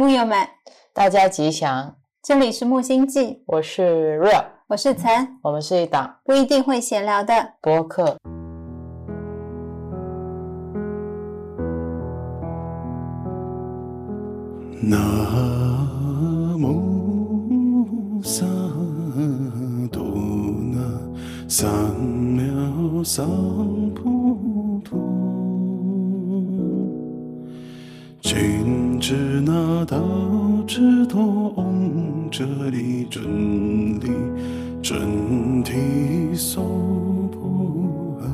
木友们，大家吉祥。这里是木星记，我是 Real，我是岑，我们是一档不一定会闲聊的播客。南无萨多那三藐三菩提，金智那道智多嗡哲利准提准提娑婆诃。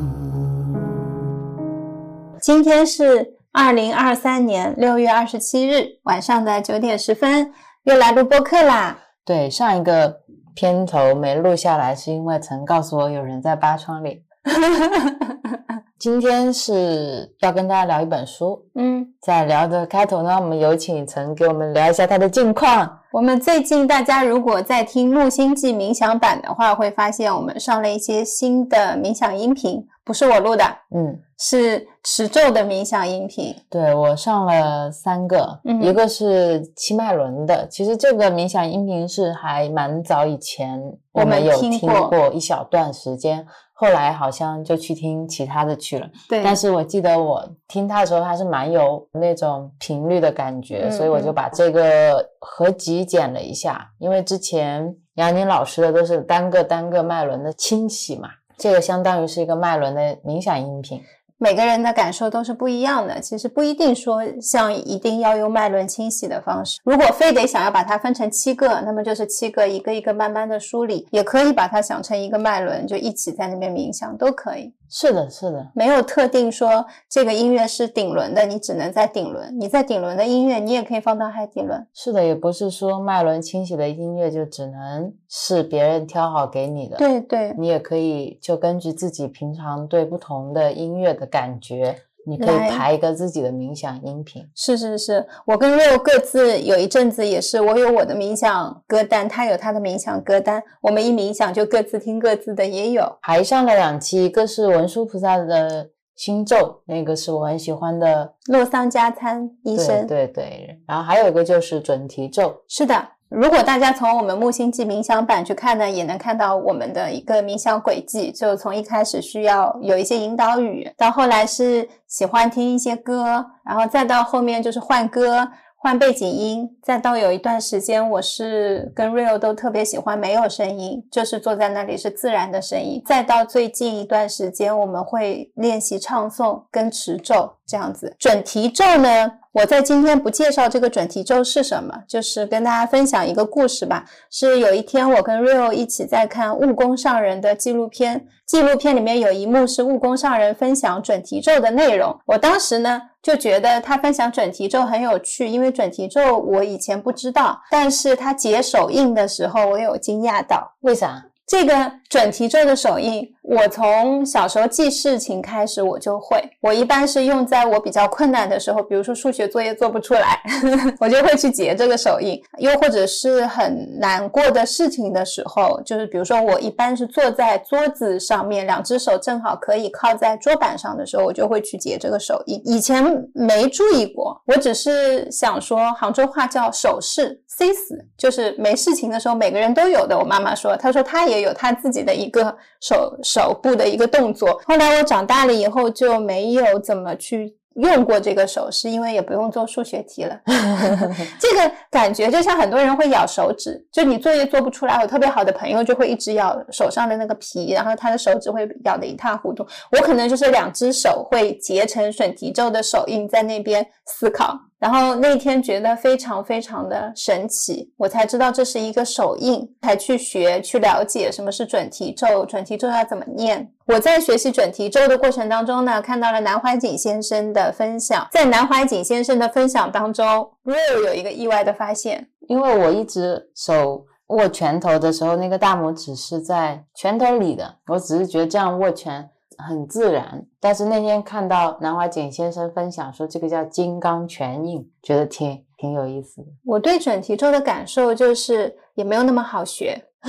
今天是二零二三年六月二十七日晚上的九点十分，又来录播客啦。对，上一个片头没录下来，是因为曾告诉我有人在扒窗帘。今天是要跟大家聊一本书，嗯，在聊的开头呢，我们有请陈给我们聊一下他的近况。我们最近大家如果在听木星记冥想版的话，会发现我们上了一些新的冥想音频，不是我录的，嗯，是持咒的冥想音频。对我上了三个，嗯一个是七脉轮的，其实这个冥想音频是还蛮早以前我们们有听过听过一小段时间，后来好像就去听其他的去了。对，但是我记得我听它的时候，还是蛮有那种频率的感觉，嗯所以我就把这个合集剪了一下。因为之前杨宁老师的都是单个单个脉轮的清洗嘛，这个相当于是一个脉轮的冥想音频。每个人的感受都是不一样的，其实不一定说像一定要用脉轮清洗的方式。如果非得想要把它分成七个，那么就是七个一个一个慢慢的梳理，也可以把它想成一个脉轮，就一起在那边冥想都可以。是的，是的，没有特定说这个音乐是顶轮的，你只能在顶轮；你在顶轮的音乐，你也可以放到海底轮。是的，也不是说脉轮清洗的音乐就只能是别人挑好给你的。对对，你也可以就根据自己平常对不同的音乐的感觉，你可以排一个自己的冥想音频。是是是，我跟 Rio 各自有一阵子也是，我有我的冥想歌单，他有他的冥想歌单，我们一冥想就各自听各自的，也有。还上了两期，一个是文殊菩萨的心咒，那个是我很喜欢的洛桑加参医生，对对对，然后还有一个就是准提咒，是的。如果大家从我们木星记冥想版去看呢，也能看到我们的一个冥想轨迹。就从一开始需要有一些引导语，到后来是喜欢听一些歌，然后再到后面就是换歌、换背景音，再到有一段时间我是跟 Rio 都特别喜欢没有声音，就是坐在那里是自然的声音。再到最近一段时间，我们会练习唱诵跟持咒这样子。准提咒呢？我在今天不介绍这个准提咒是什么，就是跟大家分享一个故事吧。是有一天我跟 Rio 一起在看悟空上人的纪录片，纪录片里面有一幕是悟空上人分享准提咒的内容。我当时呢就觉得他分享准提咒很有趣，因为准提咒我以前不知道，但是他解手印的时候我有惊讶到。为啥？这个准提咒的手印，我从小时候记事情开始我就会。我一般是用在我比较困难的时候，比如说数学作业做不出来，我就会去结这个手印；又或者是很难过的事情的时候，就是比如说我一般是坐在桌子上面，两只手正好可以靠在桌板上的时候，我就会去结这个手印。以前没注意过，我只是想说，杭州话叫手势 C 死，就是没事情的时候每个人都有的。我妈妈说，她说她也有她自己的一个手手部的一个动作。后来我长大了以后就没有怎么去用过这个手势，因为也不用做数学题了。这个感觉就像很多人会咬手指，就你作业做不出来，我特别好的朋友就会一直咬手上的那个皮，然后他的手指会咬得一塌糊涂。我可能就是两只手会结成准提咒的手印，在那边思考。然后那天觉得非常非常的神奇，我才知道这是一个手印，才去学去了解什么是准提咒，准提咒要怎么念。我在学习准提咒的过程当中呢，看到了南怀瑾先生的分享，在南怀瑾先生的分享当中，Real 有一个意外的发现，因为我一直手握拳头的时候，那个大拇指是在拳头里的，我只是觉得这样握拳很自然。但是那天看到南怀瑾先生分享说这个叫金刚拳印，觉得挺挺有意思的。我对准提咒的感受就是也没有那么好学。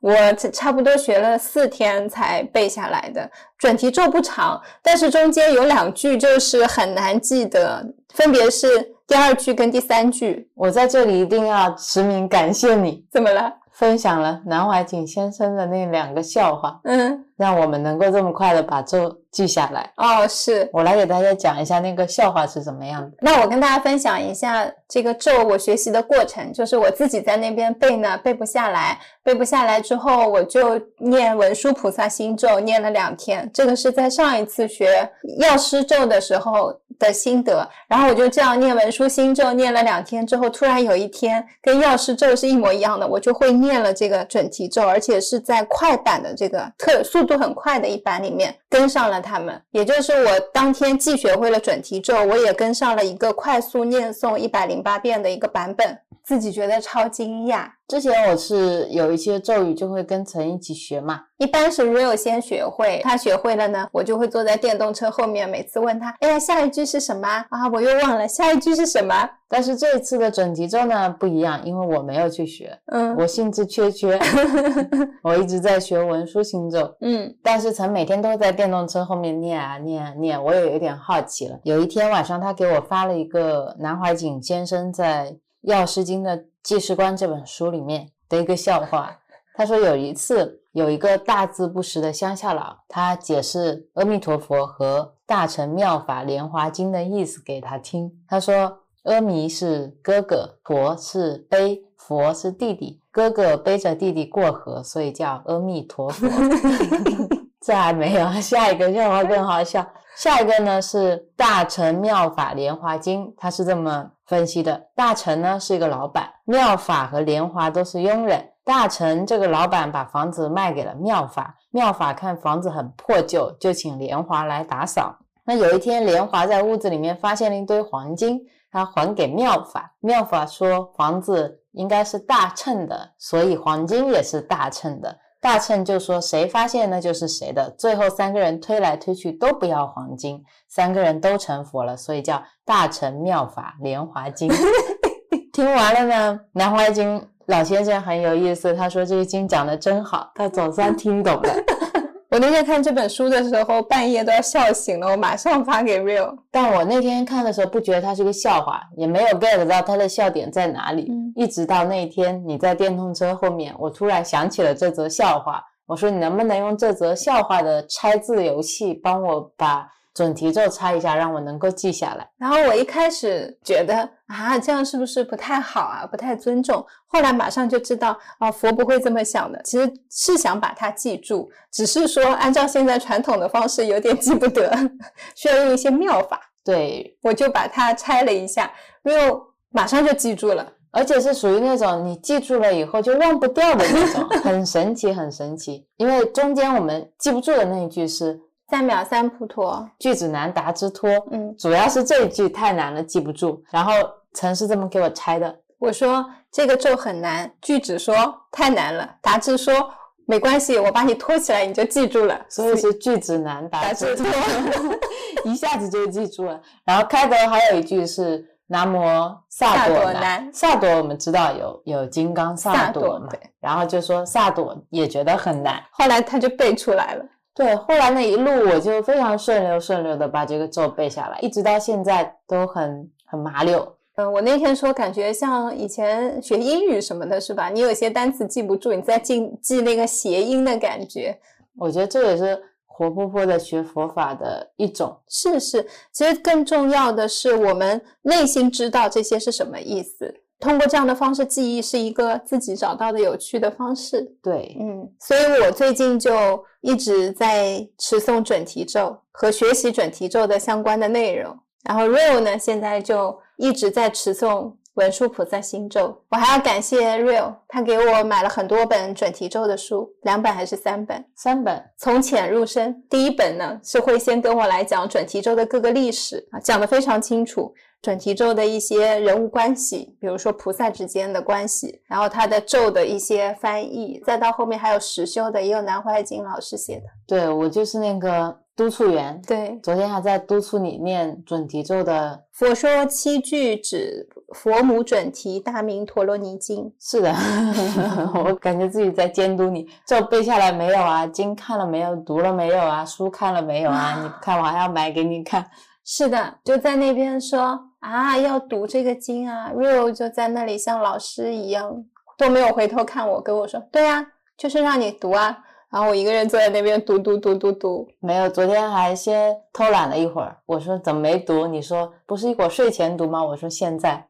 我差不多学了四天才背下来的。准提咒不长，但是中间有两句就是很难记得，分别是第二句跟第三句。我在这里一定要实名感谢你，怎么了？分享了南怀瑾先生的那两个笑话，嗯，让我们能够这么快的把咒记下来。哦，是我来给大家讲一下那个笑话是怎么样的。那我跟大家分享一下这个咒我学习的过程，就是我自己在那边背呢，背不下来，背不下来之后，我就念文殊菩萨心咒，念了两天。这个是在上一次学药师咒的时候的心得。然后我就这样念文殊心咒，念了两天之后，突然有一天跟药师咒是一模一样的，我就会念了这个准提咒，而且是在快版的这个特速度很快的一版里面跟上了他们。也就是我当天既学会了准提咒，我也跟上了一个快速念诵一百零八遍的一个版本，自己觉得超惊讶。之前我是有一些咒语就会跟陈一起学嘛，一般是 Real 先学会，他学会了呢，我就会坐在电动车后面，每次问他，哎呀，下一句是什么啊？我又忘了下一句是什么。但是这一次的准提咒呢不一样，因为我没有去学，嗯我兴致缺缺，我一直在学文殊心咒。嗯但是陈每天都在电动车后面念啊念啊念，我也有点好奇了。有一天晚上，他给我发了一个南怀瑾先生在《药师经》的记事观这本书里面的一个笑话。他说有一次有一个大字不识的乡下佬，他解释阿弥陀佛和大乘妙法莲华经的意思给他听。他说阿弥是哥哥，陀是悲，佛是弟弟。哥哥背着弟弟过河，所以叫阿弥陀佛。这还没有，下一个笑话更好笑。下一个呢是《大乘妙法莲华经》，它是这么分析的：大乘呢是一个老板，妙法和莲华都是佣人。大乘这个老板把房子卖给了妙法，妙法看房子很破旧，就请莲华来打扫。那有一天，莲华在屋子里面发现了一堆黄金，他还给妙法。妙法说房子应该是大称的，所以黄金也是大称的。大乘就说谁发现那就是谁的。最后三个人推来推去都不要黄金，三个人都成佛了，所以叫大乘妙法莲华经。听完了呢，南怀瑾老先生很有意思，他说这个经讲的真好，他总算听懂了。我那天看这本书的时候，半夜都要笑醒了，我马上发给 Real。但我那天看的时候不觉得它是个笑话，也没有 get 到它的笑点在哪里。嗯一直到那天你在电动车后面，我突然想起了这则笑话。我说你能不能用这则笑话的拆字游戏帮我把准提咒猜一下，让我能够记下来？然后我一开始觉得啊，这样是不是不太好啊，不太尊重？后来马上就知道啊，佛不会这么想的，其实是想把它记住，只是说按照现在传统的方式有点记不得，需要用一些妙法。对，我就把它拆了一下，Real 马上就记住了。而且是属于那种你记住了以后就忘不掉的那种，很神奇，很神奇。因为中间我们记不住的那一句是三藐三菩提，句子难答之托，嗯，主要是这一句太难了，记不住。然后陈是这么给我拆的，我说这个咒很难，句子说太难了，达智说没关系，我把你托起来你就记住了，所以是句子难答达之托托，一下子就记住了。然后开头还有一句是南无萨萨朵南，萨朵我们知道有有金刚萨萨朵嘛然后就说萨朵也觉得很难。后来他就背出来了。对，后来那一路我就非常顺溜顺溜的把这个咒背下来，一直到现在都很很麻溜。嗯，我那天说感觉像以前学英语什么的，是吧？你有些单词记不住，你在记记那个谐音的感觉。我觉得这也是活泼泼的学佛法的一种。是是，其实更重要的是我们内心知道这些是什么意思。通过这样的方式记忆是一个自己找到的有趣的方式。对，嗯，所以我最近就一直在持诵准提咒和学习准提咒的相关的内容。然后 Real 呢，现在就一直在持诵文殊菩萨心咒。我还要感谢 Real，他给我买了很多本准提咒的书，两本还是三本。三本从浅入深，第一本呢是会先跟我来讲准提咒的各个历史啊，讲得非常清楚。准提咒的一些人物关系，比如说菩萨之间的关系，然后他的咒的一些翻译，再到后面还有实修的，也有南怀瑾老师写的。对我就是那个督促员，对，昨天还在督促你念准提咒的。佛说七句指佛母准提大明陀罗尼经。是的，我感觉自己在监督你，咒背下来没有啊？经看了没有？读了没有啊？书看了没有啊？你不看我还要买给你看。是的，就在那边说啊，要读这个经啊。Rio 就在那里像老师一样，都没有回头看我，跟我说，对呀，就是让你读啊。然后我一个人坐在那边读读读读读，没有，昨天还先偷懒了一会儿。我说怎么没读？你说不是一会儿睡前读吗？我说现在，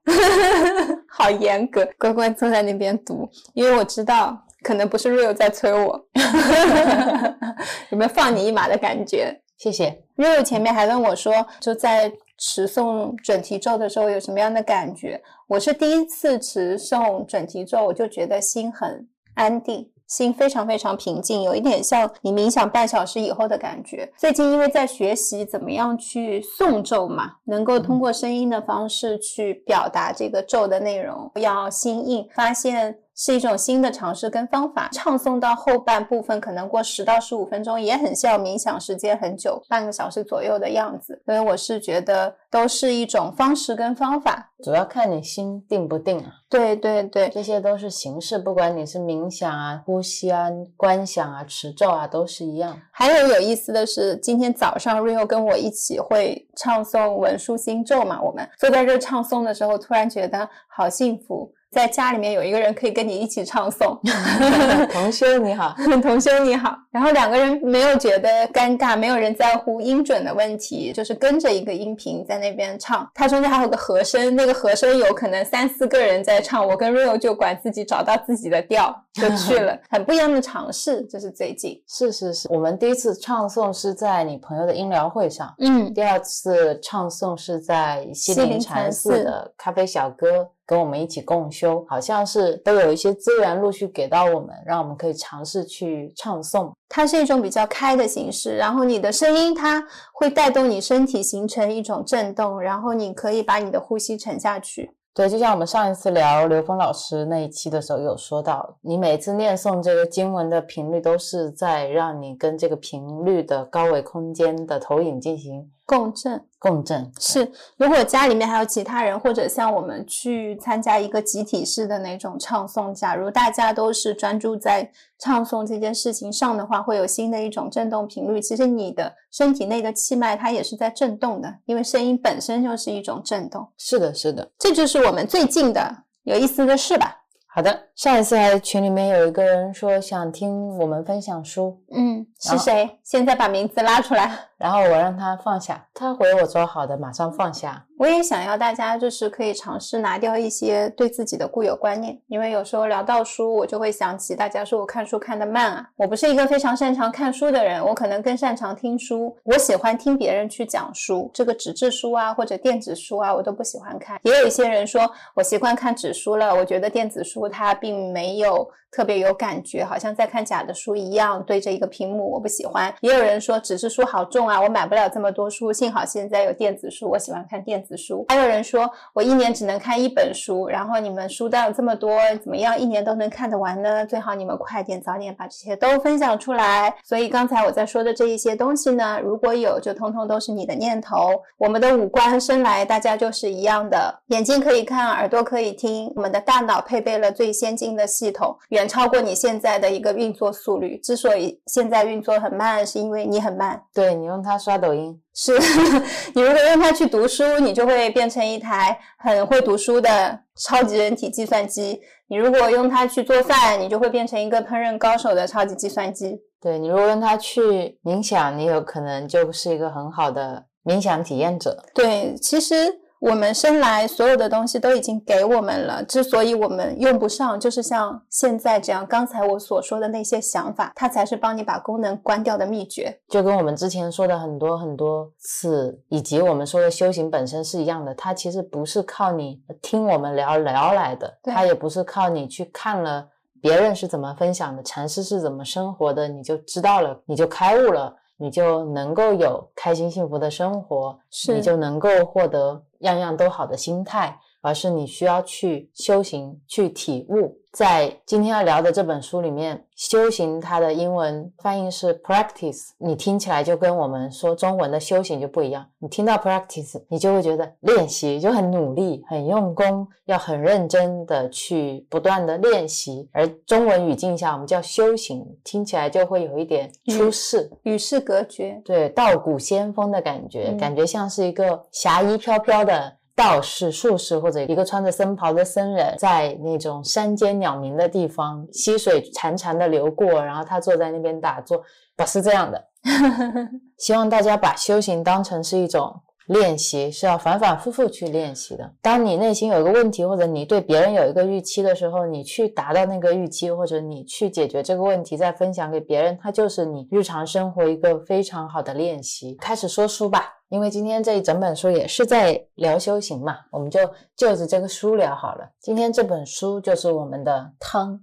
好严格，乖乖坐在那边读，因为我知道可能不是 Rio 在催我，有没有放你一马的感觉？谢谢。Rio 前面还问我说，就在持诵准提咒的时候有什么样的感觉？我是第一次持诵准提咒，我就觉得心很安定。心非常非常平静，有一点像你冥想半小时以后的感觉。最近因为在学习怎么样去诵咒嘛，能够通过声音的方式去表达这个咒的内容，要心印，发现。是一种新的尝试跟方法，唱诵到后半部分可能过十到十五分钟，也很像冥想时间很久，半个小时左右的样子。所以我是觉得都是一种方式跟方法，主要看你心定不定啊。对对对，这些都是形式，不管你是冥想啊、呼吸啊、观想啊、持咒啊，都是一样。还有有意思的是，今天早上 Rio 跟我一起会唱诵文殊心咒嘛，我们坐在这唱诵的时候，突然觉得好幸福。在家里面有一个人可以跟你一起唱诵，同修你好，同修你好。然后两个人没有觉得尴尬，没有人在乎音准的问题，就是跟着一个音频在那边唱。它中间还有个和声，那个和声有可能三四个人在唱，我跟 Rio 就管自己找到自己的调 就去了，很不一样的尝试。这是最近，是是是，我们第一次唱诵是在你朋友的音疗会上，嗯，第二次唱诵是在西林禅寺的咖啡小哥。跟我们一起共修，好像是都有一些资源陆续给到我们，让我们可以尝试去唱诵。它是一种比较开的形式，然后你的声音它会带动你身体形成一种震动，然后你可以把你的呼吸沉下去。对，就像我们上一次聊刘峰老师那一期的时候有说到，你每次念诵这个经文的频率都是在让你跟这个频率的高维空间的投影进行。共振，共振是。如果家里面还有其他人，或者像我们去参加一个集体式的那种唱诵，假如大家都是专注在唱诵这件事情上的话，会有新的一种振动频率。其实你的身体内的气脉它也是在震动的，因为声音本身就是一种震动。是的，是的，这就是我们最近的有意思的事吧。好的，上一次还群里面有一个人说想听我们分享书，嗯，是谁？现在把名字拉出来。然后我让他放下，他回我说好的，马上放下。我也想要大家就是可以尝试拿掉一些对自己的固有观念，因为有时候聊到书，我就会想起大家说我看书看得慢啊。我不是一个非常擅长看书的人，我可能更擅长听书。我喜欢听别人去讲书，这个纸质书啊或者电子书啊，我都不喜欢看。也有一些人说我习惯看纸书了，我觉得电子书它并没有。特别有感觉，好像在看假的书一样，对着一个屏幕，我不喜欢。也有人说纸质书好重啊，我买不了这么多书。幸好现在有电子书，我喜欢看电子书。还有人说我一年只能看一本书，然后你们书单有这么多，怎么样一年都能看得完呢？最好你们快点早点把这些都分享出来。所以刚才我在说的这一些东西呢，如果有就通通都是你的念头。我们的五官生来大家就是一样的，眼睛可以看，耳朵可以听，我们的大脑配备了最先进的系统。超过你现在的一个运作速率。之所以现在运作很慢，是因为你很慢。对你用它刷抖音，是 你如果用它去读书，你就会变成一台很会读书的超级人体计算机。你如果用它去做饭，你就会变成一个烹饪高手的超级计算机。对你如果用它去冥想，你有可能就是一个很好的冥想体验者。对，其实。我们生来所有的东西都已经给我们了，之所以我们用不上，就是像现在这样。刚才我所说的那些想法，它才是帮你把功能关掉的秘诀。就跟我们之前说的很多很多次，以及我们说的修行本身是一样的。它其实不是靠你听我们聊聊来的，它也不是靠你去看了别人是怎么分享的，禅师是怎么生活的，你就知道了，你就开悟了。你就能够有开心幸福的生活，是你就能够获得样样都好的心态，而是你需要去修行、去体悟。在今天要聊的这本书里面，修行它的英文翻译是 practice，你听起来就跟我们说中文的修行就不一样。你听到 practice，你就会觉得练习就很努力、很用功，要很认真的去不断的练习。而中文语境下，我们叫修行，听起来就会有一点出世。与世隔绝。对，道骨仙风的感觉，嗯感觉像是一个侠衣飘飘的道士、术士，或者一个穿着僧袍的僧人，在那种山间鸟鸣的地方，溪水潺潺的流过，然后他坐在那边打坐，不是这样的。希望大家把修行当成是一种练习，是要反反复复去练习的。当你内心有一个问题，或者你对别人有一个预期的时候，你去达到那个预期，或者你去解决这个问题，再分享给别人，它就是你日常生活一个非常好的练习。开始说书吧，因为今天这一整本书也是在聊修行嘛，我们就就着这个书聊好了。今天这本书就是我们的汤，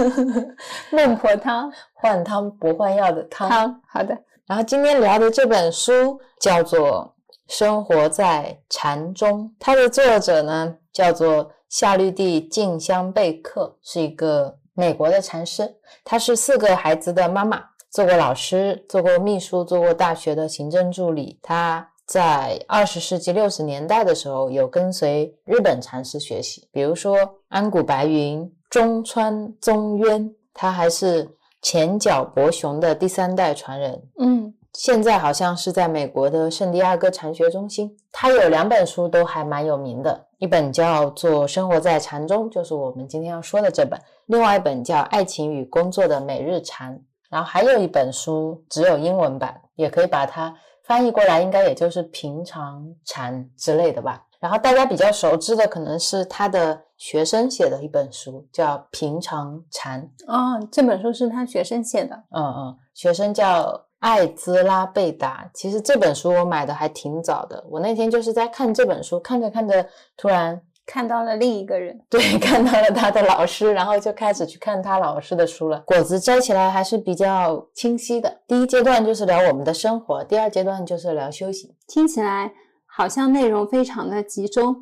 孟婆汤换汤不换药的汤。汤，好的，然后今天聊的这本书叫做《生活在禅中》，它的作者呢叫做夏绿蒂·静香贝克，是一个美国的禅师。她是四个孩子的妈妈，做过老师，做过秘书，做过大学的行政助理。她在二十世纪六十年代的时候，有跟随日本禅师学习，比如说安谷白云、中川宗渊，他还是前脚博雄的第三代传人。嗯现在好像是在美国的圣地亚哥禅学中心。他有两本书都还蛮有名的，一本叫做《生活在禅中》，就是我们今天要说的这本；另外一本叫《爱情与工作的每日禅》。然后还有一本书只有英文版，也可以把它翻译过来，应该也就是平常禅之类的吧。然后大家比较熟知的可能是他的学生写的一本书，叫《平常禅》。哦，这本书是他学生写的，嗯嗯，学生叫艾兹拉贝达。其实这本书我买的还挺早的，我那天就是在看这本书，看着看着，突然看到了另一个人，对 看到了他的老师，然后就开始去看他老师的书了。果子摘起来还是比较清晰的。第一阶段就是聊我们的生活，第二阶段就是聊修行。听起来好像内容非常的集中。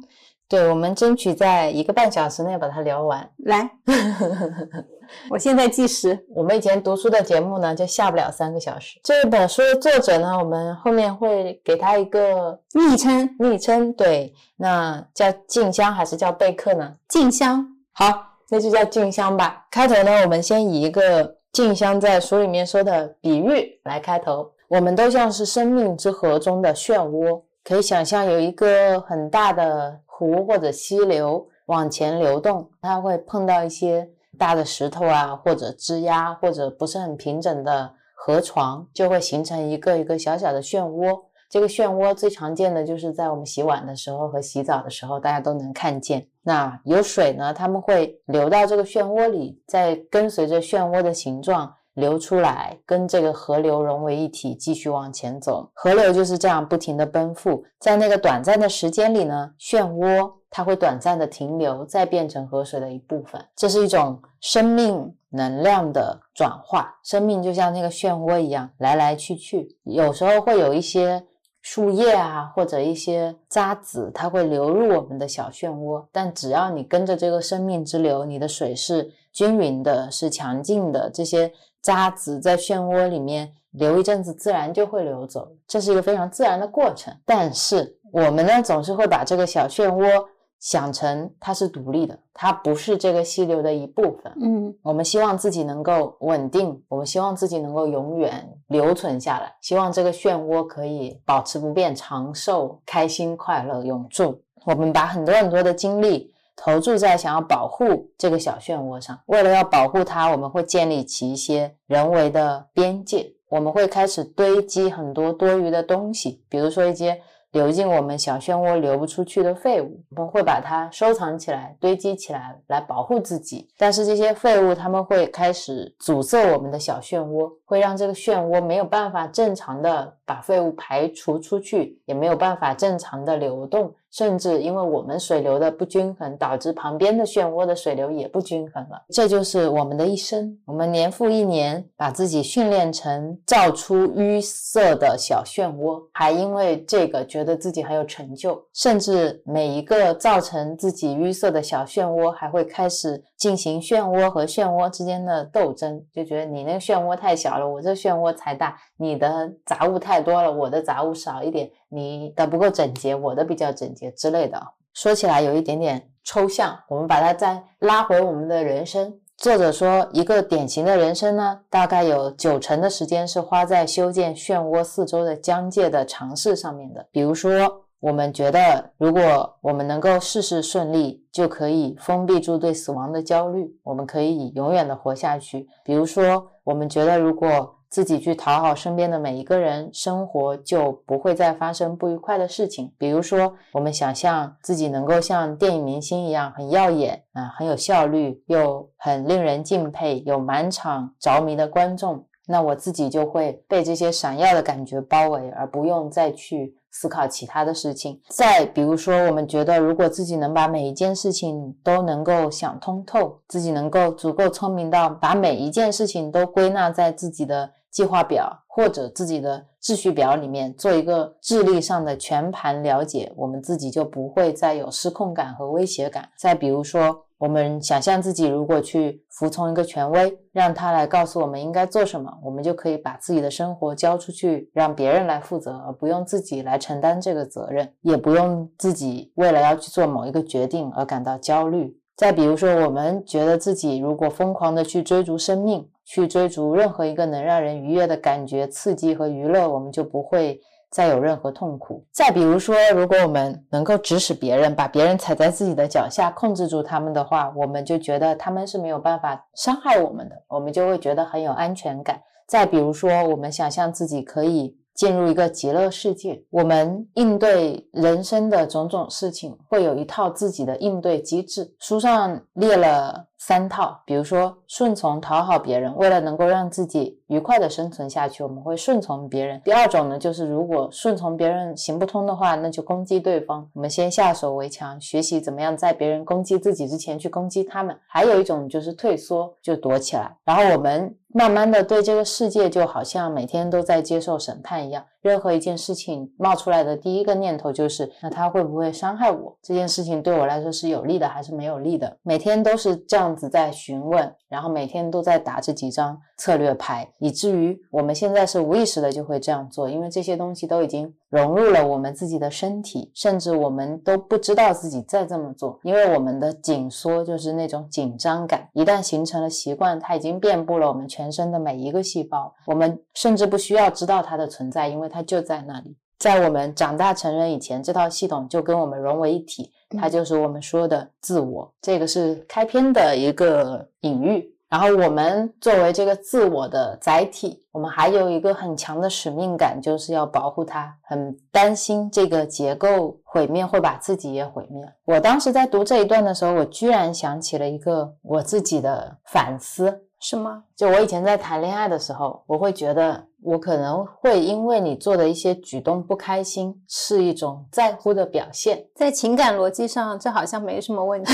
对，我们争取在一个半小时内把它聊完。来，我现在计时。我们以前读书的节目呢，就下不了三个小时。这本书的作者呢，我们后面会给他一个昵称昵称，对，那叫静香还是叫贝克呢？静香，好，那就叫静香吧。开头呢，我们先以一个静香在书里面说的比喻来开头。我们都像是生命之河中的漩涡，可以想象有一个很大的湖或者溪流往前流动，它会碰到一些大的石头啊，或者枝桠，或者不是很平整的河床，就会形成一个一个小小的漩涡。这个漩涡最常见的就是在我们洗碗的时候和洗澡的时候，大家都能看见。那有水呢，它们会流到这个漩涡里，再跟随着漩涡的形状流出来，跟这个河流融为一体，继续往前走。河流就是这样不停的奔赴，在那个短暂的时间里呢，漩涡它会短暂的停留，再变成河水的一部分。这是一种生命能量的转化，生命就像那个漩涡一样，来来去去，有时候会有一些。树叶啊，或者一些渣子，它会流入我们的小漩涡。但只要你跟着这个生命之流，你的水是均匀的，是强劲的，这些渣子在漩涡里面流一阵子，自然就会流走。这是一个非常自然的过程。但是我们呢，总是会把这个小漩涡想成它是独立的，它不是这个溪流的一部分。嗯我们希望自己能够稳定，我们希望自己能够永远留存下来，希望这个漩涡可以保持不变、长寿、开心、快乐、永驻。我们把很多很多的精力投注在想要保护这个小漩涡上，为了要保护它，我们会建立起一些人为的边界，我们会开始堆积很多多余的东西，比如说一些。流进我们小漩涡流不出去的废物，我们会把它收藏起来、堆积起来，来保护自己。但是这些废物，它们会开始阻塞我们的小漩涡，会让这个漩涡没有办法正常的把废物排除出去，也没有办法正常的流动，甚至因为我们水流的不均衡，导致旁边的漩涡的水流也不均衡了。这就是我们的一生。我们年复一年把自己训练成造出淤塞的小漩涡，还因为这个觉得自己很有成就，甚至每一个造成自己淤塞的小漩涡，还会开始进行漩涡和漩涡之间的斗争，就觉得你那个漩涡太小了，我这漩涡才大；你的杂物太多了，我的杂物少一点；你的不够整洁，我的比较整洁之类的。说起来有一点点抽象，我们把它再拉回我们的人生。作者说，一个典型的人生呢，大概有九成的时间是花在修建漩涡四周的疆界的尝试上面的。比如说，我们觉得，如果我们能够事事顺利，就可以封闭住对死亡的焦虑，我们可以永远的活下去。比如说，我们觉得，如果自己去讨好身边的每一个人，生活就不会再发生不愉快的事情。比如说，我们想象自己能够像电影明星一样很耀眼啊，很有效率，又很令人敬佩，有满场着迷的观众，那我自己就会被这些闪耀的感觉包围，而不用再去思考其他的事情。再比如说，我们觉得如果自己能把每一件事情都能够想通透，自己能够足够聪明到把每一件事情都归纳在自己的。计划表或者自己的秩序表里面做一个智力上的全盘了解，我们自己就不会再有失控感和威胁感。再比如说，我们想象自己如果去服从一个权威，让他来告诉我们应该做什么，我们就可以把自己的生活交出去，让别人来负责，而不用自己来承担这个责任，也不用自己为了要去做某一个决定而感到焦虑。再比如说，我们觉得自己如果疯狂的去追逐生命，去追逐任何一个能让人愉悦的感觉、刺激和娱乐，我们就不会再有任何痛苦。再比如说，如果我们能够指使别人，把别人踩在自己的脚下，控制住他们的话，我们就觉得他们是没有办法伤害我们的，我们就会觉得很有安全感。再比如说，我们想象自己可以。进入一个极乐世界，我们应对人生的种种事情，会有一套自己的应对机制。书上列了三套，比如说顺从、讨好别人，为了能够让自己愉快的生存下去，我们会顺从别人。第二种呢，就是如果顺从别人行不通的话，那就攻击对方。我们先下手为强，学习怎么样在别人攻击自己之前去攻击他们。还有一种就是退缩，就躲起来。然后我们。慢慢的，对这个世界就好像每天都在接受审判一样。任何一件事情冒出来的第一个念头就是：那他会不会伤害我？这件事情对我来说是有利的还是没有利的？每天都是这样子在询问，然后每天都在打这几张策略牌，以至于我们现在是无意识的就会这样做，因为这些东西都已经融入了我们自己的身体，甚至我们都不知道自己在这么做，因为我们的紧缩就是那种紧张感，一旦形成了习惯，它已经遍布了我们全身的每一个细胞，我们甚至不需要知道它的存在，因为。它就在那里，在我们长大成人以前，这套系统就跟我们融为一体，它就是我们说的自我。这个是开篇的一个隐喻。然后我们作为这个自我的载体，我们还有一个很强的使命感，就是要保护它，很担心这个结构毁灭会把自己也毁灭。我当时在读这一段的时候，我居然想起了一个我自己的反思。是吗？就我以前在谈恋爱的时候，我会觉得我可能会因为你做的一些举动不开心，是一种在乎的表现。在情感逻辑上，这好像没什么问题，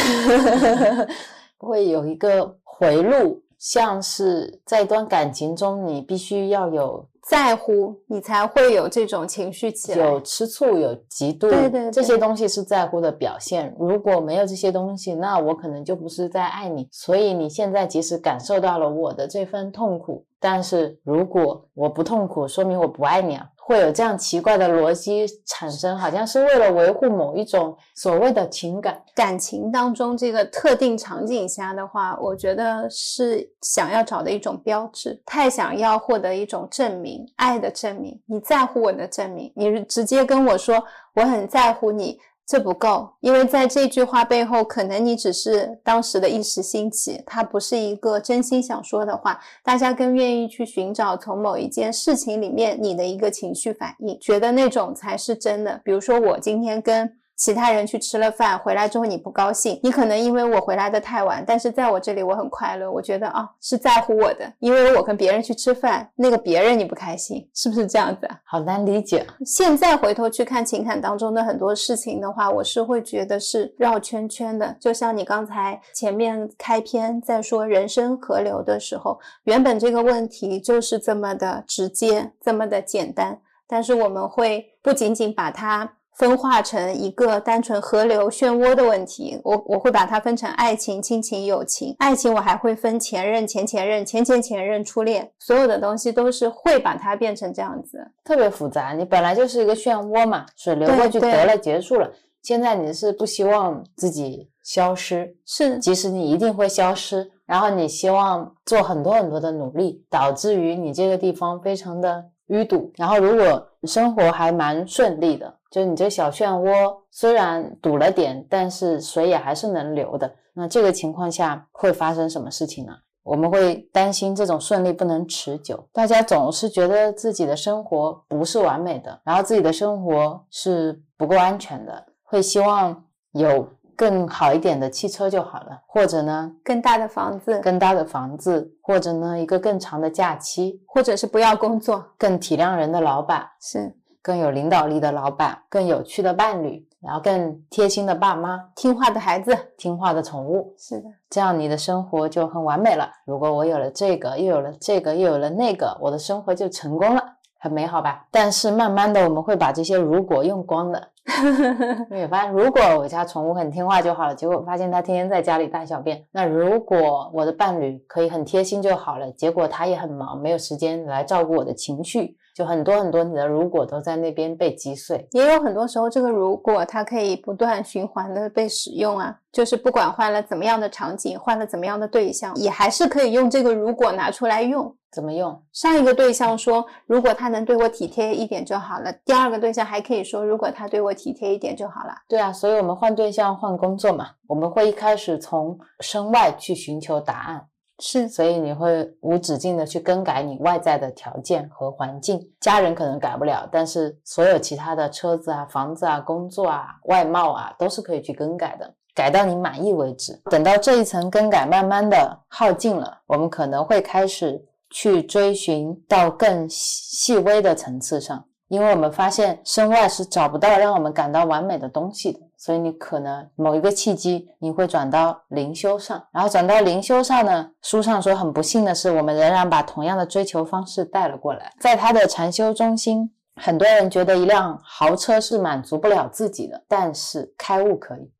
会有一个回路，像是在一段感情中，你必须要有。在乎你才会有这种情绪起来，有吃醋，有嫉妒，对对，这些东西是在乎的表现。如果没有这些东西，那我可能就不是在爱你。所以你现在即使感受到了我的这份痛苦，但是如果我不痛苦，说明我不爱你啊。会有这样奇怪的逻辑产生，好像是为了维护某一种所谓的情感感情当中这个特定场景下的话，我觉得是想要找的一种标志，太想要获得一种证明，爱的证明，你在乎我的证明，你直接跟我说我很在乎你。这不够，因为在这句话背后，可能你只是当时的一时兴起，它不是一个真心想说的话。大家更愿意去寻找从某一件事情里面你的一个情绪反应，觉得那种才是真的。比如说，我今天跟。其他人去吃了饭，回来之后你不高兴，你可能因为我回来的太晚，但是在我这里我很快乐，我觉得啊是在乎我的，因为我跟别人去吃饭，那个别人你不开心，是不是这样子？好难理解。现在回头去看情感当中的很多事情的话，我是会觉得是绕圈圈的。就像你刚才前面开篇在说人生河流的时候，原本这个问题就是这么的直接，这么的简单，但是我们会不仅仅把它。分化成一个单纯河流漩涡的问题，我我会把它分成爱情、亲情、友情。爱情我还会分前任、前前任、前前前任、初恋，所有的东西都是会把它变成这样子，特别复杂。你本来就是一个漩涡嘛，水流过去得了，结束了。现在你是不希望自己消失，是，即使你一定会消失，然后你希望做很多很多的努力，导致于你这个地方非常的淤堵。然后如果生活还蛮顺利的。就你这小漩涡虽然堵了点，但是水也还是能流的。那这个情况下会发生什么事情呢？我们会担心这种顺利不能持久。大家总是觉得自己的生活不是完美的，然后自己的生活是不够安全的，会希望有更好一点的汽车就好了，或者呢更大的房子，更大的房子，或者呢一个更长的假期，或者是不要工作，更体谅人的老板是。更有领导力的老板，更有趣的伴侣，然后更贴心的爸妈，听话的孩子，听话的宠物，是的，这样你的生活就很完美了。如果我有了这个，又有了这个，又有了那个，我的生活就成功了，很美好吧？但是慢慢的，我们会把这些如果用光的。你发现，如果我家宠物很听话就好了，结果发现它天天在家里大小便。那如果我的伴侣可以很贴心就好了，结果他也很忙，没有时间来照顾我的情绪。就很多很多，你的如果都在那边被击碎，也有很多时候，这个如果它可以不断循环的被使用啊，就是不管换了怎么样的场景，换了怎么样的对象，也还是可以用这个如果拿出来用。怎么用？上一个对象说，如果他能对我体贴一点就好了。第二个对象还可以说，如果他对我体贴一点就好了。对啊，所以我们换对象、换工作嘛，我们会一开始从身外去寻求答案。是，所以你会无止境的去更改你外在的条件和环境，家人可能改不了，但是所有其他的车子啊、房子啊、工作啊、外貌啊，都是可以去更改的，改到你满意为止。等到这一层更改慢慢的耗尽了，我们可能会开始去追寻到更细微的层次上，因为我们发现身外是找不到让我们感到完美的东西的。所以你可能某一个契机，你会转到灵修上，然后转到灵修上呢？书上说很不幸的是，我们仍然把同样的追求方式带了过来。在他的禅修中心，很多人觉得一辆豪车是满足不了自己的，但是开悟可以，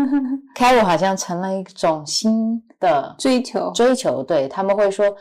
开悟好像成了一种新的追求。追求，对他们会说。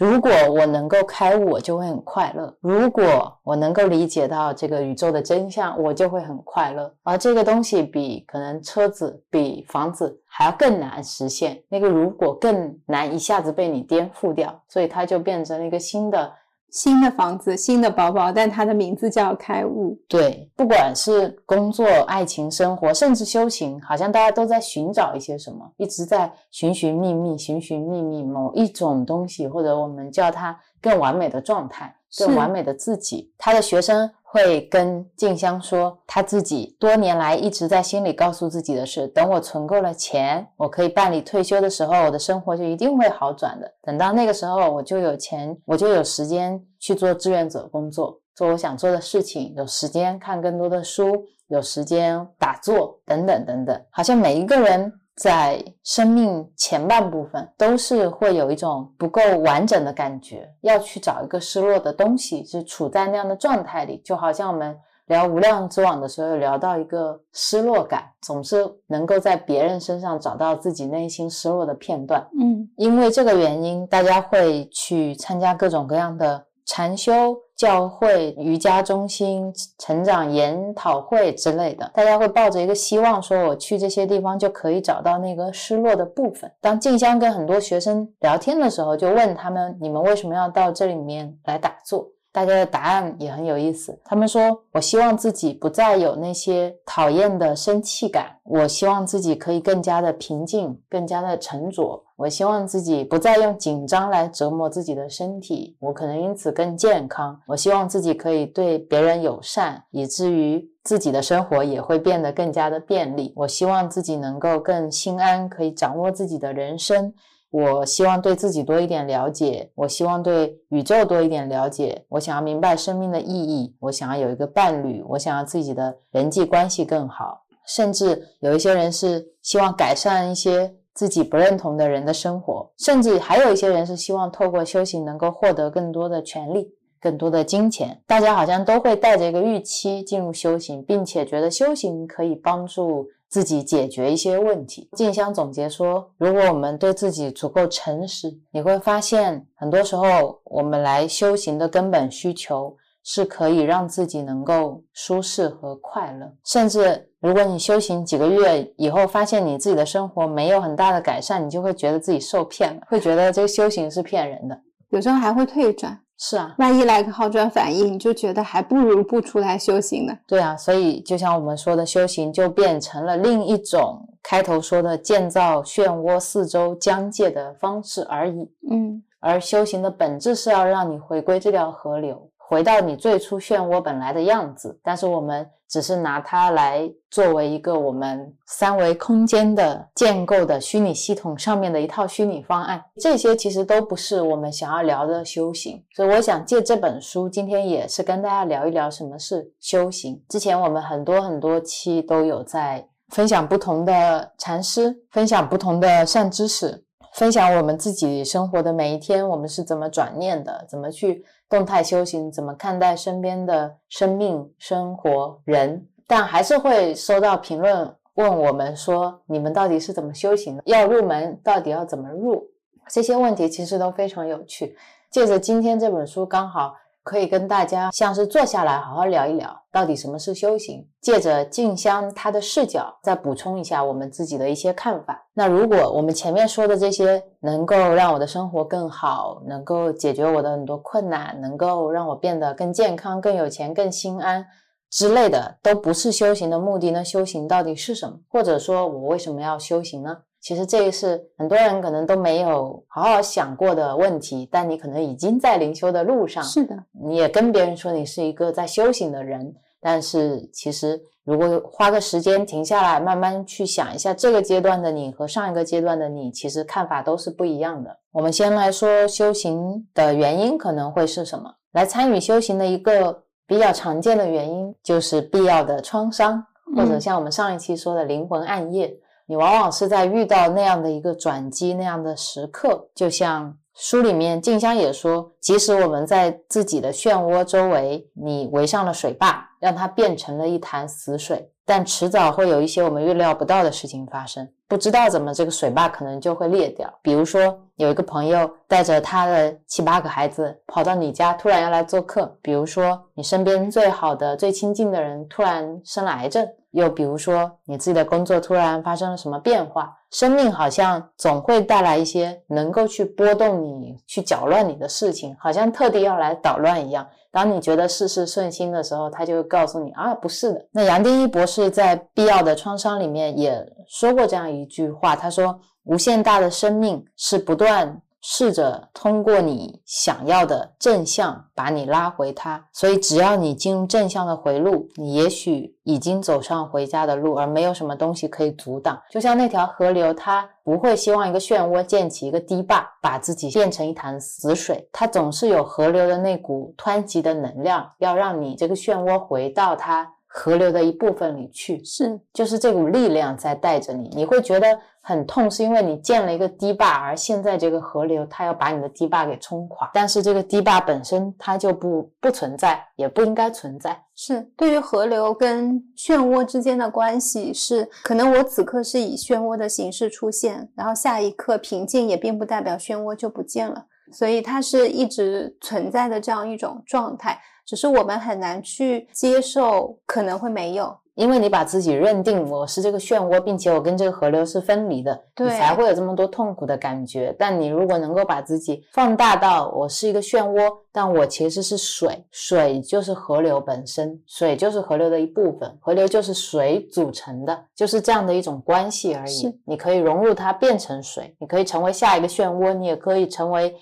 如果我能够开悟，我就会很快乐；如果我能够理解到这个宇宙的真相，我就会很快乐。而这个东西比可能车子、比房子还要更难实现。那个如果更难一下子被你颠覆掉，所以它就变成了一个新的。新的房子，新的包包，但它的名字叫开悟。对，不管是工作、爱情、生活，甚至修行，好像大家都在寻找一些什么，一直在寻寻觅觅、寻寻觅觅某一种东西，或者我们叫它更完美的状态、更完美的自己。他的学生。会跟静香说，他自己多年来一直在心里告诉自己的是：等我存够了钱，我可以办理退休的时候，我的生活就一定会好转的。等到那个时候，我就有钱，我就有时间去做志愿者工作，做我想做的事情，有时间看更多的书，有时间打坐，等等等等。好像每一个人。在生命前半部分，都是会有一种不够完整的感觉，要去找一个失落的东西，是处在那样的状态里。就好像我们聊无量之网的时候，聊到一个失落感，总是能够在别人身上找到自己内心失落的片段。嗯，因为这个原因，大家会去参加各种各样的。禅修教会、瑜伽中心、成长研讨会之类的，大家会抱着一个希望，说我去这些地方就可以找到那个失落的部分。当静香跟很多学生聊天的时候，就问他们：你们为什么要到这里面来打坐？大家的答案也很有意思。他们说：“我希望自己不再有那些讨厌的生气感，我希望自己可以更加的平静，更加的沉着。我希望自己不再用紧张来折磨自己的身体，我可能因此更健康。我希望自己可以对别人友善，以至于自己的生活也会变得更加的便利。我希望自己能够更心安，可以掌握自己的人生。我希望对自己多一点了解，我希望对宇宙多一点了解。我想要明白生命的意义，我想要有一个伴侣，我想要自己的人际关系更好。甚至有一些人是希望改善一些自己不认同的人的生活，甚至还有一些人是希望透过修行能够获得更多的权利、更多的金钱。大家好像都会带着一个预期进入修行，并且觉得修行可以帮助。自己解决一些问题。静香总结说：“如果我们对自己足够诚实，你会发现，很多时候我们来修行的根本需求是可以让自己能够舒适和快乐。甚至，如果你修行几个月以后，发现你自己的生活没有很大的改善，你就会觉得自己受骗了，会觉得这个修行是骗人的，有时候还会退转。”是啊，万一来个好转反应，你就觉得还不如不出来修行呢。对啊，所以就像我们说的，修行就变成了另一种开头说的建造漩涡四周疆界的方式而已。嗯，而修行的本质是要让你回归这条河流。回到你最初漩涡本来的样子，但是我们只是拿它来作为一个我们三维空间的建构的虚拟系统上面的一套虚拟方案，这些其实都不是我们想要聊的修行。所以我想借这本书，今天也是跟大家聊一聊什么是修行。之前我们很多很多期都有在分享不同的禅师，分享不同的善知识。分享我们自己生活的每一天，我们是怎么转念的，怎么去动态修行，怎么看待身边的生命、生活、人。但还是会收到评论问我们说：“你们到底是怎么修行的？要入门到底要怎么入？”这些问题其实都非常有趣。借着今天这本书，刚好。可以跟大家像是坐下来好好聊一聊，到底什么是修行？借着静香她的视角，再补充一下我们自己的一些看法。那如果我们前面说的这些能够让我的生活更好，能够解决我的很多困难，能够让我变得更健康、更有钱、更心安之类的，都不是修行的目的。那修行到底是什么？或者说我为什么要修行呢？其实这个是很多人可能都没有好好想过的问题，但你可能已经在灵修的路上。是的，你也跟别人说你是一个在修行的人，但是其实如果花个时间停下来，慢慢去想一下这个阶段的你和上一个阶段的你，其实看法都是不一样的。我们先来说修行的原因可能会是什么？来参与修行的一个比较常见的原因就是必要的创伤，或者像我们上一期说的灵魂暗夜。你往往是在遇到那样的一个转机那样的时刻，就像书里面静香也说，即使我们在自己的漩涡周围，你围上了水坝，让它变成了一潭死水，但迟早会有一些我们预料不到的事情发生。不知道怎么这个水坝可能就会裂掉。比如说，有一个朋友带着他的七八个孩子跑到你家，突然要来做客。比如说，你身边最好的、最亲近的人突然生了癌症。又比如说，你自己的工作突然发生了什么变化，生命好像总会带来一些能够去波动你、去搅乱你的事情，好像特地要来捣乱一样。当你觉得事事顺心的时候，他就会告诉你啊，不是的。那杨定一博士在《必要的创伤》里面也说过这样一句话，他说：“无限大的生命是不断。”试着通过你想要的正向把你拉回它，所以只要你进入正向的回路，你也许已经走上回家的路，而没有什么东西可以阻挡。就像那条河流，它不会希望一个漩涡建起一个堤坝，把自己变成一潭死水。它总是有河流的那股湍急的能量，要让你这个漩涡回到它。河流的一部分里去，是就是这股力量在带着你，你会觉得很痛，是因为你建了一个堤坝，而现在这个河流它要把你的堤坝给冲垮，但是这个堤坝本身它就不不存在，也不应该存在。是对于河流跟漩涡之间的关系，是可能我此刻是以漩涡的形式出现，然后下一刻平静也并不代表漩涡就不见了，所以它是一直存在的这样一种状态。只是我们很难去接受，可能会没有，因为你把自己认定我是这个漩涡，并且我跟这个河流是分离的，你才会有这么多痛苦的感觉。但你如果能够把自己放大到我是一个漩涡，但我其实是水，水就是河流本身，水就是河流的一部分，河流就是水组成的，就是这样的一种关系而已。你可以融入它变成水，你可以成为下一个漩涡，你也可以成为。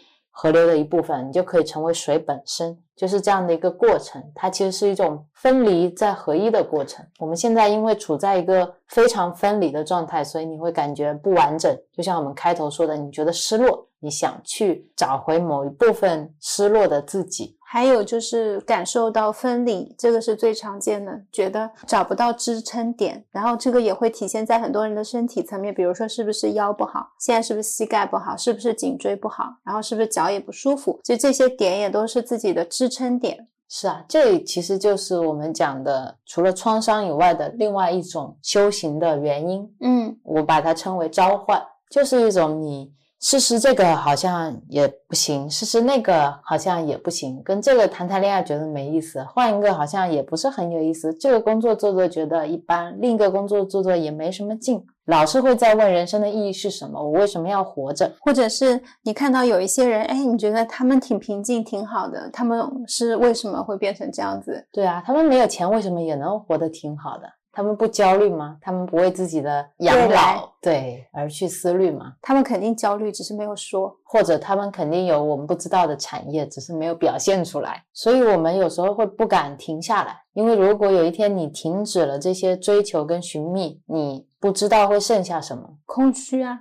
河流的一部分，你就可以成为水本身，就是这样的一个过程。它其实是一种分离再合一的过程。我们现在因为处在一个非常分离的状态，所以你会感觉不完整。就像我们开头说的，你觉得失落，你想去找回某一部分失落的自己。还有就是感受到分离，这个是最常见的，觉得找不到支撑点，然后这个也会体现在很多人的身体层面，比如说是不是腰不好，现在是不是膝盖不好，是不是颈椎不好，然后是不是脚也不舒服，就这些点也都是自己的支撑点。是啊，这其实就是我们讲的，除了创伤以外的另外一种修行的原因。嗯，我把它称为召唤，就是一种你。试试这个好像也不行，试试那个好像也不行，跟这个谈谈恋爱觉得没意思，换一个好像也不是很有意思。这个工作做做觉得一般，另一个工作做做也没什么劲，老是会在问人生的意义是什么，我为什么要活着？或者是你看到有一些人，哎，你觉得他们挺平静、挺好的，他们是为什么会变成这样子？对啊，他们没有钱，为什么也能活得挺好的？他们不焦虑吗？他们不为自己的养老对而去思虑嘛？他们肯定焦虑，只是没有说，或者他们肯定有我们不知道的产业，只是没有表现出来。所以，我们有时候会不敢停下来，因为如果有一天你停止了这些追求跟寻觅，你。不知道会剩下什么，空虚啊！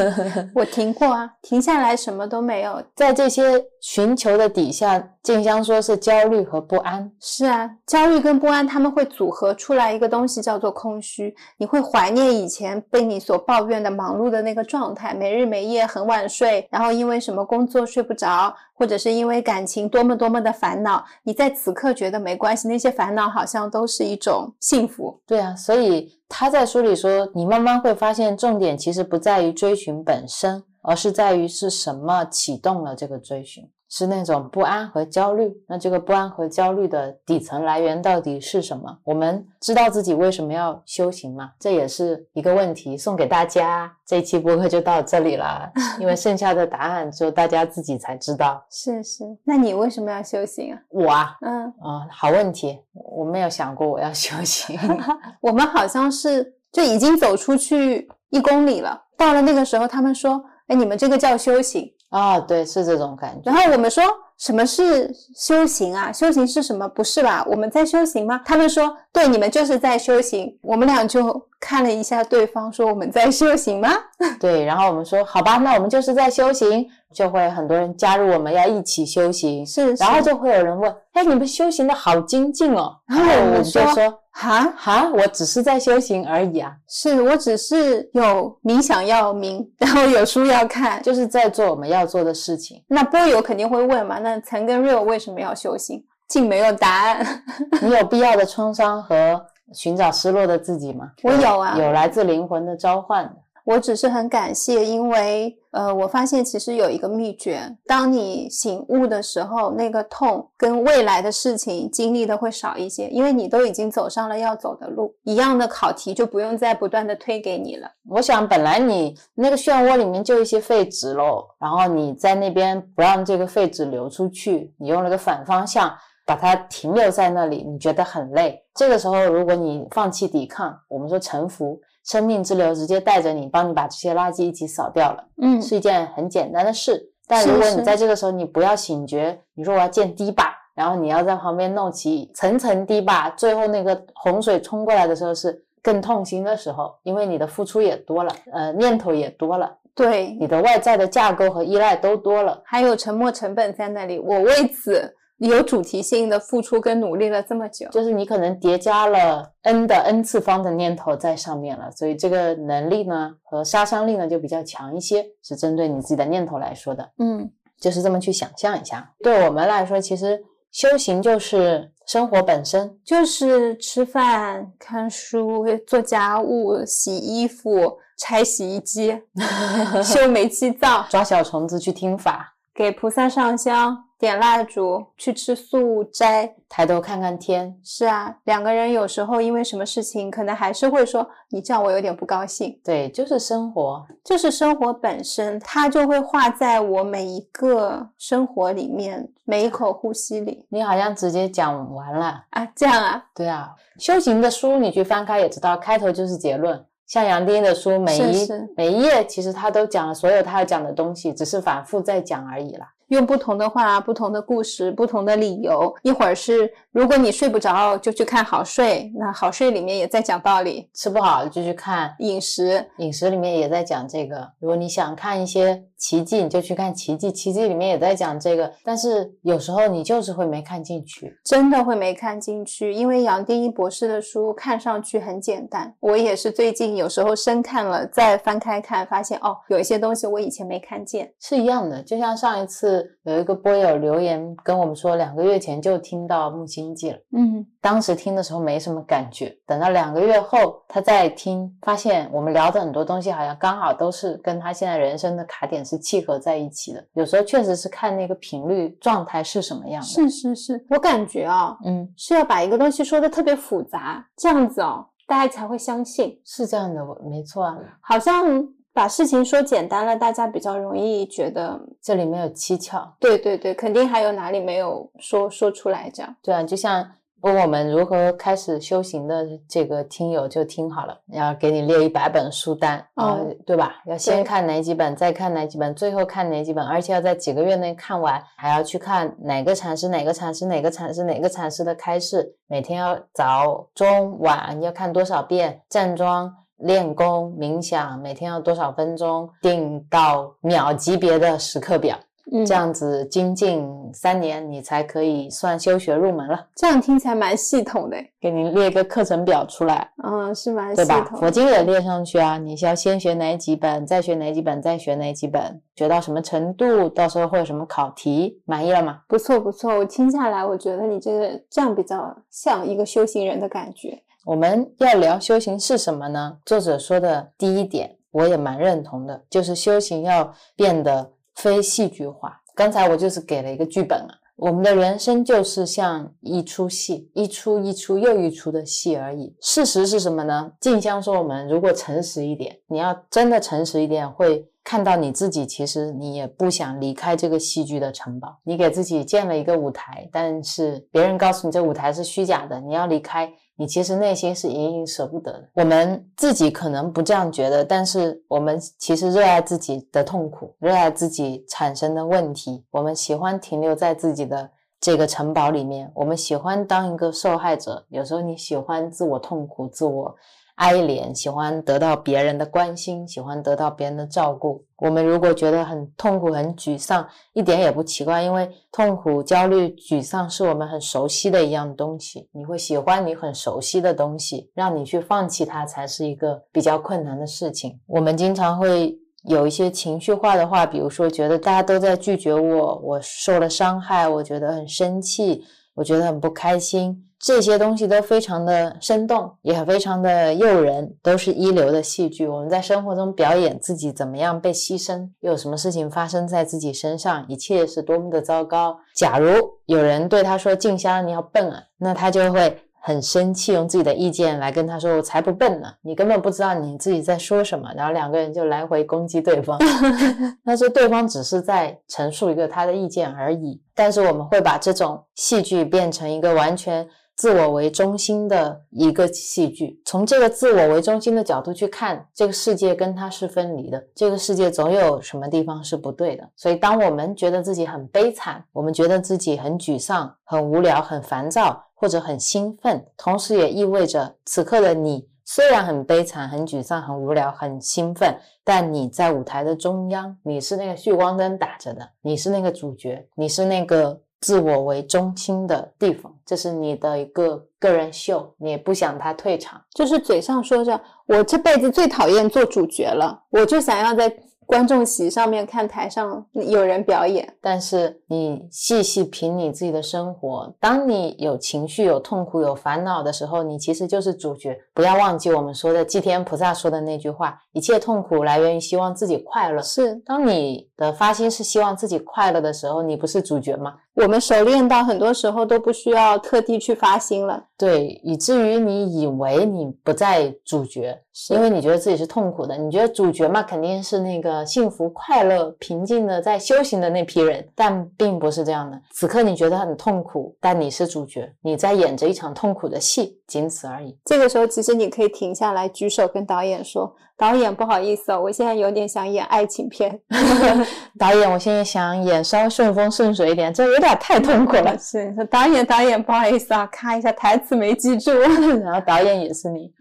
我停过啊，停下来什么都没有。在这些寻求的底下，静香说是焦虑和不安。是啊，焦虑跟不安，他们会组合出来一个东西，叫做空虚。你会怀念以前被你所抱怨的忙碌的那个状态，没日没夜，很晚睡，然后因为什么工作睡不着，或者是因为感情多么多么的烦恼。你在此刻觉得没关系，那些烦恼好像都是一种幸福。对啊，所以。他在书里说，你慢慢会发现，重点其实不在于追寻本身，而是在于是什么启动了这个追寻。是那种不安和焦虑，那这个不安和焦虑的底层来源到底是什么？我们知道自己为什么要修行吗？这也是一个问题，送给大家。这一期播客就到这里了，因为剩下的答案只有大家自己才知道。是是，那你为什么要修行啊？我啊，嗯啊，好问题，我没有想过我要修行。我们好像是就已经走出去一公里了，到了那个时候，他们说：“哎，你们这个叫修行。”啊，对，是这种感觉。然后我们说什么是修行啊？修行是什么？不是吧？我们在修行吗？他们说，对，你们就是在修行。我们俩就看了一下对方，说我们在修行吗？对，然后我们说好吧，那我们就是在修行，就会很多人加入我们，要一起修行。是，然后就会有人问，哎，你们修行的好精进哦。然后我们就说。哈哈，我只是在修行而已啊！是我只是有冥想要冥，然后有书要看，就是在做我们要做的事情。那波友肯定会问嘛？那陈跟 real 为什么要修行？竟没有答案。你有必要的创伤和寻找失落的自己吗？我有啊，有来自灵魂的召唤。我只是很感谢，因为呃，我发现其实有一个秘诀，当你醒悟的时候，那个痛跟未来的事情经历的会少一些，因为你都已经走上了要走的路，一样的考题就不用再不断的推给你了。我想本来你那个漩涡里面就一些废纸喽，然后你在那边不让这个废纸流出去，你用了个反方向把它停留在那里，你觉得很累。这个时候如果你放弃抵抗，我们说臣服。生命之流直接带着你，帮你把这些垃圾一起扫掉了，嗯，是一件很简单的事。但如果你在这个时候你不要醒觉，你说我要建堤坝，然后你要在旁边弄起层层堤坝，最后那个洪水冲过来的时候是更痛心的时候，因为你的付出也多了，呃，念头也多了，对，你的外在的架构和依赖都多了，还有沉没成本在那里，我为此。有主题性的付出跟努力了这么久，就是你可能叠加了 n 的 n 次方的念头在上面了，所以这个能力呢和杀伤力呢就比较强一些，是针对你自己的念头来说的。嗯，就是这么去想象一下。对我们来说，其实修行就是生活本身，就是吃饭、看书、做家务、洗衣服、拆洗衣机、修煤气灶、抓小虫子去听法、给菩萨上香。点蜡烛，去吃素斋，抬头看看天。是啊，两个人有时候因为什么事情，可能还是会说你这样我有点不高兴。对，就是生活，就是生活本身，它就会画在我每一个生活里面，每一口呼吸里。你好像直接讲完了啊？这样啊？对啊，修行的书你去翻开也知道，开头就是结论。像杨丁的书，每一每一页其实他都讲了所有他要讲的东西，只是反复在讲而已啦。用不同的话、不同的故事、不同的理由。一会儿是如果你睡不着，就去看好睡，那好睡里面也在讲道理。吃不好就去看饮食，饮食里面也在讲这个。如果你想看一些奇迹，你就去看奇迹，奇迹里面也在讲这个。但是有时候你就是会没看进去，真的会没看进去，因为杨定一博士的书看上去很简单。我也是最近有时候深看了，再翻开看，发现哦，有一些东西我以前没看见，是一样的。就像上一次有一个播友留言跟我们说，两个月前就听到木星记了，嗯，当时听的时候没什么感觉，等到两个月后他再听，发现我们聊的很多东西好像刚好都是跟他现在人生的卡点是契合在一起的。有时候确实是看那个频率状态是什么样的。是是是，我感觉啊，嗯，是要把一个东西说的特别复杂，这样子哦，大家才会相信。是这样的，我没错啊，好像把事情说简单了，大家比较容易觉得，这里面有蹊跷。对对对，肯定还有哪里没有说说出来，这样。对啊，就像问我们如何开始修行的这个听友就听好了，要给你列一百本书单啊、哦对吧？要先看哪几本，再看哪几本，最后看哪几本，而且要在几个月内看完，还要去看哪个禅师、哪个禅师、哪个禅师、哪个禅师的开示，每天要早、中、晚要看多少遍，站桩。练功、冥想，每天要多少分钟？定到秒级别的时刻表，嗯，这样子精进三年，你才可以算修学入门了。这样听起来蛮系统的，给你列一个课程表出来，嗯，是蛮系对吧？统佛经也列上去啊，你是要先学哪几本，再学哪几本，再学哪几本，学到什么程度，到时候会有什么考题，满意了吗？不错不错，我听下来，我觉得你这个这样比较像一个修行人的感觉。我们要聊修行是什么呢？作者说的第一点，我也蛮认同的，就是修行要变得非戏剧化。刚才我就是给了一个剧本啊，我们的人生就是像一出戏，一出一出又一出的戏而已。事实是什么呢？静香说，我们如果诚实一点，你要真的诚实一点，会看到你自己，其实你也不想离开这个戏剧的城堡。你给自己建了一个舞台，但是别人告诉你这舞台是虚假的，你要离开。你其实内心是隐隐舍不得的。我们自己可能不这样觉得，但是我们其实热爱自己的痛苦，热爱自己产生的问题。我们喜欢停留在自己的这个城堡里面，我们喜欢当一个受害者。有时候你喜欢自我痛苦、自我哀怜，喜欢得到别人的关心，喜欢得到别人的照顾。我们如果觉得很痛苦、很沮丧，一点也不奇怪，因为痛苦、焦虑、沮丧是我们很熟悉的一样东西。你会喜欢你很熟悉的东西，让你去放弃它，才是一个比较困难的事情。我们经常会有一些情绪化的话，比如说觉得大家都在拒绝我，我受了伤害，我觉得很生气，我觉得很不开心。这些东西都非常的生动，也非常的诱人，都是一流的戏剧。我们在生活中表演自己怎么样被牺牲，又有什么事情发生在自己身上，一切是多么的糟糕。假如有人对他说：“静香，你好笨啊！”那他就会很生气，用自己的意见来跟他说：“我才不笨呢，你根本不知道你自己在说什么。”然后两个人就来回攻击对方。他说对方只是在陈述一个他的意见而已。但是我们会把这种戏剧变成一个完全。自我为中心的一个戏剧，从这个自我为中心的角度去看，这个世界跟他是分离的，这个世界总有什么地方是不对的。所以，当我们觉得自己很悲惨，我们觉得自己很沮丧、很无聊、很烦躁，或者很兴奋，同时也意味着此刻的你虽然很悲惨、很沮丧、很无聊、很兴奋，但你在舞台的中央，你是那个聚光灯打着的，你是那个主角，你是那个。自我为中心的地方，这是你的一个个人秀，你也不想他退场，就是嘴上说着我这辈子最讨厌做主角了，我就想要在观众席上面看台上有人表演。但是你细细品你自己的生活，当你有情绪、有痛苦、有烦恼的时候，你其实就是主角。不要忘记我们说的祭天菩萨说的那句话：一切痛苦来源于希望自己快乐。是，当你的发心是希望自己快乐的时候，你不是主角吗？我们熟练到很多时候都不需要特地去发心了。对，以至于你以为你不在主角，因为你觉得自己是痛苦的。你觉得主角嘛，肯定是那个幸福、快乐、平静的在修行的那批人，但并不是这样的。此刻你觉得很痛苦，但你是主角，你在演着一场痛苦的戏，仅此而已。这个时候，其实你可以停下来，举手跟导演说：“导演不好意思哦，我现在有点想演爱情片。导演，我现在想演稍微顺风顺水一点，这有点太痛苦了。是导演，导演不好意思啊，咔一下台词没记住。然后导演也是你。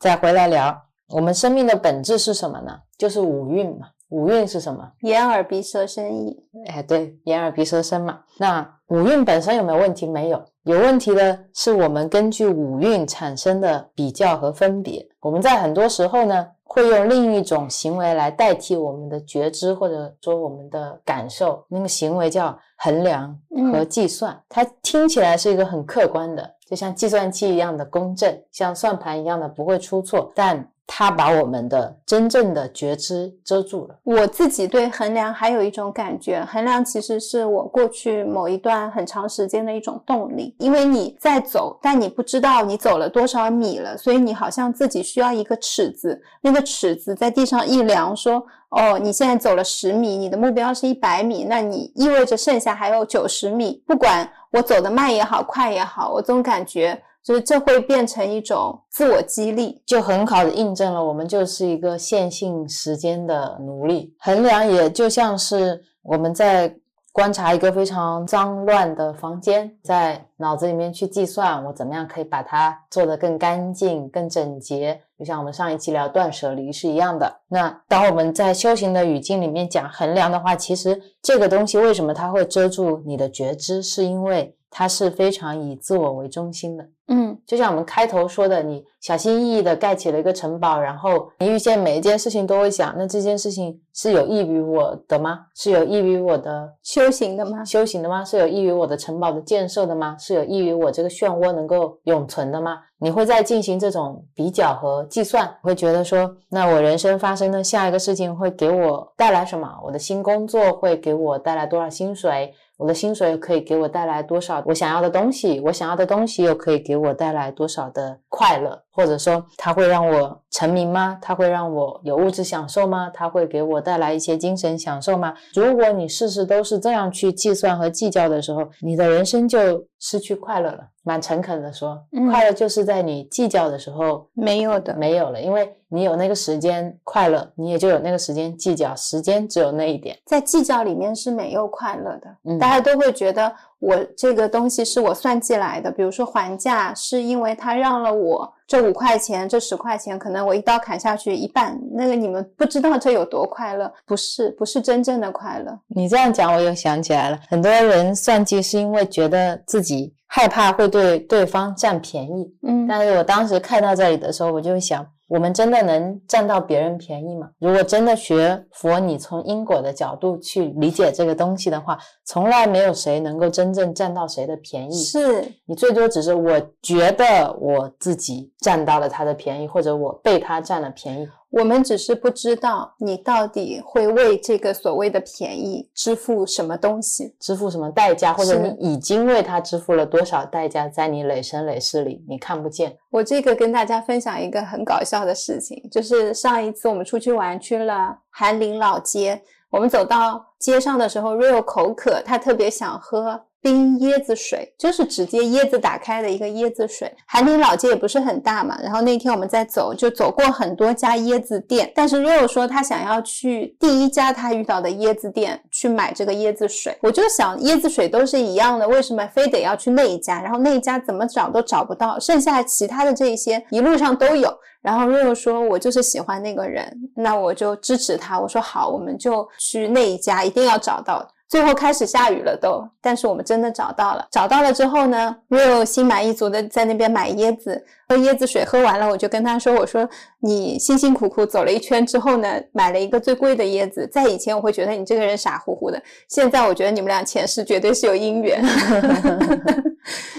再回来聊，我们生命的本质是什么呢？就是五蕴嘛。五蕴是什么？眼耳鼻舌身意。哎，对，眼耳鼻舌身嘛。那五蕴本身有没有问题？没有，有问题的是我们根据五蕴产生的比较和分别。我们在很多时候呢，会用另一种行为来代替我们的觉知，或者说我们的感受。那个行为叫衡量和计算。它听起来是一个很客观的，就像计算器一样的公正，像算盘一样的不会出错，但。它把我们的真正的觉知遮住了。我自己对衡量还有一种感觉，衡量其实是我过去某一段很长时间的一种动力。因为你在走，但你不知道你走了多少米了，所以你好像自己需要一个尺子，那个尺子在地上一量，说哦，你现在走了十米，你的目标是一百米，那你意味着剩下还有九十米。不管我走的慢也好，快也好，我总感觉。所以这会变成一种自我激励，就很好的印证了我们就是一个线性时间的奴隶。衡量也就像是我们在观察一个非常脏乱的房间，在脑子里面去计算我怎么样可以把它做得更干净、更整洁。就像我们上一期聊断舍离是一样的。那当我们在修行的语境里面讲衡量的话，其实这个东西为什么它会遮住你的觉知，是因为。它是非常以自我为中心的，嗯，就像我们开头说的，你小心翼翼的盖起了一个城堡，然后你遇见每一件事情都会想，那这件事情是有益于我的吗？是有益于我的修行的吗？修行的吗？是有益于我的城堡的建设的吗？是有益于我这个漩涡能够永存的吗？你会在进行这种比较和计算，会觉得说，那我人生发生的下一个事情会给我带来什么？我的新工作会给我带来多少薪水？我的薪水可以给我带来多少我想要的东西？我想要的东西又可以给我带来多少的快乐？或者说，它会让我成名吗？它会让我有物质享受吗？它会给我带来一些精神享受吗？如果你事事都是这样去计算和计较的时候，你的人生就失去快乐了。蛮诚恳的说，快乐就是在你计较的时候没有的，没有了，因为你有那个时间快乐，你也就有那个时间计较。时间只有那一点，在计较里面是没有快乐的。嗯，大家都会觉得我这个东西是我算计来的，比如说还价，是因为他让了我这五块钱，这十块钱，可能我一刀砍下去一半，那个你们不知道这有多快乐，不是，不是真正的快乐。你这样讲，我又想起来了，很多人算计是因为觉得自己。害怕会对对方占便宜，嗯，但是我当时看到这里的时候，我就想，我们真的能占到别人便宜吗？如果真的学佛，你从因果的角度去理解这个东西的话，从来没有谁能够真正占到谁的便宜，是你最多只是我觉得我自己占到了他的便宜，或者我被他占了便宜。我们只是不知道你到底会为这个所谓的便宜支付什么东西，支付什么代价，或者你已经为他支付了多少代价，在你累生累世里你看不见。我这个跟大家分享一个很搞笑的事情，就是上一次我们出去玩去了韩林老街，我们走到街上的时候，Rio 口渴，他特别想喝。冰椰子水就是直接椰子打开的一个椰子水。韩林老街也不是很大嘛，然后那天我们在走，就走过很多家椰子店，但是 Rio 说他想要去第一家他遇到的椰子店去买这个椰子水。我就想，椰子水都是一样的，为什么非得要去那一家？然后那一家怎么找都找不到，剩下其他的这一些一路上都有。然后 Rio 说，我就是喜欢那个人，那我就支持他。我说好，我们就去那一家，一定要找到。最后开始下雨了，都，但是我们真的找到了。找到了之后呢我又心满意足的在那边买椰子，喝椰子水，喝完了，我就跟他说：“我说你辛辛苦苦走了一圈之后呢，买了一个最贵的椰子。在以前我会觉得你这个人傻乎乎的，现在我觉得你们俩前世绝对是有姻缘。”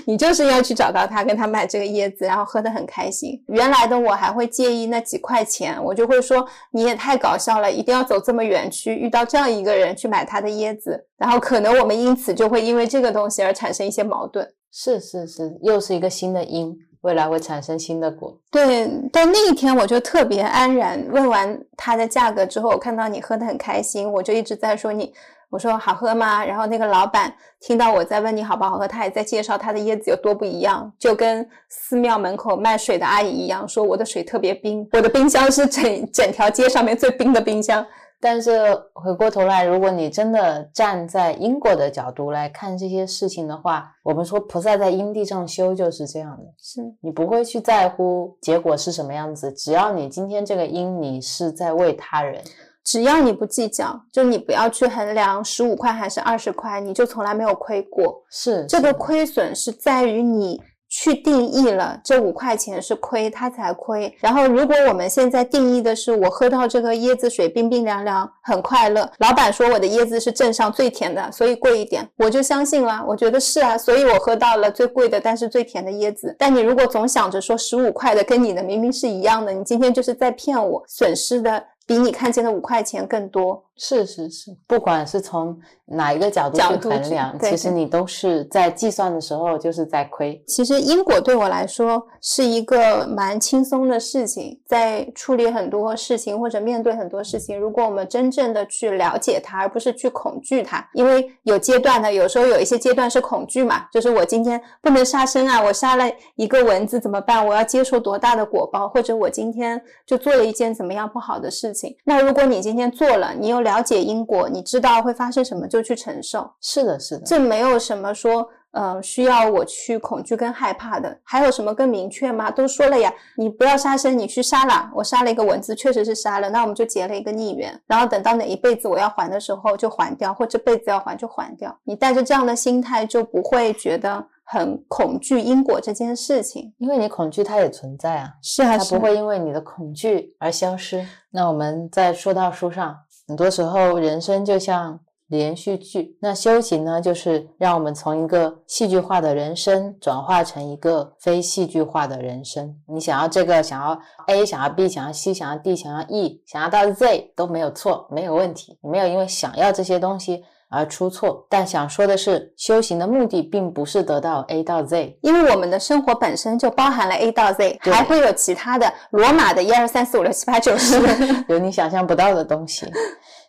你就是要去找到他，跟他买这个椰子，然后喝得很开心。原来的我还会介意那几块钱，我就会说你也太搞笑了，一定要走这么远去遇到这样一个人去买他的椰子，然后可能我们因此就会因为这个东西而产生一些矛盾。是是是，又是一个新的因，未来会产生新的果。对，但那一天我就特别安然。问完它的价格之后，我看到你喝得很开心，我就一直在说你。我说好喝吗？然后那个老板听到我在问你好不好喝，他也在介绍他的椰子有多不一样，就跟寺庙门口卖水的阿姨一样，说我的水特别冰，我的冰箱是整整条街上面最冰的冰箱。但是回过头来，如果你真的站在因果的角度来看这些事情的话，我们说菩萨在因地上修就是这样的，是你不会去在乎结果是什么样子，只要你今天这个因你是在为他人，只要你不计较，就你不要去衡量十五块还是二十块，你就从来没有亏过。是这个亏损是在于你去定义了这五块钱是亏，它才亏。然后，如果我们现在定义的是我喝到这个椰子水冰冰凉凉，很快乐。老板说我的椰子是镇上最甜的，所以贵一点，我就相信了。我觉得是啊，所以我喝到了最贵的，但是最甜的椰子。但你如果总想着说十五块的跟你的明明是一样的，你今天就是在骗我，损失的比你看见的五块钱更多。是是是，不管是从哪一个角度去衡量，其实你都是在计算的时候就是在亏。其实因果对我来说是一个蛮轻松的事情，在处理很多事情或者面对很多事情，如果我们真正的去了解它，而不是去恐惧它，因为有阶段的，有时候有一些阶段是恐惧嘛，就是我今天不能杀生啊，我杀了一个蚊子怎么办？我要接受多大的果报？或者我今天就做了一件怎么样不好的事情？那如果你今天做了，你又了解因果，你知道会发生什么，就去承受。是的，是的，这没有什么说，呃，需要我去恐惧跟害怕的。还有什么更明确吗？都说了呀，你不要杀生，你去杀了。我杀了一个蚊子，确实是杀了，那我们就结了一个孽缘。然后等到哪一辈子我要还的时候就还掉，或这辈子要还就还掉。你带着这样的心态，就不会觉得很恐惧因果这件事情。因为你恐惧它也存在啊，是啊它不会因为你的恐惧而消失。那我们再说到书上，很多时候人生就像连续剧，那修行呢，就是让我们从一个戏剧化的人生转化成一个非戏剧化的人生。你想要这个，想要 A，想要 B，想要 C，想要 D，想要 E，想要到 Z 都没有错，没有问题。你没有因为想要这些东西而出错。但想说的是，修行的目的并不是得到 A 到 Z，因为我们的生活本身就包含了 A 到 Z，还会有其他的罗马的一二三四五六七八九十。有你想象不到的东西。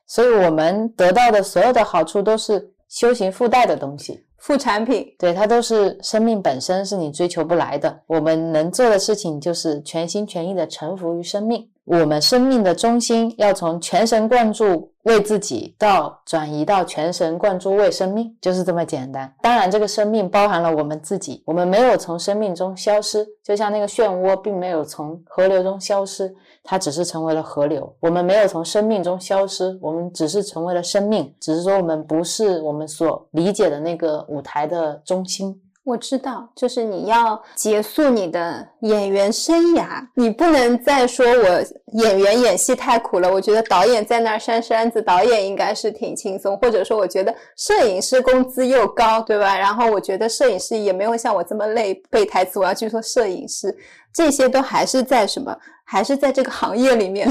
所以我们得到的所有的好处都是修行附带的东西，副产品。对，它都是生命本身是你追求不来的。我们能做的事情就是全心全意的臣服于生命。我们生命的中心要从全神贯注为自己，到转移到全神贯注为生命，就是这么简单。当然，这个生命包含了我们自己，我们没有从生命中消失，就像那个漩涡并没有从河流中消失，它只是成为了河流。我们没有从生命中消失，我们只是成为了生命，只是说我们不是我们所理解的那个舞台的中心。我知道，就是你要结束你的演员生涯，你不能再说我演员演戏太苦了。我觉得导演在那儿扇扇子，导演应该是挺轻松，或者说我觉得摄影师工资又高，对吧？然后我觉得摄影师也没有像我这么累背台词，我要去做摄影师，这些都还是在什么？还是在这个行业里面。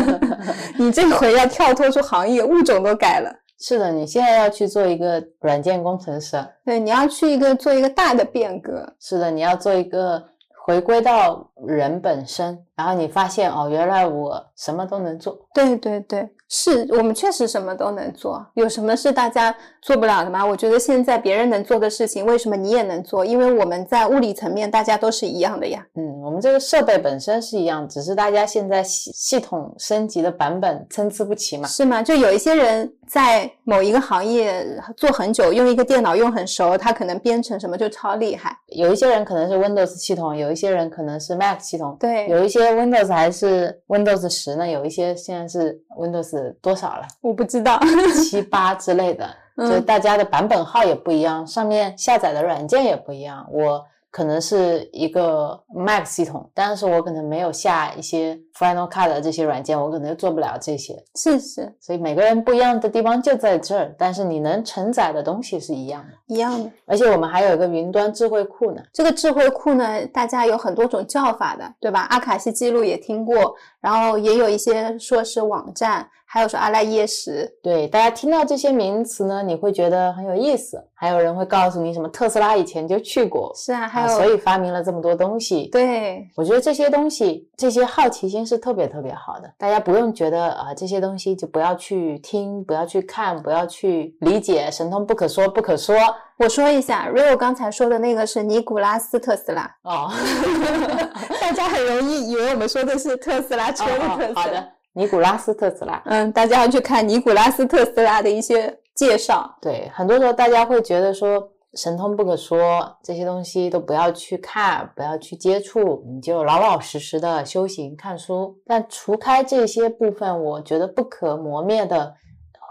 你这回要跳脱出行业，物种都改了。是的，你现在要去做一个软件工程师，对，你要去一个做一个大的变革。是的，你要做一个回归到人本身，然后你发现哦，原来我什么都能做。对对对，是我们确实什么都能做，有什么是大家做不了的吗？我觉得现在别人能做的事情，为什么你也能做？因为我们在物理层面大家都是一样的呀。嗯，我们这个设备本身是一样，只是大家现在系系统升级的版本参差不齐嘛。是吗？就有一些人在某一个行业做很久，用一个电脑用很熟，他可能编程什么就超厉害。有一些人可能是 Windows 系统，有一些人可能是 Mac 系统，对，有一些 Windows 还是 Windows 十呢，有一些现在是 Windows 多少了，我不知道。七八之类的，就嗯大家的版本号也不一样，上面下载的软件也不一样。我可能是一个 Mac 系统，但是我可能没有下一些 Final Cut 的这些软件，我可能就做不了这些。是是所以每个人不一样的地方就在这儿，但是你能承载的东西是一样的。一样的。而且我们还有一个云端智慧库呢。这个智慧库呢，大家有很多种叫法的，对吧？阿卡西记录也听过，然后也有一些说是网站，还有说阿赖耶识，对，大家听到这些名词呢，你会觉得很有意思。还有人会告诉你什么特斯拉以前就去过，是啊，还有、所以发明了这么多东西。对，我觉得这些东西，这些好奇心是特别特别好的。大家不用觉得啊、这些东西就不要去听，不要去看，不要去理解，神通不可说，不可说。我说一下，Rio 刚才说的那个是尼古拉斯特斯拉，哦，大家很容易以为我们说的是特斯拉车的特斯拉。好的，尼古拉斯特斯拉。嗯，大家要去看尼古拉斯特斯拉的一些介绍。对，很多时候大家会觉得说神通不可说，这些东西都不要去看，不要去接触，你就老老实实的修行看书。但除开这些部分，我觉得不可磨灭的，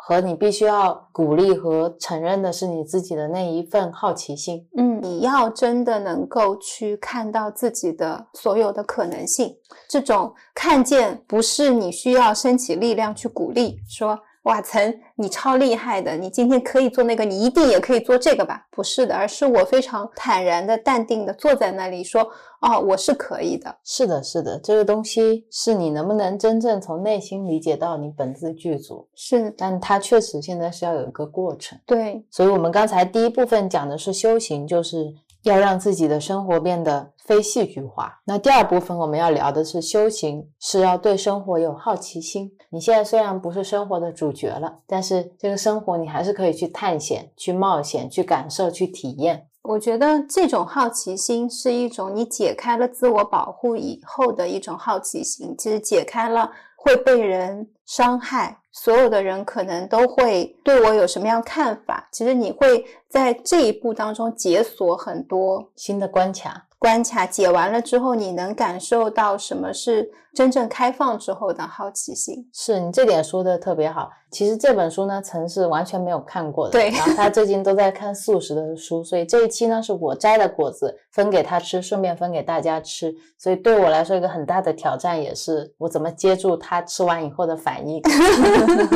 和你必须要鼓励和承认的是你自己的那一份好奇心。嗯，你要真的能够去看到自己的所有的可能性，这种看见不是你需要升起力量去鼓励说。哇，岑，你超厉害的！你今天可以做那个，你一定也可以做这个吧？不是的，而是我非常坦然的、淡定的坐在那里说：“哦，我是可以的。是的，是的，这个东西是你能不能真正从内心理解到你本自具足，”是，但它确实现在是要有一个过程。对，所以我们刚才第一部分讲的是修行，就是要让自己的生活变得非戏剧化。那第二部分我们要聊的是修行，是要对生活有好奇心。你现在虽然不是生活的主角了，但是这个生活你还是可以去探险、去冒险、去感受、去体验。我觉得这种好奇心是一种你解开了自我保护以后的一种好奇心，其实解开了会被人伤害，所有的人可能都会对我有什么样看法。其实你会在这一步当中解锁很多新的关卡。关卡解完了之后，你能感受到什么是真正开放之后的好奇心。是你这点说的特别好。其实这本书呢，曾是完全没有看过的。对然后他最近都在看素食的书，所以这一期呢是我摘的果子分给他吃，顺便分给大家吃。所以对我来说，一个很大的挑战也是我怎么接住他吃完以后的反应。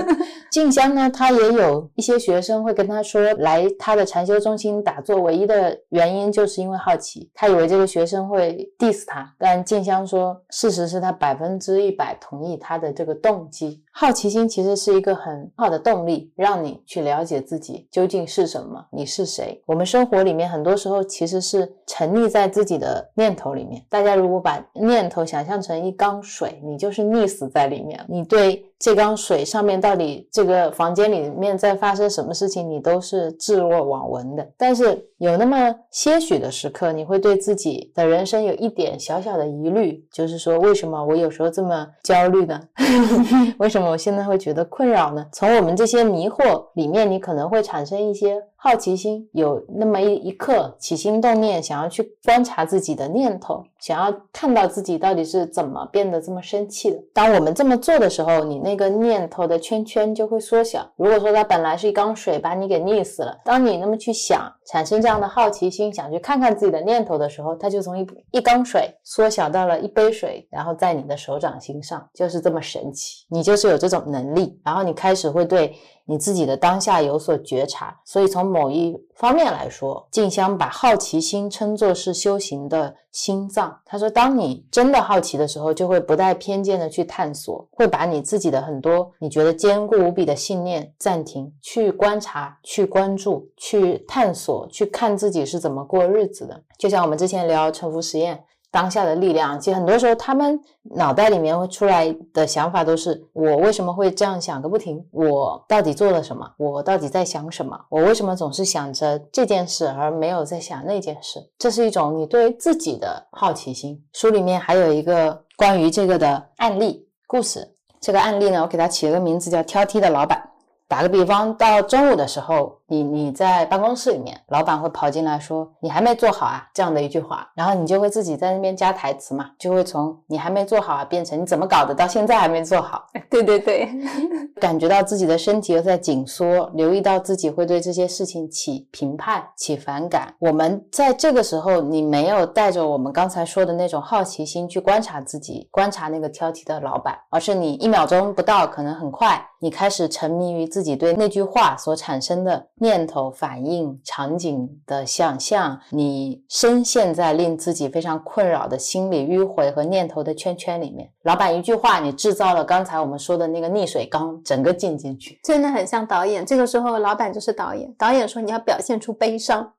静香呢，他也有一些学生会跟他说，来他的禅修中心打坐，唯一的原因就是因为好奇。他以为这个学生会 diss 他，但静香说，事实是他百分之一百同意他的这个动机。好奇心其实是一个很好的动力，让你去了解自己究竟是什么，你是谁。我们生活里面很多时候其实是沉溺在自己的念头里面。大家如果把念头想象成一缸水，你就是溺死在里面。你对这缸水上面到底这个房间里面在发生什么事情，你都是置若罔闻的。但是有那么些许的时刻，你会对自己的人生有一点小小的疑虑，就是说，为什么我有时候这么焦虑呢？为什么我现在会觉得困扰呢？从我们这些迷惑里面，你可能会产生一些好奇心，有那么一一刻起心动念，想要去观察自己的念头，想要看到自己到底是怎么变得这么生气的。当我们这么做的时候，你那个念头的圈圈就会缩小。如果说它本来是一缸水，把你给溺死了，当你那么去想，产生这样的好奇心，想去看看自己的念头的时候，它就从一一缸水缩小到了一杯水，然后在你的手掌心上，就是这么神奇。你就是有这种能力，然后你开始会对你自己的当下有所觉察。所以从某一方面来说，静香把好奇心称作是修行的心脏。他说，当你真的好奇的时候，就会不带偏见的去探索，会把你自己的很多你觉得坚固无比的信念暂停，去观察、去关注、去探索、去看自己是怎么过日子的。就像我们之前聊沉浮实验。当下的力量，其实很多时候他们脑袋里面会出来的想法都是：我为什么会这样想个不停？我到底做了什么？我到底在想什么？我为什么总是想着这件事，而没有在想那件事？这是一种你对自己的好奇心。书里面还有一个关于这个的案例故事。这个案例呢，我给它起了个名字叫“挑剔的老板”。打个比方，到中午的时候，你你在办公室里面，老板会跑进来说：“你还没做好啊？”这样的一句话，然后你就会自己在那边加台词嘛，就会从“你还没做好啊”变成“你怎么搞的，到现在还没做好 ”。对对对 感觉到自己的身体又在紧缩，留意到自己会对这些事情起评判、起反感。我们在这个时候，你没有带着我们刚才说的那种好奇心去观察自己，观察那个挑剔的老板，而是你一秒钟不到，可能很快，你开始沉迷于自己对那句话所产生的念头、反应、场景的想象，你深陷在令自己非常困扰的心理迂回和念头的圈圈里面。老板一句话，你制造了刚才我们说的那个溺水缸，整个进进去。真的很像导演。这个时候，老板就是导演。导演说你要表现出悲伤，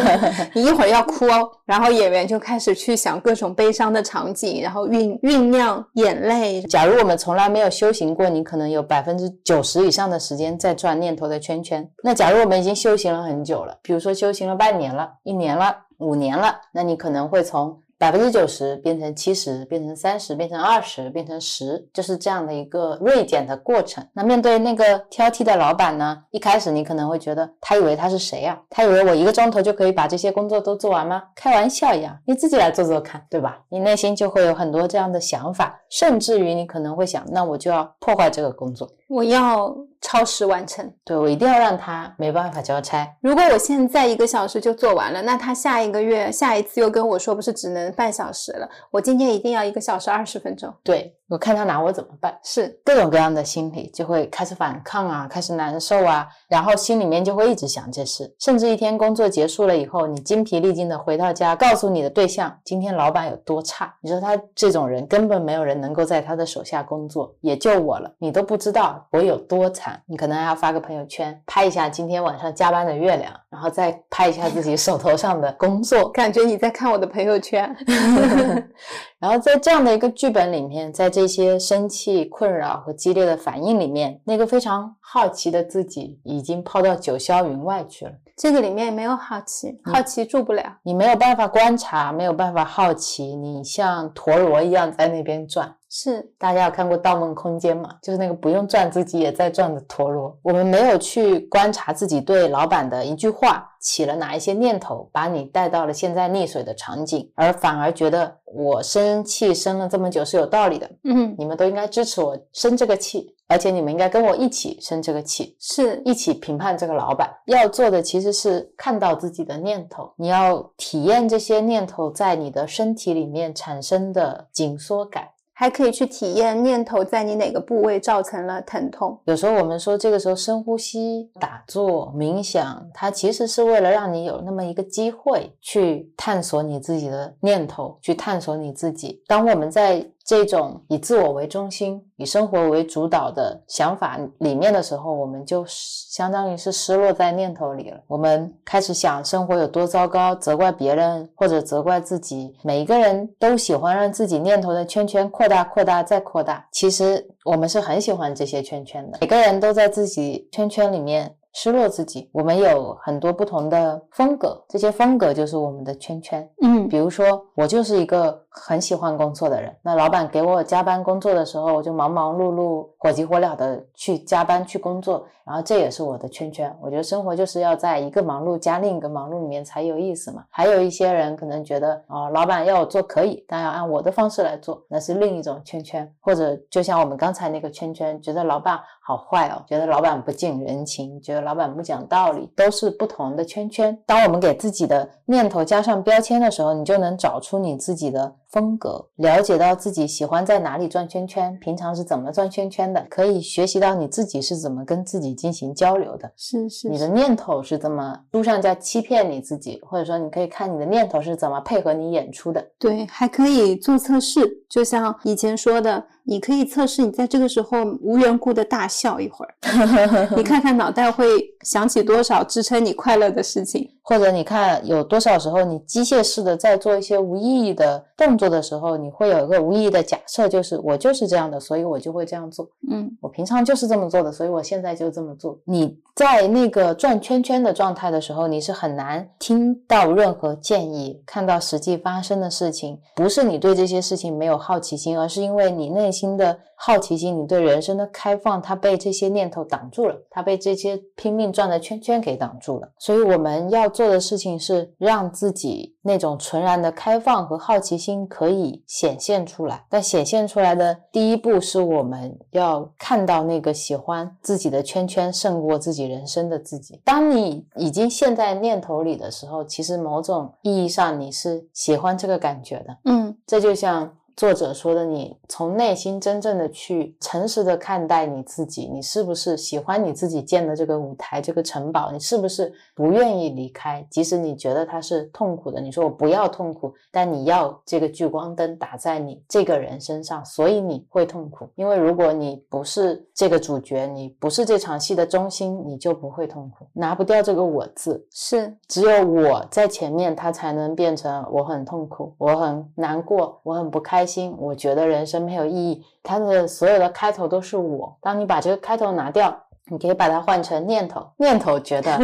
你一会儿要哭哦，然后演员就开始去想各种悲伤的场景，然后酝酝酿眼泪。假如我们从来没有修行过，你可能有百分之九十以上的时间在转念头的圈圈。那假如我们已经修行了很久了，比如说修行了半年了、一年了、五年了，那你可能会从。百分之九十变成七十，变成三十，变成二十，变成十，就是这样的一个锐减的过程。那面对那个挑剔的老板呢？一开始你可能会觉得，他以为他是谁呀？他以为我一个钟头就可以把这些工作都做完吗？开玩笑一样，你自己来做做看，对吧？你内心就会有很多这样的想法，甚至于你可能会想，那我就要破坏这个工作，我要超时完成，对我一定要让他没办法交差。如果我现在一个小时就做完了，那他下一个月、下一次又跟我说，不是只能。半小时了，我今天一定要一个小时二十分钟。对。我看他拿我怎么办？是各种各样的心理就会开始反抗啊，开始难受啊，然后心里面就会一直想这事，甚至一天工作结束了以后，你精疲力尽的回到家，告诉你的对象今天老板有多差，你说他这种人根本没有人能够在他的手下工作，也就我了，你都不知道我有多惨，你可能还要发个朋友圈，拍一下今天晚上加班的月亮，然后再拍一下自己手头上的工作，感觉你在看我的朋友圈。然后在这样的一个剧本里面，在这一些生气、困扰和激烈的反应里面，那个非常好奇的自己已经抛到九霄云外去了。这个里面没有好奇，好奇住不了。你没有办法观察，没有办法好奇，你像陀螺一样在那边转。是，大家有看过《盗梦空间》吗？就是那个不用转自己也在转的陀螺。我们没有去观察自己对老板的一句话起了哪一些念头，把你带到了现在溺水的场景，而反而觉得我生气生了这么久是有道理的。嗯，你们都应该支持我生这个气，而且你们应该跟我一起生这个气，是一起评判这个老板。要做的其实是看到自己的念头，你要体验这些念头在你的身体里面产生的紧缩感。还可以去体验念头在你哪个部位造成了疼痛。有时候我们说这个时候深呼吸、打坐、冥想，它其实是为了让你有那么一个机会去探索你自己的念头，去探索你自己。当我们在这种以自我为中心、以生活为主导的想法里面的时候，我们就相当于是失落在念头里了。我们开始想生活有多糟糕，责怪别人或者责怪自己。每一个人都喜欢让自己念头的圈圈扩大、扩大再扩大。其实我们是很喜欢这些圈圈的。每个人都在自己圈圈里面。失落自己，我们有很多不同的风格，这些风格就是我们的圈圈。嗯，比如说我就是一个很喜欢工作的人，那老板给我加班工作的时候，我就忙忙碌碌、火急火燎的去加班去工作，然后这也是我的圈圈。我觉得生活就是要在一个忙碌加另一个忙碌里面才有意思嘛。还有一些人可能觉得，哦，老板要我做可以，但要按我的方式来做，那是另一种圈圈。或者就像我们刚才那个圈圈，觉得老板好坏哦，觉得老板不近人情，觉得。老板不讲道理，都是不同的圈圈。当我们给自己的念头加上标签的时候，你就能找出你自己的风格，了解到自己喜欢在哪里转圈圈，平常是怎么转圈圈的，可以学习到你自己是怎么跟自己进行交流的。是是，你的念头是怎么书上叫欺骗你自己，或者说你可以看你的念头是怎么配合你演出的。对，还可以做测试，就像以前说的。你可以测试你在这个时候无缘故的大笑一会儿，你看看脑袋会想起多少支撑你快乐的事情。或者你看有多少时候你机械式的在做一些无意义的动作的时候，你会有一个无意义的假设，就是我就是这样的，所以我就会这样做。嗯，我平常就是这么做的，所以我现在就这么做。你在那个转圈圈的状态的时候，你是很难听到任何建议，看到实际发生的事情。不是你对这些事情没有好奇心，而是因为你内心的好奇心，你对人生的开放，它被这些念头挡住了，它被这些拼命转的圈圈给挡住了。所以我们要。做的事情是让自己那种纯然的开放和好奇心可以显现出来，但显现出来的第一步是我们要看到那个喜欢自己的圈圈胜过自己人生的自己。当你已经陷在念头里的时候，其实某种意义上你是喜欢这个感觉的。嗯，这就像。作者说的，你从内心真正的去诚实的看待你自己，你是不是喜欢你自己建的这个舞台、这个城堡？你是不是不愿意离开？即使你觉得它是痛苦的，你说我不要痛苦，但你要这个聚光灯打在你这个人身上，所以你会痛苦。因为如果你不是这个主角，你不是这场戏的中心，你就不会痛苦，拿不掉这个我字。是只有我在前面，它才能变成我很痛苦，我很难过，我很不开心，我觉得人生没有意义。它的所有的开头都是我。当你把这个开头拿掉，你可以把它换成念头，念头觉得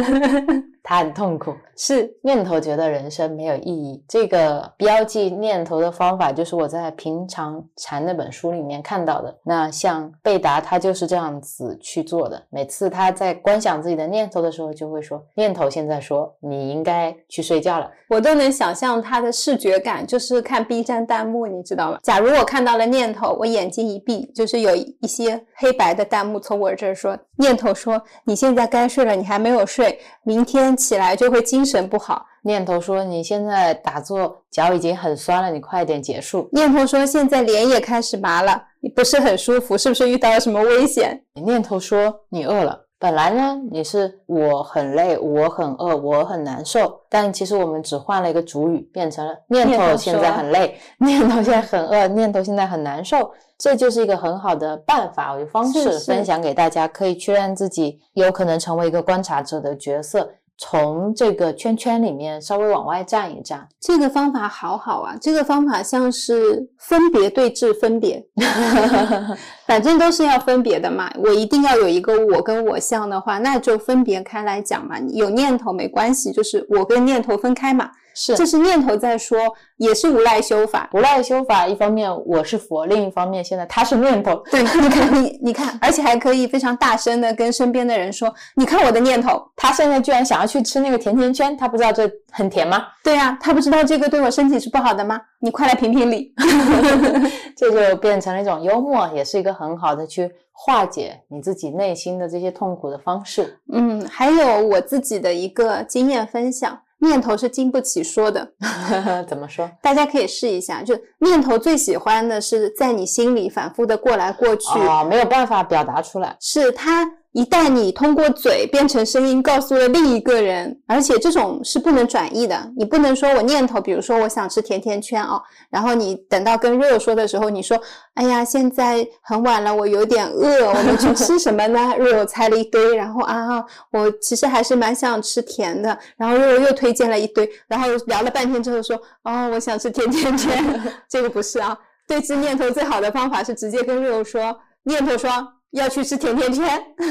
他很痛苦，是，念头觉得人生没有意义。这个标记念头的方法，就是我在《平常禅》那本书里面看到的。那像贝达，他就是这样子去做的。每次他在观想自己的念头的时候，就会说：“念头现在说你应该去睡觉了。”我都能想象他的视觉感，就是看 B 站弹幕，你知道吗？假如我看到了念头，我眼睛一闭，就是有一些黑白的弹幕从我这儿说，念头说你现在该睡了，你还没有睡，明天起来就会精神不好。念头说你现在打坐脚已经很酸了，你快点结束。念头说现在脸也开始麻了，你不是很舒服，是不是遇到了什么危险？念头说你饿了。本来呢，你是我很累，我很饿，我很难受。但其实我们只换了一个主语，变成了念头现在很累，念头现在很饿，念头现在很难受。这就是一个很好的办法，我的方式分享给大家，可以去让自己有可能成为一个观察者的角色。从这个圈圈里面稍微往外站一站，这个方法好好啊！这个方法像是分别对峙，分别，反正都是要分别的嘛。我一定要有一个我跟我像的话，那就分别开来讲嘛。有念头没关系，就是我跟念头分开嘛。是，这是念头在说，也是无赖修法。无赖修法，一方面我是佛，另一方面现在他是念头。对，你看 你，你看，而且还可以非常大声的跟身边的人说，你看我的念头，他现在居然想要去吃那个甜甜圈，他不知道这很甜吗？对呀，他不知道这个对我身体是不好的吗？你快来评评理。这就变成了一种幽默，也是一个很好的去化解你自己内心的这些痛苦的方式。嗯，还有我自己的一个经验分享。念头是经不起说的，怎么说？大家可以试一下，就念头最喜欢的是在你心里反复的过来过去，啊，没有办法表达出来，是它。一旦你通过嘴变成声音告诉了另一个人，而且这种是不能转译的，你不能说我念头，比如说我想吃甜甜圈哦，然后你等到跟肉说的时候，你说，哎呀，现在很晚了，我有点饿，我们去吃什么呢？肉猜了一堆，然后啊，我其实还是蛮想吃甜的，然后肉又推荐了一堆，然后聊了半天之后说，哦，我想吃甜甜圈，这个不是啊，对峙念头最好的方法是直接跟肉说，念头说。要去吃甜甜圈，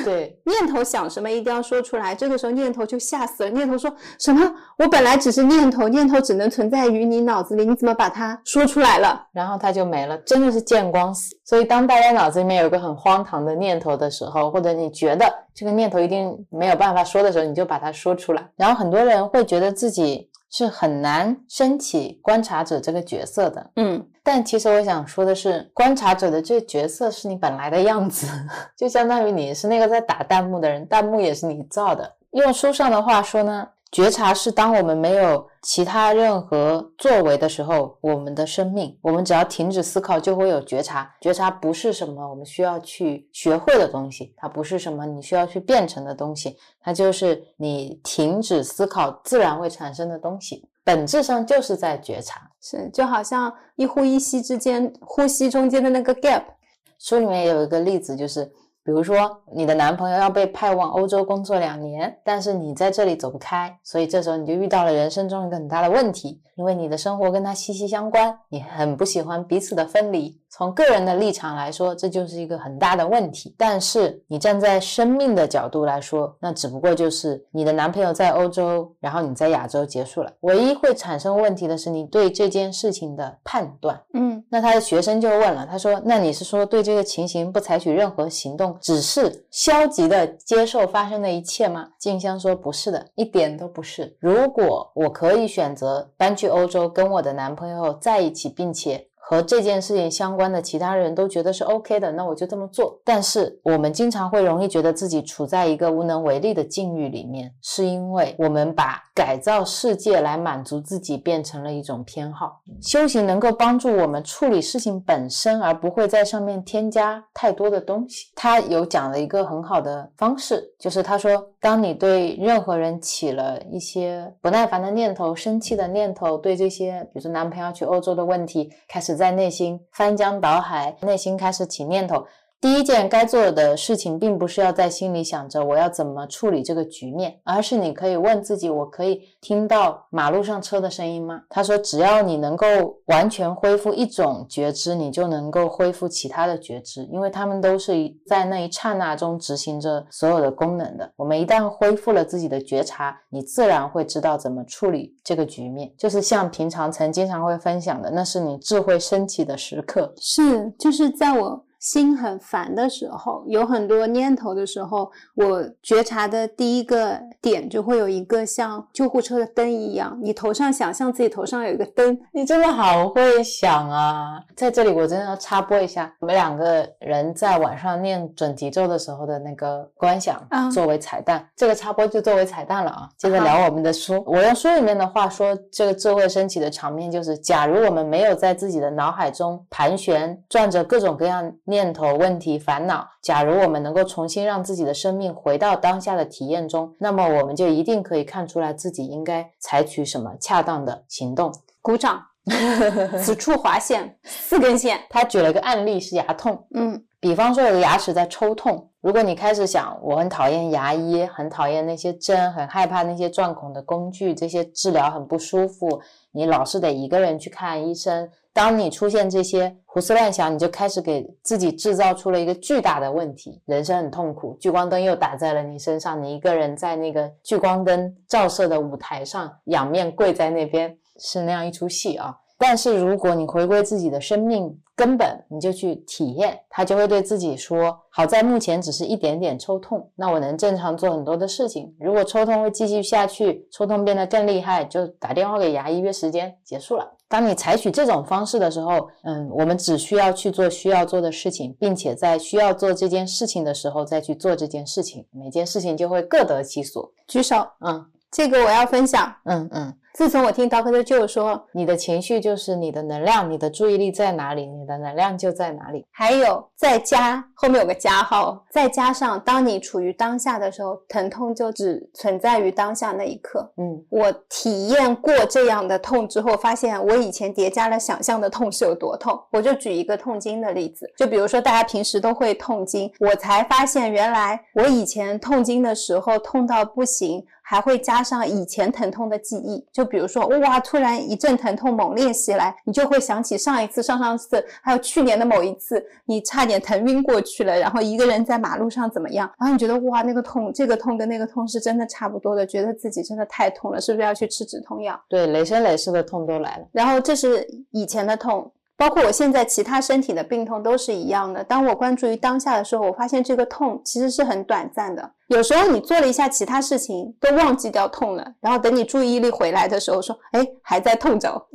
对，念头想什么一定要说出来。这个时候念头就吓死了。念头说什么？我本来只是念头，念头只能存在于你脑子里，你怎么把它说出来了？然后它就没了，真的是见光死。所以当大家脑子里面有一个很荒唐的念头的时候，或者你觉得这个念头一定没有办法说的时候，你就把它说出来。然后很多人会觉得自己。是很难升起观察者这个角色的，嗯，但其实我想说的是，观察者的这个角色是你本来的样子，就相当于你是那个在打弹幕的人，弹幕也是你造的。用书上的话说呢。觉察是当我们没有其他任何作为的时候，我们的生命，我们只要停止思考，就会有觉察。觉察不是什么我们需要去学会的东西，它不是什么你需要去变成的东西，它就是你停止思考自然会产生的东西，本质上就是在觉察。是，就好像一呼一吸之间，呼吸中间的那个 gap。书里面有一个例子，就是。比如说，你的男朋友要被派往欧洲工作两年，但是你在这里走不开，所以这时候你就遇到了人生中一个很大的问题，因为你的生活跟他息息相关，你很不喜欢彼此的分离。从个人的立场来说，这就是一个很大的问题。但是你站在生命的角度来说，那只不过就是你的男朋友在欧洲，然后你在亚洲结束了。唯一会产生问题的是你对这件事情的判断。嗯，那他的学生就问了，他说：“那你是说对这个情形不采取任何行动，只是消极的接受发生的一切吗？”静香说：“不是的，一点都不是。如果我可以选择搬去欧洲，跟我的男朋友在一起，并且。”和这件事情相关的其他人都觉得是 OK 的，那我就这么做。但是我们经常会容易觉得自己处在一个无能为力的境遇里面，是因为我们把改造世界来满足自己变成了一种偏好。修行能够帮助我们处理事情本身，而不会在上面添加太多的东西。他有讲了一个很好的方式，就是他说，当你对任何人起了一些不耐烦的念头、生气的念头，对这些，比如说男朋友去欧洲的问题，开始在内心翻江倒海，内心开始起念头。第一件该做的事情，并不是要在心里想着我要怎么处理这个局面，而是你可以问自己：我可以听到马路上车的声音吗？他说，只要你能够完全恢复一种觉知，你就能够恢复其他的觉知，因为他们都是在那一刹那中执行着所有的功能的。我们一旦恢复了自己的觉察，你自然会知道怎么处理这个局面。就是像平常曾经常会分享的，那是你智慧升起的时刻。是，就是在我。心很烦的时候，有很多念头的时候，我觉察的第一个点就会有一个像救护车的灯一样，你头上想象自己头上有一个灯，你真的好会想啊！在这里我真的要插播一下，我们两个人在晚上念准提咒的时候的那个观想，作为彩蛋，这个插播就作为彩蛋了啊！接着聊我们的书，我用书里面的话说，这个智慧升起的场面就是：假如我们没有在自己的脑海中盘旋转着各种各样。念头、问题、烦恼。假如我们能够重新让自己的生命回到当下的体验中，那么我们就一定可以看出来自己应该采取什么恰当的行动。鼓掌，此处划线，四根线。他举了个案例是牙痛，嗯，比方说有个牙齿在抽痛，如果你开始想我很讨厌牙医，很讨厌那些针，很害怕那些钻孔的工具，这些治疗很不舒服，你老是得一个人去看医生。当你出现这些胡思乱想，你就开始给自己制造出了一个巨大的问题，人生很痛苦。聚光灯又打在了你身上，你一个人在那个聚光灯照射的舞台上，仰面跪在那边，是那样一出戏啊。但是如果你回归自己的生命根本，你就去体验，他就会对自己说：好在目前只是一点点抽痛，那我能正常做很多的事情。如果抽痛会继续下去，抽痛变得更厉害，就打电话给牙医约时间，结束了。当你采取这种方式的时候，嗯，我们只需要去做需要做的事情，并且在需要做这件事情的时候再去做这件事情，每件事情就会各得其所。举手，嗯，这个我要分享，嗯嗯。自从我听 Doctor Joe 说，你的情绪就是你的能量，你的注意力在哪里，你的能量就在哪里。还有再加后面有个加号，再加上当你处于当下的时候，疼痛就只存在于当下那一刻。嗯，我体验过这样的痛之后，发现我以前叠加了想象的痛是有多痛。我就举一个痛经的例子，就比如说大家平时都会痛经，我才发现原来我以前痛经的时候痛到不行。还会加上以前疼痛的记忆，就比如说，哇，突然一阵疼痛猛烈袭来，你就会想起上一次、上上次，还有去年的某一次，你差点疼晕过去了，然后一个人在马路上怎么样？然后你觉得，哇，那个痛，这个痛跟那个痛是真的差不多的，觉得自己真的太痛了，是不是要去吃止痛药？对，累生累世的痛都来了。然后这是以前的痛。包括我现在其他身体的病痛都是一样的。当我关注于当下的时候，我发现这个痛其实是很短暂的。有时候你做了一下其他事情，都忘记掉痛了，然后等你注意力回来的时候，说：“哎，还在痛着。”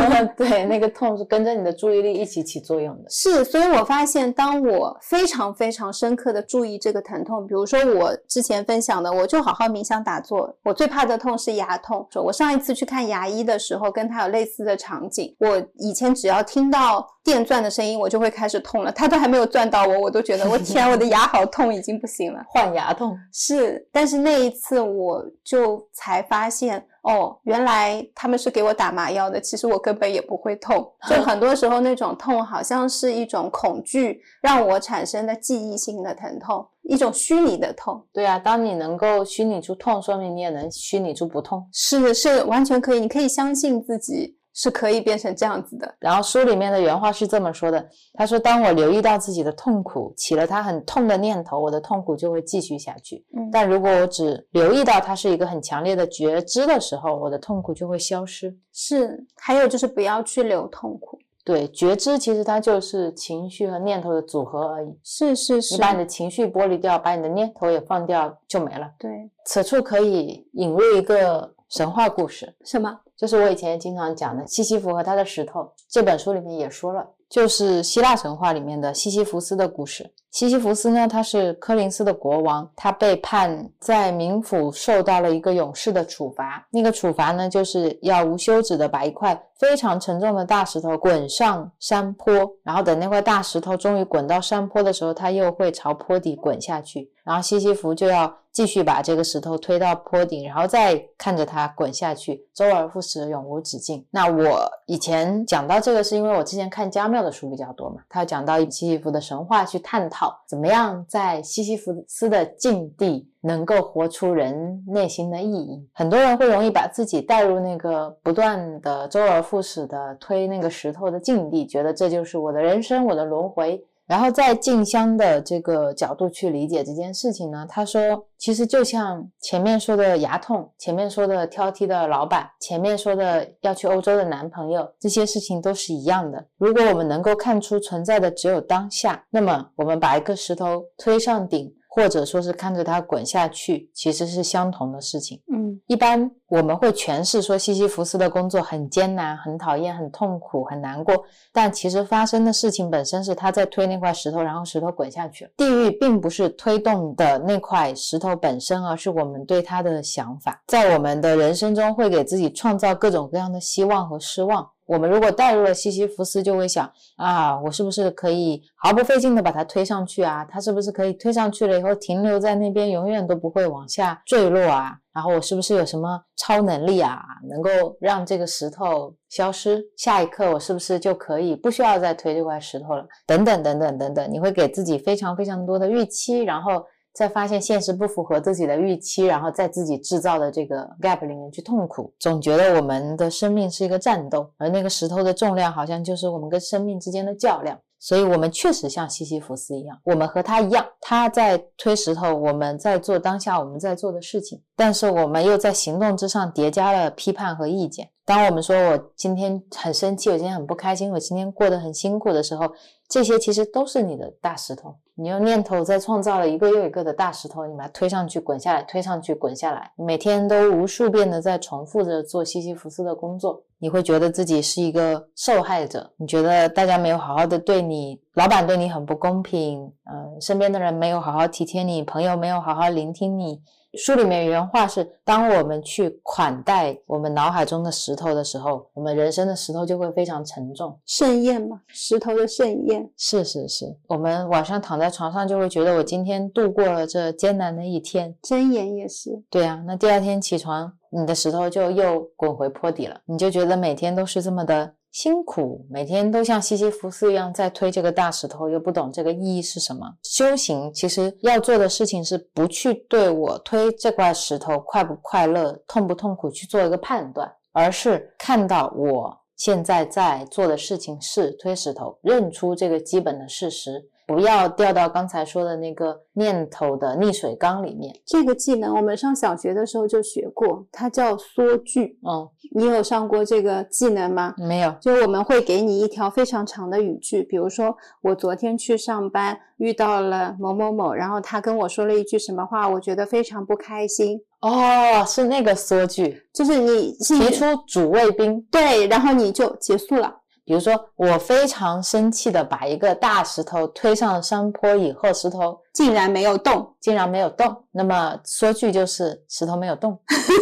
对，那个痛是跟着你的注意力一起起作用的。是，所以我发现，当我非常非常深刻的注意这个疼痛，比如说我之前分享的，我就好好冥想打坐。我最怕的痛是牙痛。说我上一次去看牙医的时候，跟他有类似的场景。我以前只要听。听到电钻的声音，我就会开始痛了。它都还没有钻到我，我都觉得 我天，我的牙好痛，已经不行了。换牙痛是，但是那一次我就才发现，哦，原来他们是给我打麻药的。其实我根本也不会痛，就很多时候那种痛好像是一种恐惧让我产生的记忆性的疼痛，一种虚拟的痛。对啊，当你能够虚拟出痛，说明你也能虚拟出不痛。是是，完全可以，你可以相信自己。是可以变成这样子的。然后书里面的原话是这么说的：“他说，当我留意到自己的痛苦，起了他很痛的念头，我的痛苦就会继续下去。但如果我只留意到它是一个很强烈的觉知的时候，我的痛苦就会消失。是，还有就是不要去留痛苦。对，觉知其实它就是情绪和念头的组合而已。是是是，你把你的情绪剥离掉，把你的念头也放掉，就没了。对，此处可以引入一个。”神话故事，什么？就是我以前经常讲的西西弗和他的石头。这本书里面也说了，就是希腊神话里面的西西弗斯的故事。西西弗斯呢，他是科林斯的国王，他被判在冥府受到了一个勇士的处罚。那个处罚呢，就是要无休止的把一块非常沉重的大石头滚上山坡，然后等那块大石头终于滚到山坡的时候，他又会朝坡底滚下去。然后西西弗就要继续把这个石头推到坡顶，然后再看着它滚下去，周而复始，永无止境。那我以前讲到这个，是因为我之前看加缪的书比较多嘛，他讲到西西弗的神话，去探讨怎么样在西西弗斯的境地能够活出人内心的意义。很多人会容易把自己带入那个不断的周而复始的推那个石头的境地，觉得这就是我的人生，我的轮回。然后在静香的这个角度去理解这件事情呢，他说，其实就像前面说的牙痛，前面说的挑剔的老板，前面说的要去欧洲的男朋友，这些事情都是一样的。如果我们能够看出存在的只有当下，那么我们把一个石头推上顶。或者说是看着它滚下去，其实是相同的事情。嗯，一般我们会诠释说西西弗斯的工作很艰难、很讨厌、很痛苦、很难过，但其实发生的事情本身是他在推那块石头，然后石头滚下去了。地狱并不是推动的那块石头本身，而是我们对它的想法，在我们的人生中会给自己创造各种各样的希望和失望。我们如果带入了西西弗斯，就会想啊，我是不是可以毫不费劲的把它推上去啊？它是不是可以推上去了以后停留在那边，永远都不会往下坠落啊？然后我是不是有什么超能力啊，能够让这个石头消失？下一刻我是不是就可以不需要再推这块石头了？等等等等等等，你会给自己非常非常多的预期，然后。再发现现实不符合自己的预期，然后在自己制造的这个 gap 里面去痛苦，总觉得我们的生命是一个战斗，而那个石头的重量好像就是我们跟生命之间的较量。所以，我们确实像西西弗斯一样，我们和他一样，他在推石头，我们在做当下我们在做的事情，但是我们又在行动之上叠加了批判和意见。当我们说我今天很生气，我今天很不开心，我今天过得很辛苦的时候，这些其实都是你的大石头。你用念头在创造了一个又一个的大石头，你把它推上去，滚下来，推上去，滚下来，每天都无数遍的在重复着做西西弗斯的工作。你会觉得自己是一个受害者，你觉得大家没有好好的对你，老板对你很不公平，嗯，身边的人没有好好体贴你，朋友没有好好聆听你。书里面原话是：当我们去款待我们脑海中的石头的时候，我们人生的石头就会非常沉重。盛宴嘛，石头的盛宴。是是是，我们晚上躺在床上就会觉得我今天度过了这艰难的一天。箴言也是。对啊，那第二天起床，你的石头就又滚回坡底了，你就觉得每天都是这么的。辛苦，每天都像西西弗斯一样在推这个大石头，又不懂这个意义是什么。修行其实要做的事情是不去对我推这块石头快不快乐、痛不痛苦去做一个判断，而是看到我现在在做的事情是推石头，认出这个基本的事实。不要掉到刚才说的那个念头的溺水缸里面。这个技能我们上小学的时候就学过，它叫缩句。嗯，你有上过这个技能吗？没有。就我们会给你一条非常长的语句，比如说我昨天去上班遇到了某某某，然后他跟我说了一句什么话，我觉得非常不开心。哦，是那个缩句，就是你提出主谓宾，对，然后你就结束了。比如说，我非常生气的把一个大石头推上山坡以后，石头竟然没有动，竟然没有动。那么说句就是石头没有动，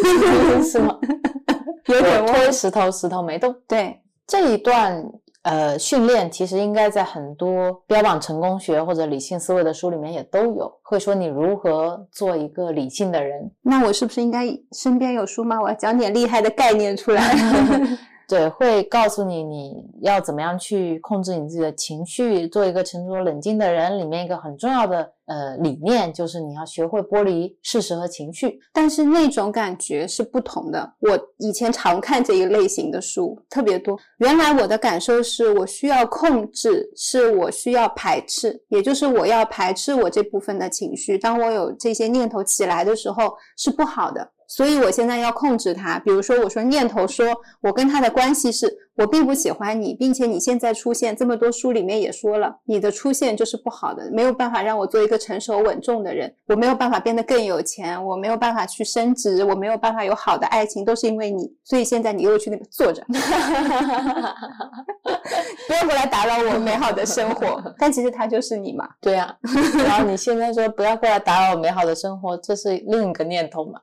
是吗？有点推石头，石头没动。对这一段呃训练，其实应该在很多标榜成功学或者理性思维的书里面也都有，会说你如何做一个理性的人。那我是不是应该身边有书吗？我要讲点厉害的概念出来。对，会告诉你你要怎么样去控制你自己的情绪，做一个沉着冷静的人。里面一个很重要的呃理念就是你要学会剥离事实和情绪。但是那种感觉是不同的。我以前常看这一类型的书特别多。原来我的感受是我需要控制，是我需要排斥，也就是我要排斥我这部分的情绪。当我有这些念头起来的时候，是不好的。所以我现在要控制他。比如说，我说念头说我跟他的关系是我并不喜欢你，并且你现在出现这么多书里面也说了，你的出现就是不好的，没有办法让我做一个成熟稳重的人，我没有办法变得更有钱，我没有办法去升职，我没有办法有好的爱情，都是因为你。所以现在你又去那边坐着，不要过来打扰我美好的生活。但其实他就是你嘛。对呀、然后你现在说不要过来打扰我美好的生活，这是另一个念头嘛？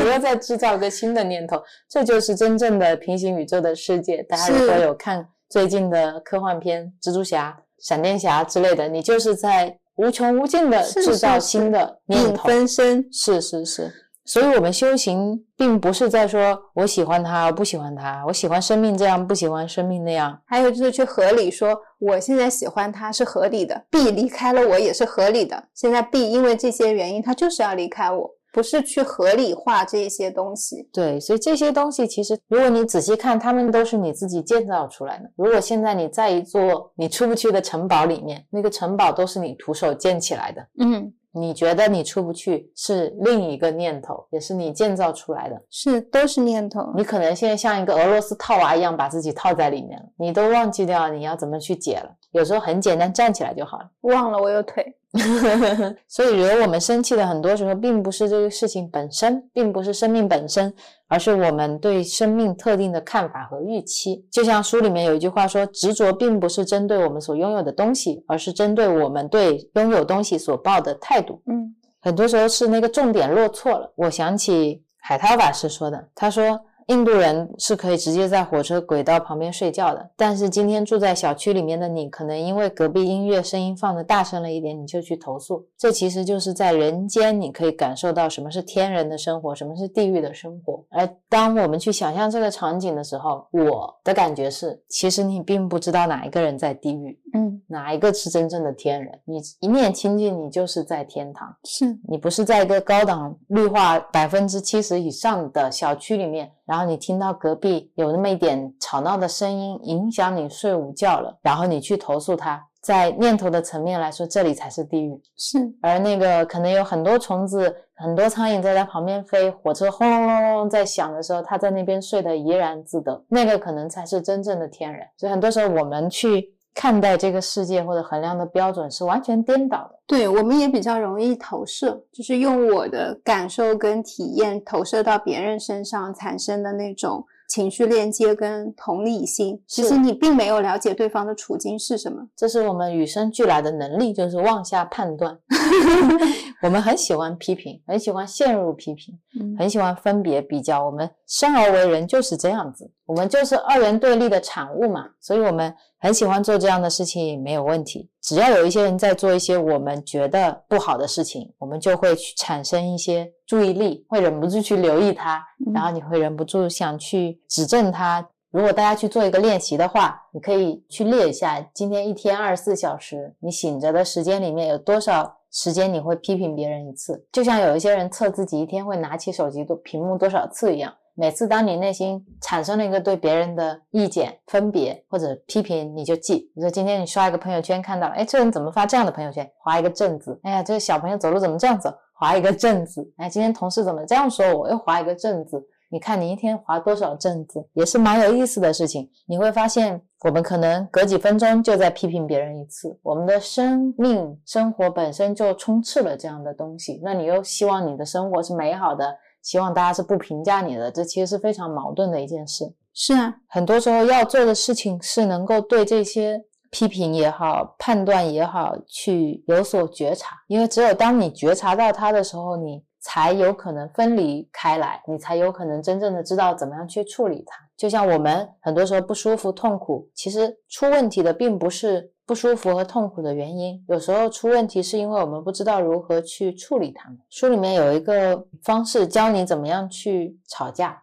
不要再制造一个新的念头，这就是真正的平行宇宙的世界。大家如果有看最近的科幻片，蜘蛛侠、闪电侠之类的，你就是在无穷无尽的制造新的念影头。分身，是是是，所以我们修行并不是在说我喜欢他，我不喜欢他，我喜欢生命这样，不喜欢生命那样。还有就是去合理说，我现在喜欢他是合理的，B 离开了我也是合理的。现在 B 因为这些原因，他就是要离开我，不是去合理化这一些东西。对，所以这些东西其实，如果你仔细看，它们都是你自己建造出来的。如果现在你在一座你出不去的城堡里面，那个城堡都是你徒手建起来的。嗯，你觉得你出不去是另一个念头，也是你建造出来的。是都是念头。你可能现在像一个俄罗斯套娃一样把自己套在里面了，你都忘记掉你要怎么去解了。有时候很简单，站起来就好了。忘了我有腿。所以，惹我们生气的很多时候，并不是这个事情本身，并不是生命本身，而是我们对生命特定的看法和预期。就像书里面有一句话说：“执着并不是针对我们所拥有的东西，而是针对我们对拥有东西所抱的态度。”嗯很多时候是那个重点落错了。我想起海涛法师说的，他说。印度人是可以直接在火车轨道旁边睡觉的，但是今天住在小区里面的你，可能因为隔壁音乐声音放的大声了一点，你就去投诉。这其实就是在人间，你可以感受到什么是天人的生活，什么是地狱的生活。而当我们去想象这个场景的时候，我的感觉是，其实你并不知道哪一个人在地狱，嗯，哪一个是真正的天人。你一念清净，你就是在天堂。是你不是在一个高档绿化百分之七十以上的小区里面，然后你听到隔壁有那么一点吵闹的声音，影响你睡午觉了，然后你去投诉他。在念头的层面来说，这里才是地狱。是，而那个可能有很多虫子、很多苍蝇在它旁边飞，火车轰隆隆隆在响的时候，它在那边睡得怡然自得，那个可能才是真正的天人。所以很多时候我们去看待这个世界或者衡量的标准是完全颠倒的。对，我们也比较容易投射，就是用我的感受跟体验投射到别人身上产生的那种情绪链接跟同理心。其实你并没有了解对方的处境是什么。这是我们与生俱来的能力，就是妄下判断。我们很喜欢批评，很喜欢陷入批评，嗯很喜欢分别比较。我们生而为人就是这样子，我们就是二元对立的产物嘛，所以我们很喜欢做这样的事情，没有问题。只要有一些人在做一些我们觉得不好的事情，我们就会去产生一些注意力，会忍不住去留意他，然后你会忍不住想去指正他。如果大家去做一个练习的话，你可以去列一下，今天一天二十四小时，你醒着的时间里面有多少时间你会批评别人一次？就像有一些人测自己一天会拿起手机多屏幕多少次一样。每次当你内心产生了一个对别人的意见、分别或者批评，你就记。比如说今天你刷一个朋友圈，看到了，哎，这人怎么发这样的朋友圈？划一个正字。哎呀，这个小朋友走路怎么这样走？划一个正字。哎，今天同事怎么这样说我？又划一个正字。你看你一天划多少正字，也是蛮有意思的事情。你会发现，我们可能隔几分钟就在批评别人一次。我们的生命、生活本身就充斥了这样的东西，那你又希望你的生活是美好的，希望大家是不评价你的，这其实是非常矛盾的一件事。是啊，很多时候要做的事情是能够对这些批评也好、判断也好去有所觉察，因为只有当你觉察到它的时候，你才有可能分离开来，你才有可能真正的知道怎么样去处理它。就像我们很多时候不舒服、痛苦，其实出问题的并不是不舒服和痛苦的原因，有时候出问题是因为我们不知道如何去处理它们。书里面有一个方式教你怎么样去吵架，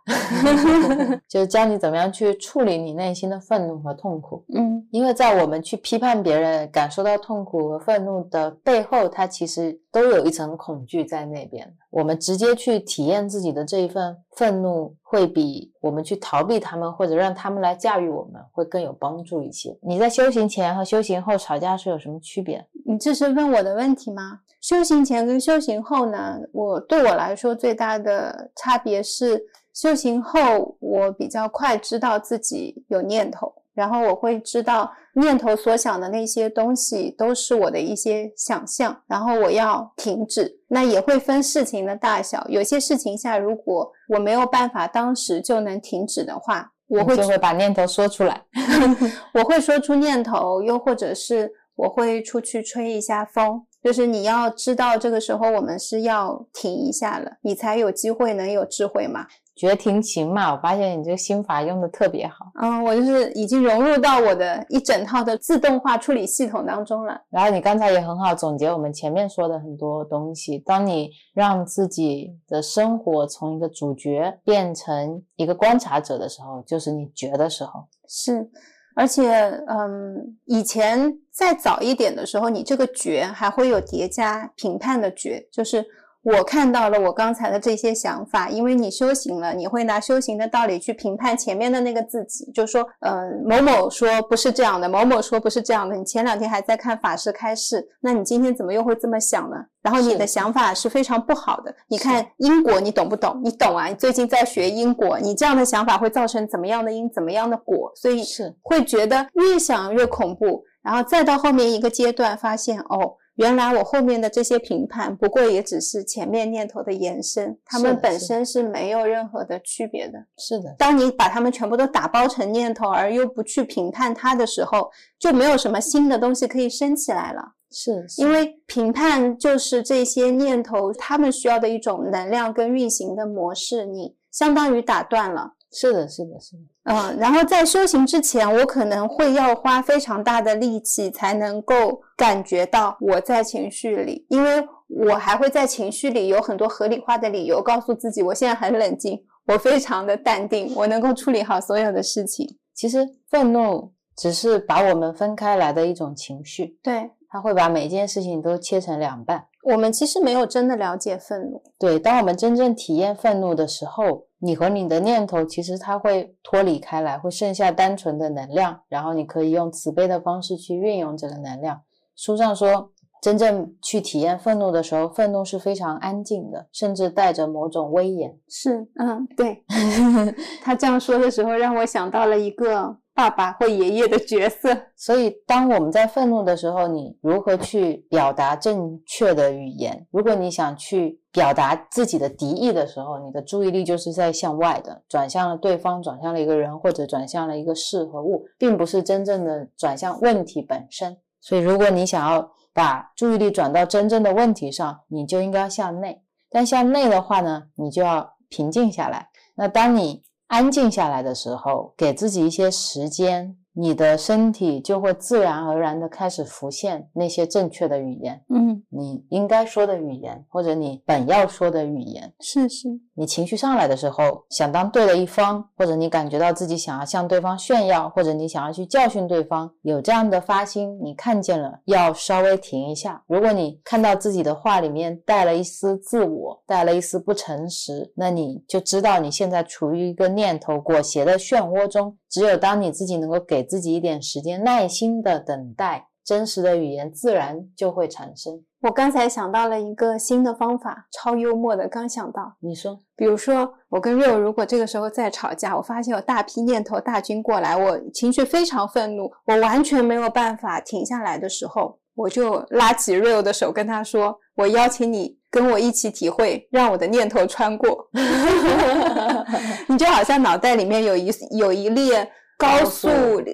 就是教你怎么样去处理你内心的愤怒和痛苦。嗯因为在我们去批判别人、感受到痛苦和愤怒的背后，它其实都有一层恐惧在那边。我们直接去体验自己的这一份愤怒，会比我们去逃避他们或者让他们来驾驭我们，会更有帮助一些。你在修行前和修行后吵架是有什么区别？你这是问我的问题吗？修行前跟修行后呢？我对我来说最大的差别是，修行后，我比较快知道自己有念头，然后我会知道念头所想的那些东西都是我的一些想象，然后我要停止。那也会分事情的大小，有些事情下，如果我没有办法当时就能停止的话，我会就会把念头说出来。我会说出念头，又或者是我会出去吹一下风。就是你要知道，这个时候我们是要停一下了，你才有机会能有智慧嘛。绝停情嘛，我发现你这个心法用的特别好。嗯，我就是已经融入到我的一整套的自动化处理系统当中了。然后你刚才也很好总结我们前面说的很多东西。当你让自己的生活从一个主角变成一个观察者的时候，就是你觉的时候。是，而且，嗯，以前再早一点的时候，你这个觉还会有叠加评判的觉，就是。我看到了我刚才的这些想法，因为你修行了，你会拿修行的道理去评判前面的那个自己，就说，嗯，某某说不是这样的，某某说不是这样的。你前两天还在看法师开示，那你今天怎么又会这么想呢？然后你的想法是非常不好的。你看因果，你懂不懂？你懂啊？你最近在学因果，你这样的想法会造成怎么样的因，怎么样的果？所以是会觉得越想越恐怖，然后再到后面一个阶段，发现哦。原来我后面的这些评判，不过也只是前面念头的延伸，他们本身是没有任何的区别的。是的，当你把他们全部都打包成念头，而又不去评判它的时候，就没有什么新的东西可以升起来了。是，因为评判就是这些念头他们需要的一种能量跟运行的模式，你相当于打断了。是的，是的，是的。嗯，然后在修行之前，我可能会要花非常大的力气才能够感觉到我在情绪里，因为我还会在情绪里有很多合理化的理由，告诉自己我现在很冷静，我非常的淡定，我能够处理好所有的事情。其实愤怒只是把我们分开来的一种情绪，对，它会把每一件事情都切成两半。我们其实没有真的了解愤怒。对，当我们真正体验愤怒的时候，你和你的念头其实它会脱离开来，会剩下单纯的能量，然后你可以用慈悲的方式去运用这个能量。书上说，真正去体验愤怒的时候，愤怒是非常安静的，甚至带着某种威严。是，嗯，对。他这样说的时候，让我想到了一个。爸爸或爷爷的角色，所以当我们在愤怒的时候，你如何去表达正确的语言？如果你想去表达自己的敌意的时候，你的注意力就是在向外的，转向了对方，转向了一个人，或者转向了一个事和物，并不是真正的转向问题本身。所以，如果你想要把注意力转到真正的问题上，你就应该向内。但向内的话呢，你就要平静下来。那当你安静下来的时候，给自己一些时间。你的身体就会自然而然的开始浮现那些正确的语言，嗯，你应该说的语言，或者你本要说的语言，是是。你情绪上来的时候，想当对的一方，或者你感觉到自己想要向对方炫耀，或者你想要去教训对方，有这样的发心，你看见了，要稍微停一下。如果你看到自己的话里面带了一丝自我，带了一丝不诚实，那你就知道你现在处于一个念头裹挟的漩涡中。只有当你自己能够给自己一点时间，耐心的等待，真实的语言自然就会产生。我刚才想到了一个新的方法，超幽默的，刚想到。你说，比如说我跟瑞如果这个时候在吵架，我发现有大批念头大军过来，我情绪非常愤怒，我完全没有办法停下来的时候，我就拉起瑞欧的手，跟他说：“我邀请你。”跟我一起体会，让我的念头穿过，你就好像脑袋里面有一有一列高速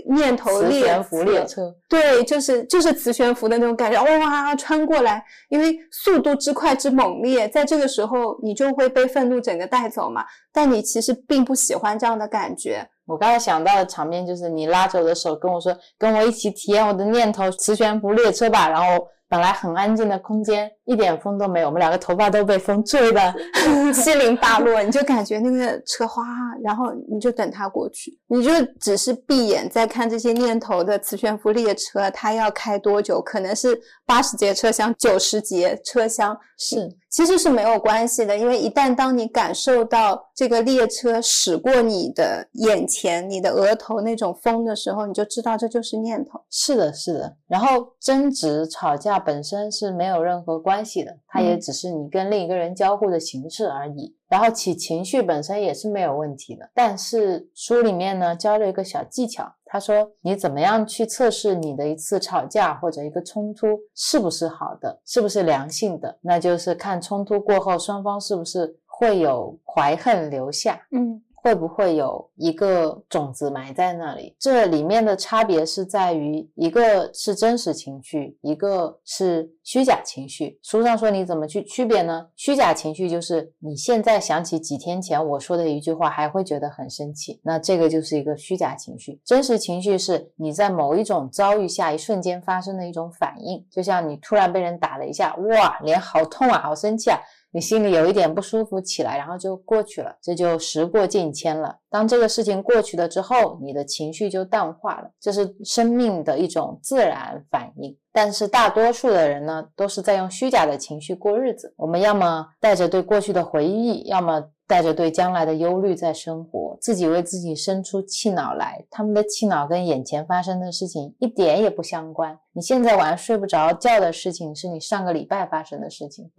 念头列列车，对，就是就是磁悬浮的那种感觉，哇，穿过来，因为速度之快之猛烈，在这个时候你就会被愤怒整个带走嘛。但你其实并不喜欢这样的感觉。我刚才想到的场面就是你拉着我的手跟我说，跟我一起体验我的念头，磁悬浮列车吧，然后。本来很安静的空间，一点风都没有，我们两个头发都被风吹的 七零八落，你就感觉那个车哗，然后你就等它过去，你就只是闭眼在看这些念头的磁悬浮列车，它要开多久？可能是八十节车厢、九十节车厢，是其实是没有关系的，因为一旦当你感受到这个列车驶过你的眼前、你的额头那种风的时候，你就知道这就是念头。是的，是的。然后争执、吵架。本身是没有任何关系的，它也嗯只是你跟另一个人交互的形式而已。然后起情绪本身也是没有问题的，但是书里面呢教了一个小技巧，他说你怎么样去测试你的一次吵架或者一个冲突是不是好的，是不是良性的，那就是看冲突过后双方是不是会有怀恨留下。嗯会不会有一个种子埋在那里？这里面的差别是在于，一个是真实情绪，一个是虚假情绪。书上说你怎么去区别呢？虚假情绪就是你现在想起几天前我说的一句话，还会觉得很生气，那这个就是一个虚假情绪。真实情绪是你在某一种遭遇下一瞬间发生的一种反应，就像你突然被人打了一下，哇，脸好痛啊，好生气啊。你心里有一点不舒服起来，然后就过去了，这就时过境迁了。当这个事情过去了之后，你的情绪就淡化了，这是生命的一种自然反应。但是大多数的人呢，都是在用虚假的情绪过日子。我们要么带着对过去的回忆，要么带着对将来的忧虑在生活，自己为自己生出气恼来。他们的气恼跟眼前发生的事情一点也不相关。你现在晚上睡不着觉的事情，是你上个礼拜发生的事情。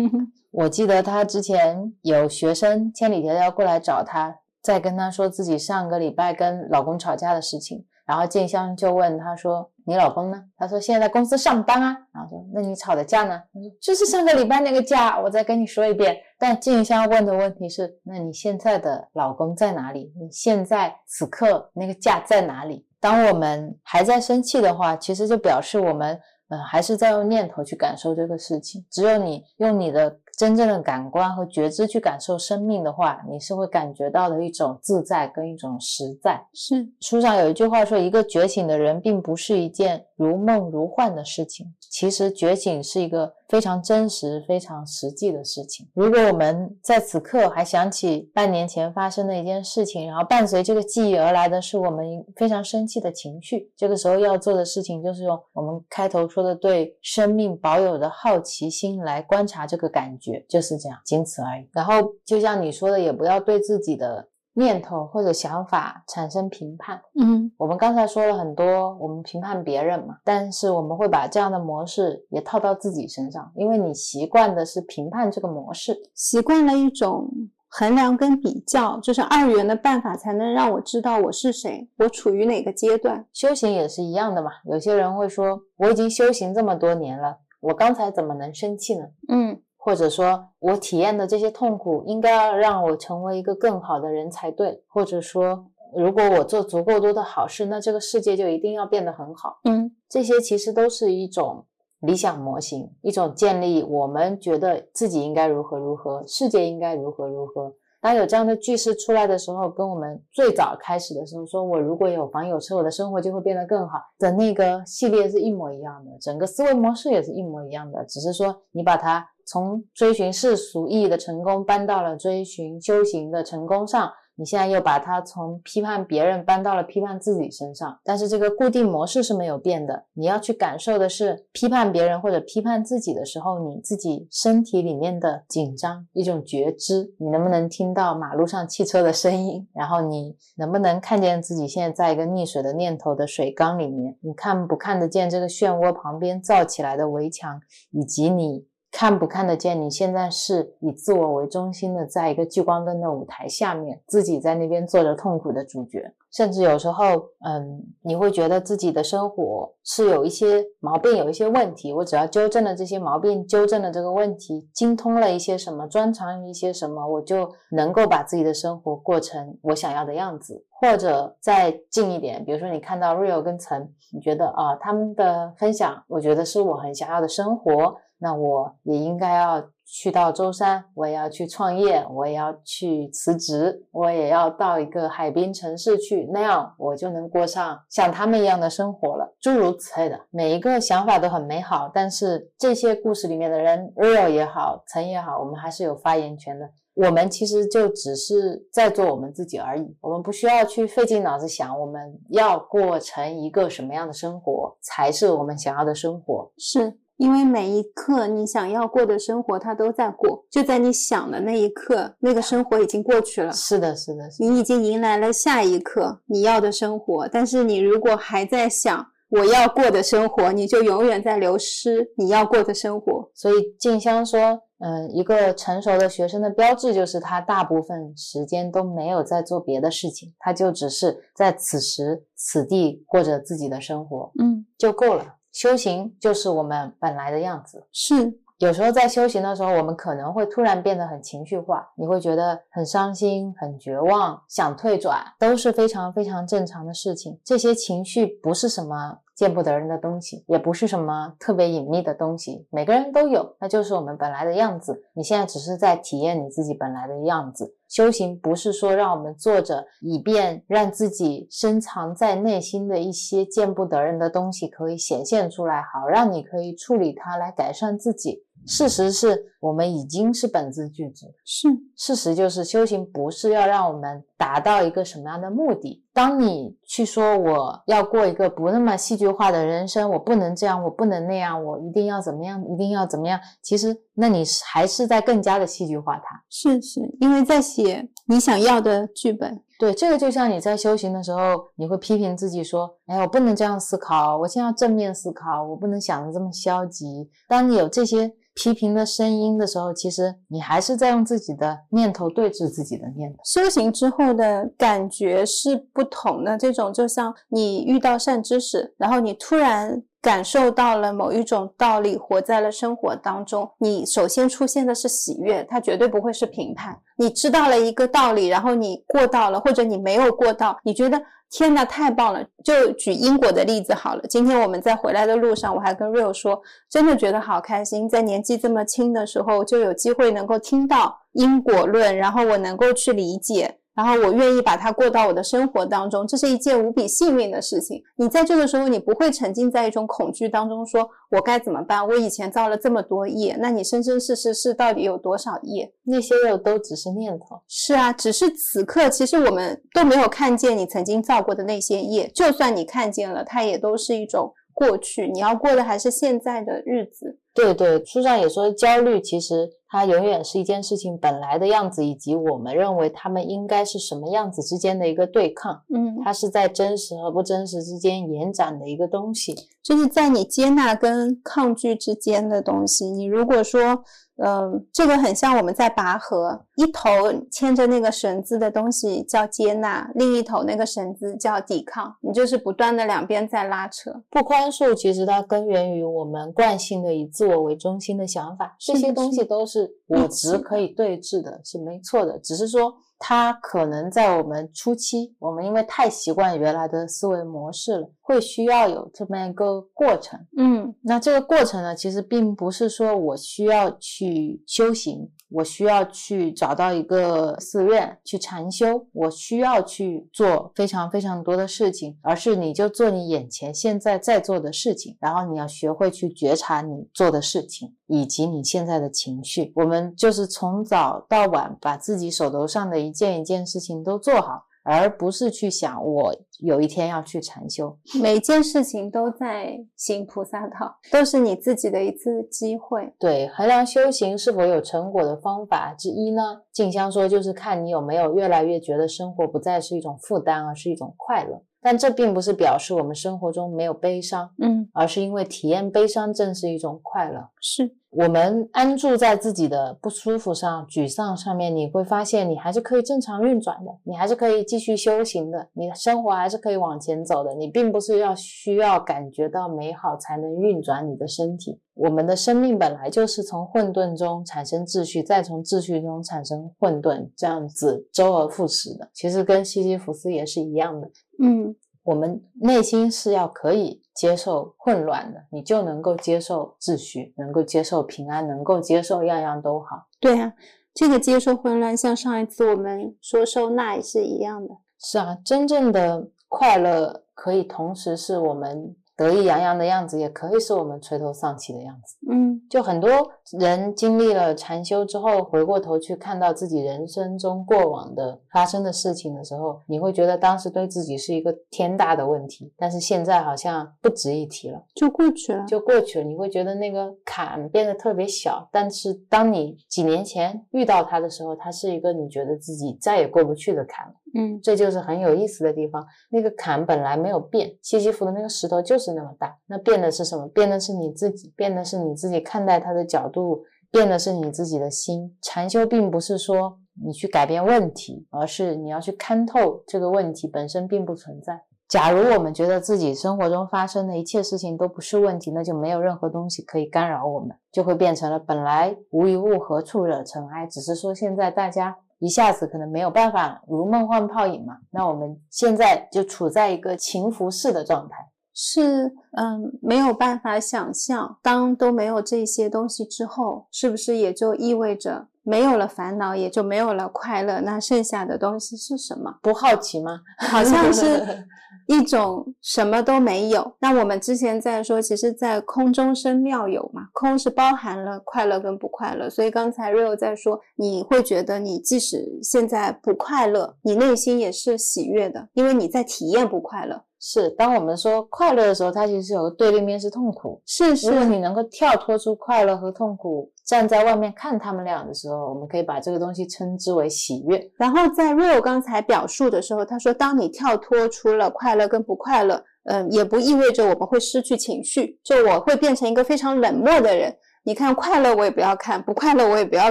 我记得他之前有学生千里迢迢过来找他，在跟他说自己上个礼拜跟老公吵架的事情，然后静香就问他说：“你老公呢？”他说：“现在在公司上班啊。”然后说：“那你吵的架呢？”：“就是上个礼拜那个架。”我再跟你说一遍。但静香问的问题是：“那你现在的老公在哪里？你现在此刻那个架在哪里？”当我们还在生气的话，其实就表示我们。嗯，还是在用念头去感受这个事情。只有你用你的真正的感官和觉知去感受生命的话，你是会感觉到的一种自在跟一种实在。是书上有一句话说，一个觉醒的人并不是一件如梦如幻的事情。其实觉醒是一个非常真实、非常实际的事情。如果我们在此刻还想起半年前发生的一件事情，然后伴随这个记忆而来的是我们非常生气的情绪，这个时候要做的事情就是用我们开头说的对生命保有的好奇心来观察这个感觉，就是这样，仅此而已。然后就像你说的，也不要对自己的念头或者想法产生评判。嗯我们刚才说了很多，我们评判别人嘛，但是我们会把这样的模式也套到自己身上，因为你习惯的是评判这个模式。习惯了一种衡量跟比较，就是二元的办法，才能让我知道我是谁，我处于哪个阶段。修行也是一样的嘛，有些人会说，我已经修行这么多年了，我刚才怎么能生气呢？嗯或者说我体验的这些痛苦，应该要让我成为一个更好的人才对，或者说，如果我做足够多的好事，那这个世界就一定要变得很好。嗯这些其实都是一种理想模型，一种建立我们觉得自己应该如何如何，世界应该如何如何。当有这样的句式出来的时候，跟我们最早开始的时候说“我如果有房有车，我的生活就会变得更好”的那个系列是一模一样的，整个思维模式也是一模一样的，只是说你把它从追寻世俗意义的成功搬到了追寻修行的成功上。你现在又把它从批判别人搬到了批判自己身上，但是这个固定模式是没有变的。你要去感受的是批判别人或者批判自己的时候，你自己身体里面的紧张，一种觉知。你能不能听到马路上汽车的声音？然后你能不能看见自己现在在一个溺水的念头的水缸里面？你看不看得见这个漩涡旁边造起来的围墙，以及你？看不看得见？你现在是以自我为中心的，在一个聚光灯的舞台下面，自己在那边做着痛苦的主角。甚至有时候，嗯，你会觉得自己的生活是有一些毛病，有一些问题。我只要纠正了这些毛病，纠正了这个问题，精通了一些什么，专长于一些什么，我就能够把自己的生活过成我想要的样子。或者再近一点，比如说你看到 Rio 跟陈，你觉得啊，他们的分享，我觉得是我很想要的生活。那我也应该要去到舟山，我也要去创业，我也要去辞职，我也要到一个海滨城市去，那样我就能过上像他们一样的生活了。诸如此类的，每一个想法都很美好，但是这些故事里面的人，real 也好，陈也好，我们还是有发言权的。我们其实就只是在做我们自己而已，我们不需要去费尽脑子想我们要过成一个什么样的生活才是我们想要的生活。是因为每一刻你想要过的生活，它都在过，就在你想的那一刻，那个生活已经过去了。是的，是的，是的你已经迎来了下一刻你要的生活，但是你如果还在想我要过的生活，你就永远在流失你要过的生活。所以静香说，嗯，一个成熟的学生的标志就是他大部分时间都没有在做别的事情，他就只是在此时此地过着自己的生活，嗯，就够了。修行就是我们本来的样子。是，有时候在修行的时候，我们可能会突然变得很情绪化，你会觉得很伤心、很绝望，想退转，都是非常非常正常的事情。这些情绪不是什么见不得人的东西，也不是什么特别隐秘的东西，每个人都有，那就是我们本来的样子。你现在只是在体验你自己本来的样子。修行不是说让我们坐着，以便让自己深藏在内心的一些见不得人的东西可以显现出来，好让你可以处理它来改善自己。事实是我们已经是本自具足。是，事实就是修行不是要让我们达到一个什么样的目的。当你去说我要过一个不那么戏剧化的人生，我不能这样，我不能那样，我一定要怎么样，一定要怎么样。其实，那你还是在更加的戏剧化它。是是，因为在写你想要的剧本。对，这个就像你在修行的时候，你会批评自己说：“哎，我不能这样思考，我现在要正面思考，我不能想的这么消极。”当你有这些批评的声音的时候，其实你还是在用自己的念头对峙自己的念头。修行之后的感觉是不同的，这种就像你遇到善知识，然后你突然感受到了某一种道理，活在了生活当中，你首先出现的是喜悦，它绝对不会是评判。你知道了一个道理，然后你过到了，或者你没有过到，你觉得。天呐，太棒了！就举因果的例子好了。今天我们在回来的路上，我还跟 Real 说，真的觉得好开心，在年纪这么轻的时候，就有机会能够听到因果论，然后我能够去理解。然后我愿意把它过到我的生活当中，这是一件无比幸运的事情。你在这个时候，你不会沉浸在一种恐惧当中，说我该怎么办？我以前造了这么多业，那你生生世世是到底有多少业？那些又都只是念头。是啊，只是此刻，其实我们都没有看见你曾经造过的那些业。就算你看见了，它也都是一种过去。你要过的还是现在的日子。对对，书上也说，焦虑其实它永远是一件事情本来的样子，以及我们认为他们应该是什么样子之间的一个对抗。嗯，它是在真实和不真实之间延展的一个东西，就是在你接纳跟抗拒之间的东西。你如果说，嗯，这个很像我们在拔河，一头牵着那个绳子的东西叫接纳，另一头那个绳子叫抵抗。你就是不断的两边在拉扯。不宽恕，其实它根源于我们惯性的以自我为中心的想法，这些东西都是我执可以对峙的，是没错的。只是说，它可能在我们初期，我们因为太习惯原来的思维模式了，会需要有这么一个过程。嗯，那这个过程呢，其实并不是说我需要去修行，我需要去找到一个寺院去禅修，我需要去做非常非常多的事情，而是你就做你眼前现在在做的事情，然后你要学会去觉察你做的事情以及你现在的情绪。我们就是从早到晚把自己手头上的一件一件事情都做好。而不是去想我有一天要去禅修，每件事情都在行菩萨道，都是你自己的一次机会。对，衡量修行是否有成果的方法之一呢？静香说，就是看你有没有越来越觉得生活不再是一种负担，而是一种快乐。但这并不是表示我们生活中没有悲伤，嗯，而是因为体验悲伤正是一种快乐。是我们安住在自己的不舒服上、沮丧上面，你会发现你还是可以正常运转的，你还是可以继续修行的，你的生活还是可以往前走的。你并不是要需要感觉到美好才能运转你的身体。我们的生命本来就是从混沌中产生秩序，再从秩序中产生混沌，这样子周而复始的。其实跟西西弗斯也是一样的。嗯，我们内心是要可以接受混乱的，你就能够接受秩序，能够接受平安，能够接受样样都好。对啊，这个接受混乱，像上一次我们说收纳也是一样的。是啊，真正的快乐可以同时是我们得意洋洋的样子，也可以是我们垂头丧气的样子。嗯，就很多人经历了禅修之后，回过头去看到自己人生中过往的发生的事情的时候，你会觉得当时对自己是一个天大的问题，但是现在好像不值一提了，就过去了。就过去了。你会觉得那个坎变得特别小，但是当你几年前遇到它的时候，它是一个你觉得自己再也过不去的坎了。嗯这就是很有意思的地方。那个坎本来没有变，西西弗的那个石头就是那么大，那变的是什么？变的是你自己，变的是你自己看待它的角度，变的是你自己的心。禅修并不是说你去改变问题，而是你要去看透这个问题本身并不存在。假如我们觉得自己生活中发生的一切事情都不是问题，那就没有任何东西可以干扰我们，就会变成了本来无一物，何处惹尘埃。只是说现在大家一下子可能没有办法如梦幻泡影嘛，那我们现在就处在一个情浮式的状态。是，嗯，没有办法想象，当都没有这些东西之后，是不是也就意味着没有了烦恼，也就没有了快乐？那剩下的东西是什么？不好奇吗？好像是一种什么都没有。那我们之前在说，其实，在空中生妙有嘛，空是包含了快乐跟不快乐。所以刚才 Rio 在说，你会觉得你即使现在不快乐，你内心也是喜悦的，因为你在体验不快乐。是，当我们说快乐的时候，它其实有个对立面是痛苦。是如果是，你能够跳脱出快乐和痛苦，站在外面看他们俩的时候，我们可以把这个东西称之为喜悦。然后在 Real 刚才表述的时候，他说，当你跳脱出了快乐跟不快乐，嗯，也不意味着我们会失去情绪，就我会变成一个非常冷漠的人。你看，快乐我也不要看，不快乐我也不要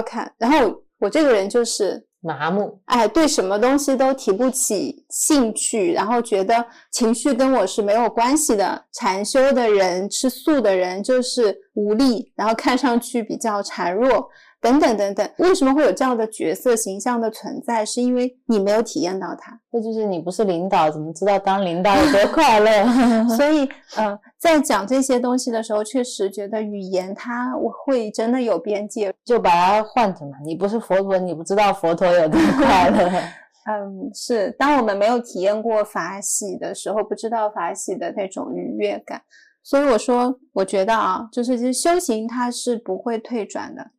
看。然后我这个人就是，麻木，哎，对什么东西都提不起兴趣，然后觉得情绪跟我是没有关系的。禅修的人、吃素的人就是无力，然后看上去比较孱弱。等等等等，为什么会有这样的角色形象的存在？是因为你没有体验到它，这就是你不是领导，怎么知道当领导有多快乐？所以，呃，在讲这些东西的时候，确实觉得语言它我会真的有边界。就把它换成嘛，你不是佛陀，你不知道佛陀有多快乐。嗯，是，当我们没有体验过法喜的时候，不知道法喜的那种愉悦感。所以我说，我觉得啊，就是其实修行它是不会退转的，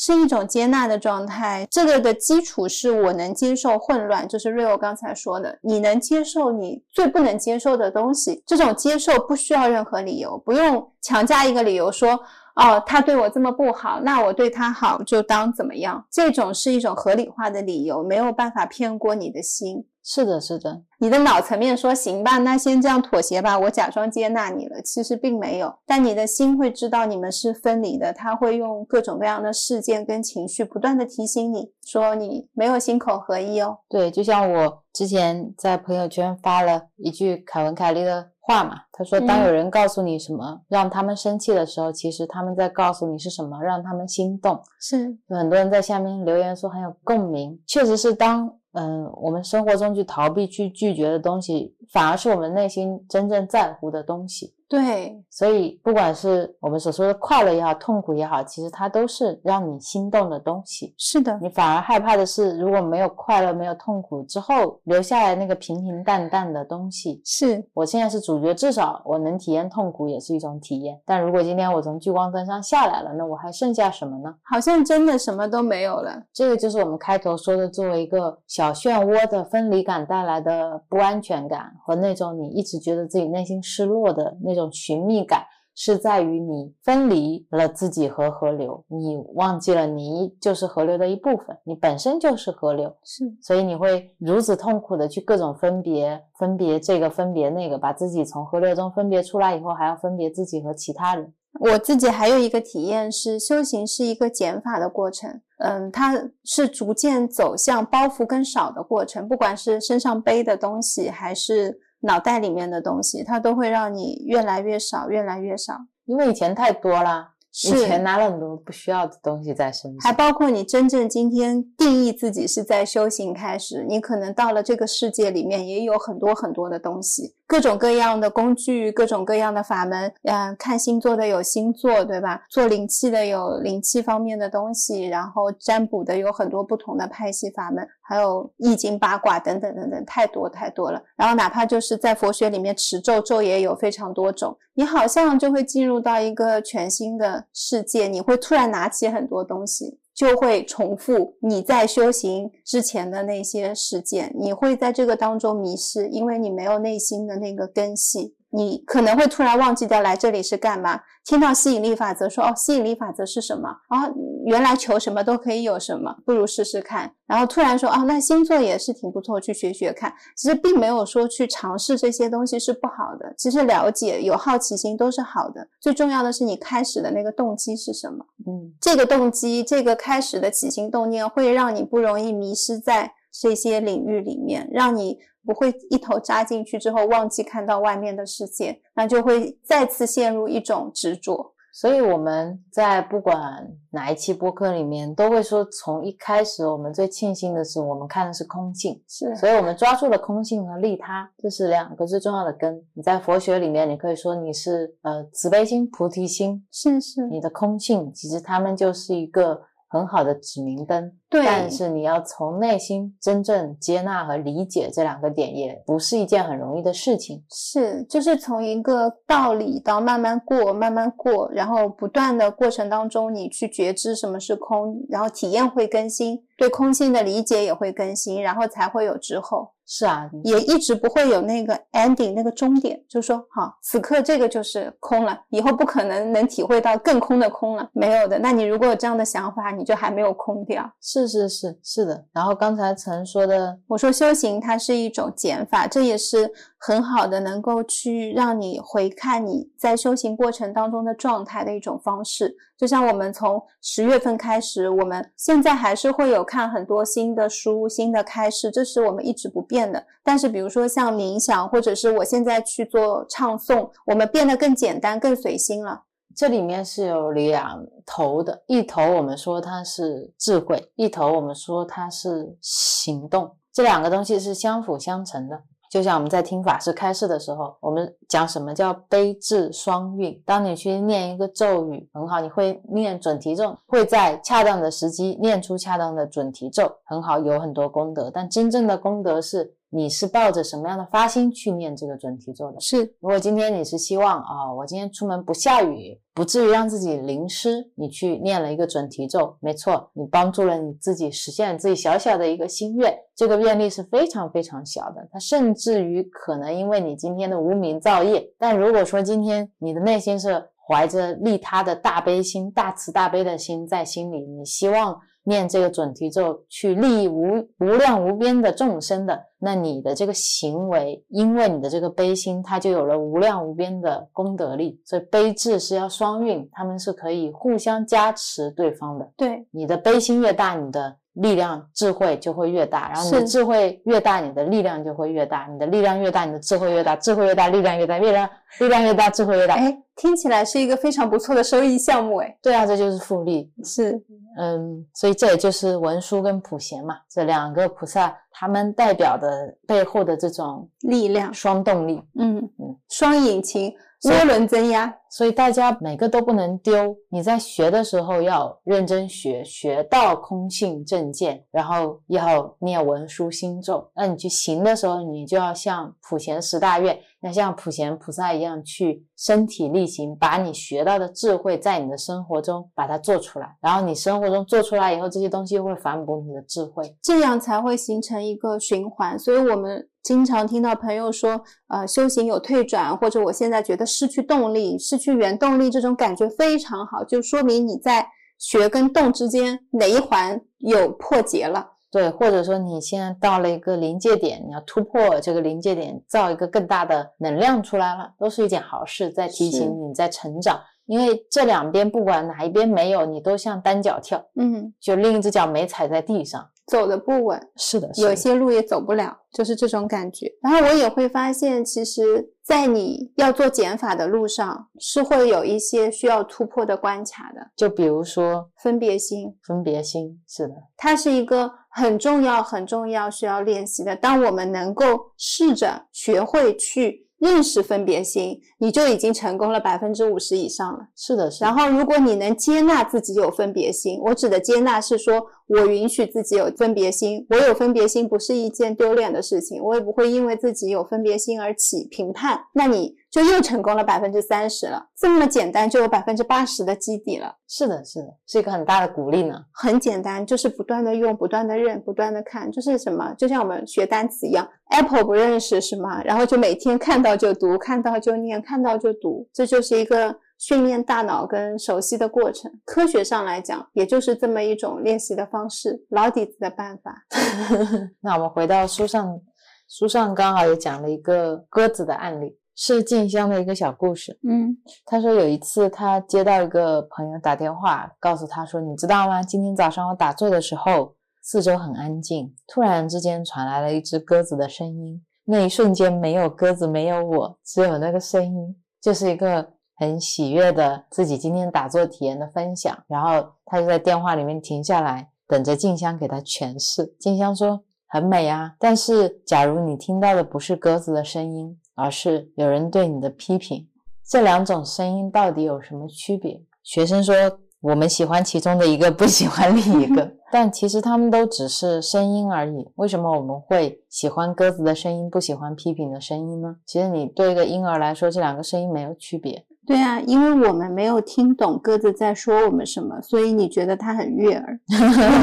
是一种接纳的状态。这个的基础是我能接受混乱，就是瑞欧刚才说的，你能接受你最不能接受的东西。这种接受不需要任何理由，不用强加一个理由说。哦，他对我这么不好，那我对他好就当怎么样？这种是一种合理化的理由，没有办法骗过你的心。是的，是的，你的脑层面说行吧，那先这样妥协吧，我假装接纳你了，其实并没有。但你的心会知道你们是分离的，他会用各种各样的事件跟情绪不断的提醒你说你没有心口合一哦。对，就像我之前在朋友圈发了一句凯文·凯利的话嘛，他说：“当有人告诉你什么让他们生气的时候，其实他们在告诉你是什么让他们心动。”是，有很多人在下面留言说很有共鸣，确实是当嗯我们生活中去逃避、去拒绝的东西，反而是我们内心真正在乎的东西。对，所以，不管是我们所说的快乐也好，痛苦也好，其实它都是让你心动的东西。是的，你反而害怕的是，如果没有快乐、没有痛苦之后，留下来那个平平淡淡的东西。是，我现在是主角，至少我能体验痛苦，也是一种体验。但如果今天我从聚光灯上下来了，那我还剩下什么呢？好像真的什么都没有了。这个就是我们开头说的，作为一个小漩涡的分离感带来的不安全感，和那种你一直觉得自己内心失落的那种寻觅感，是在于你分离了自己和河流，你忘记了你就是河流的一部分，你本身就是河流，是，所以你会如此痛苦的去各种分别，分别这个，分别那个，把自己从河流中分别出来以后，还要分别自己和其他人。我自己还有一个体验是，修行是一个减法的过程。嗯，它是逐渐走向包袱更少的过程，不管是身上背的东西，还是脑袋里面的东西，它都会让你越来越少，越来越少。因为以前太多啦，以前拿了很多不需要的东西在身上。还包括你真正今天定义自己是在修行开始，你可能到了这个世界里面也有很多很多的东西，各种各样的工具，各种各样的法门。嗯，看星座的有星座，对吧？做灵气的有灵气方面的东西，然后占卜的有很多不同的派系法门，还有易经八卦等等等等，太多太多了。然后哪怕就是在佛学里面持咒，咒也有非常多种，你好像就会进入到一个全新的世界，你会突然拿起很多东西。就会重复你在修行之前的那些事件，你会在这个当中迷失，因为你没有内心的那个根系。你可能会突然忘记掉来这里是干嘛。听到吸引力法则，说哦，吸引力法则是什么？哦，原来求什么都可以有什么，不如试试看。然后突然说哦，那星座也是挺不错，去学学看。其实并没有说去尝试这些东西是不好的，其实了解有好奇心都是好的。最重要的是你开始的那个动机是什么？嗯，这个动机，这个开始的起心动念，会让你不容易迷失在这些领域里面，让你不会一头扎进去之后忘记看到外面的世界，那就会再次陷入一种执着。所以我们在不管哪一期播客里面都会说，从一开始我们最庆幸的是，我们看的是空性，是所以我们抓住了空性和利他，这是两个最重要的根。你在佛学里面，你可以说你是呃慈悲心、菩提心，是是，你的空性，其实他们就是一个很好的指明灯。对但是你要从内心真正接纳和理解这两个点，也不是一件很容易的事情。是，就是从一个道理到慢慢过，慢慢过，然后不断的过程当中，你去觉知什么是空，然后体验会更新，对空性的理解也会更新，然后才会有之后，是啊，也一直不会有那个 ending 那个终点，就是说，好，此刻这个就是空了，以后不可能能体会到更空的空了，没有的。那你如果有这样的想法，你就还没有空掉。是是是是的。然后刚才曾说的，我说修行它是一种减法，这也是很好的，能够去让你回看你在修行过程当中的状态的一种方式。就像我们从十月份开始，我们现在还是会有看很多新的书、新的开示，这是我们一直不变的。但是比如说像冥想，或者是我现在去做唱诵，我们变得更简单、更随心了。这里面是有两头的，一头我们说它是智慧，一头我们说它是行动，这两个东西是相辅相成的。就像我们在听法师开示的时候，我们讲什么叫悲智双运。当你去念一个咒语很好，你会念准提咒，会在恰当的时机念出恰当的准提咒，很好，有很多功德。但真正的功德是你是抱着什么样的发心去念这个准提咒的。是如果今天你是希望啊、我今天出门不下雨，不至于让自己淋湿，你去念了一个准提咒，没错，你帮助了你自己实现了自己小小的一个心愿，这个愿力是非常非常小的，它甚至于可能因为你今天的无名造业，但如果说今天你的内心是怀着利他的大悲心、大慈大悲的心在心里，你希望念这个准提咒去利益无无量无边的众生的，那你的这个行为，因为你的这个悲心，它就有了无量无边的功德力。所以悲智是要双运，他们是可以互相加持对方的。对，你的悲心越大，你的力量智慧就会越大，然后你的智慧越大，你的力量就会越大，你的力量越大，你的智慧越大，智慧越大，力量越大，力量力量越大，智慧越大。哎，听起来是一个非常不错的收益项目，哎，对啊，这就是复利。是嗯，所以这也就是文殊跟普贤嘛，这两个菩萨，他们代表的背后的这种力量，双动力。嗯嗯，双引擎，涡轮增压，所以大家每个都不能丢。你在学的时候要认真学，学到空性正见，然后要念文殊心咒。那你去行的时候，你就要像普贤十大愿，要像普贤菩萨一样去身体力行，把你学到的智慧在你的生活中把它做出来。然后你生活中做出来以后，这些东西会反哺你的智慧。这样才会形成一个循环。所以我们经常听到朋友说，呃，修行有退转，或者我现在觉得失去动力、失去原动力，这种感觉非常好，就说明你在学跟动之间哪一环有破解了。对，或者说你现在到了一个临界点，你要突破这个临界点，造一个更大的能量出来了，都是一件好事，在提醒你在成长。因为这两边不管哪一边没有，你都像单脚跳，嗯，就另一只脚没踩在地上。走的不稳，是的，有些路也走不了，就是这种感觉。然后我也会发现，其实，在你要做减法的路上，是会有一些需要突破的关卡的，就比如说分别心。分别心，是的，它是一个很重要、很重要需要练习的。当我们能够试着学会去认识分别心，你就已经成功了百分之五十以上了。是的，是的。然后，如果你能接纳自己有分别心，我指的接纳是说，我允许自己有分别心，我有分别心不是一件丢脸的事情，我也不会因为自己有分别心而起评判。那你就又成功了百分之三十了，这么简单就有百分之八十的基底了。是的，是的，是一个很大的鼓励呢。很简单，就是不断的用，不断的认，不断的看，就是什么，就像我们学单词一样，apple 不认识是吗？然后就每天看到就读，看到就念，看到就读，这就是一个。训练大脑跟熟悉的过程，科学上来讲，也就是这么一种练习的方式，老底子的办法。那我们回到书上，书上刚好也讲了一个鸽子的案例，是静香的一个小故事。嗯，他说有一次他接到一个朋友打电话，告诉他说：“你知道吗？今天早上我打坐的时候，四周很安静，突然之间传来了一只鸽子的声音。那一瞬间，没有鸽子，没有我，只有那个声音，就是一个。”很喜悦的自己今天打坐体验的分享，然后他就在电话里面停下来，等着静香给他诠释。静香说：“很美啊，但是假如你听到的不是鸽子的声音，而是有人对你的批评，这两种声音到底有什么区别？”学生说：“我们喜欢其中的一个，不喜欢另一个，但其实他们都只是声音而已。为什么我们会喜欢鸽子的声音，不喜欢批评的声音呢？其实你对一个婴儿来说，这两个声音没有区别。”对啊，因为我们没有听懂鸽子在说我们什么，所以你觉得它很悦耳。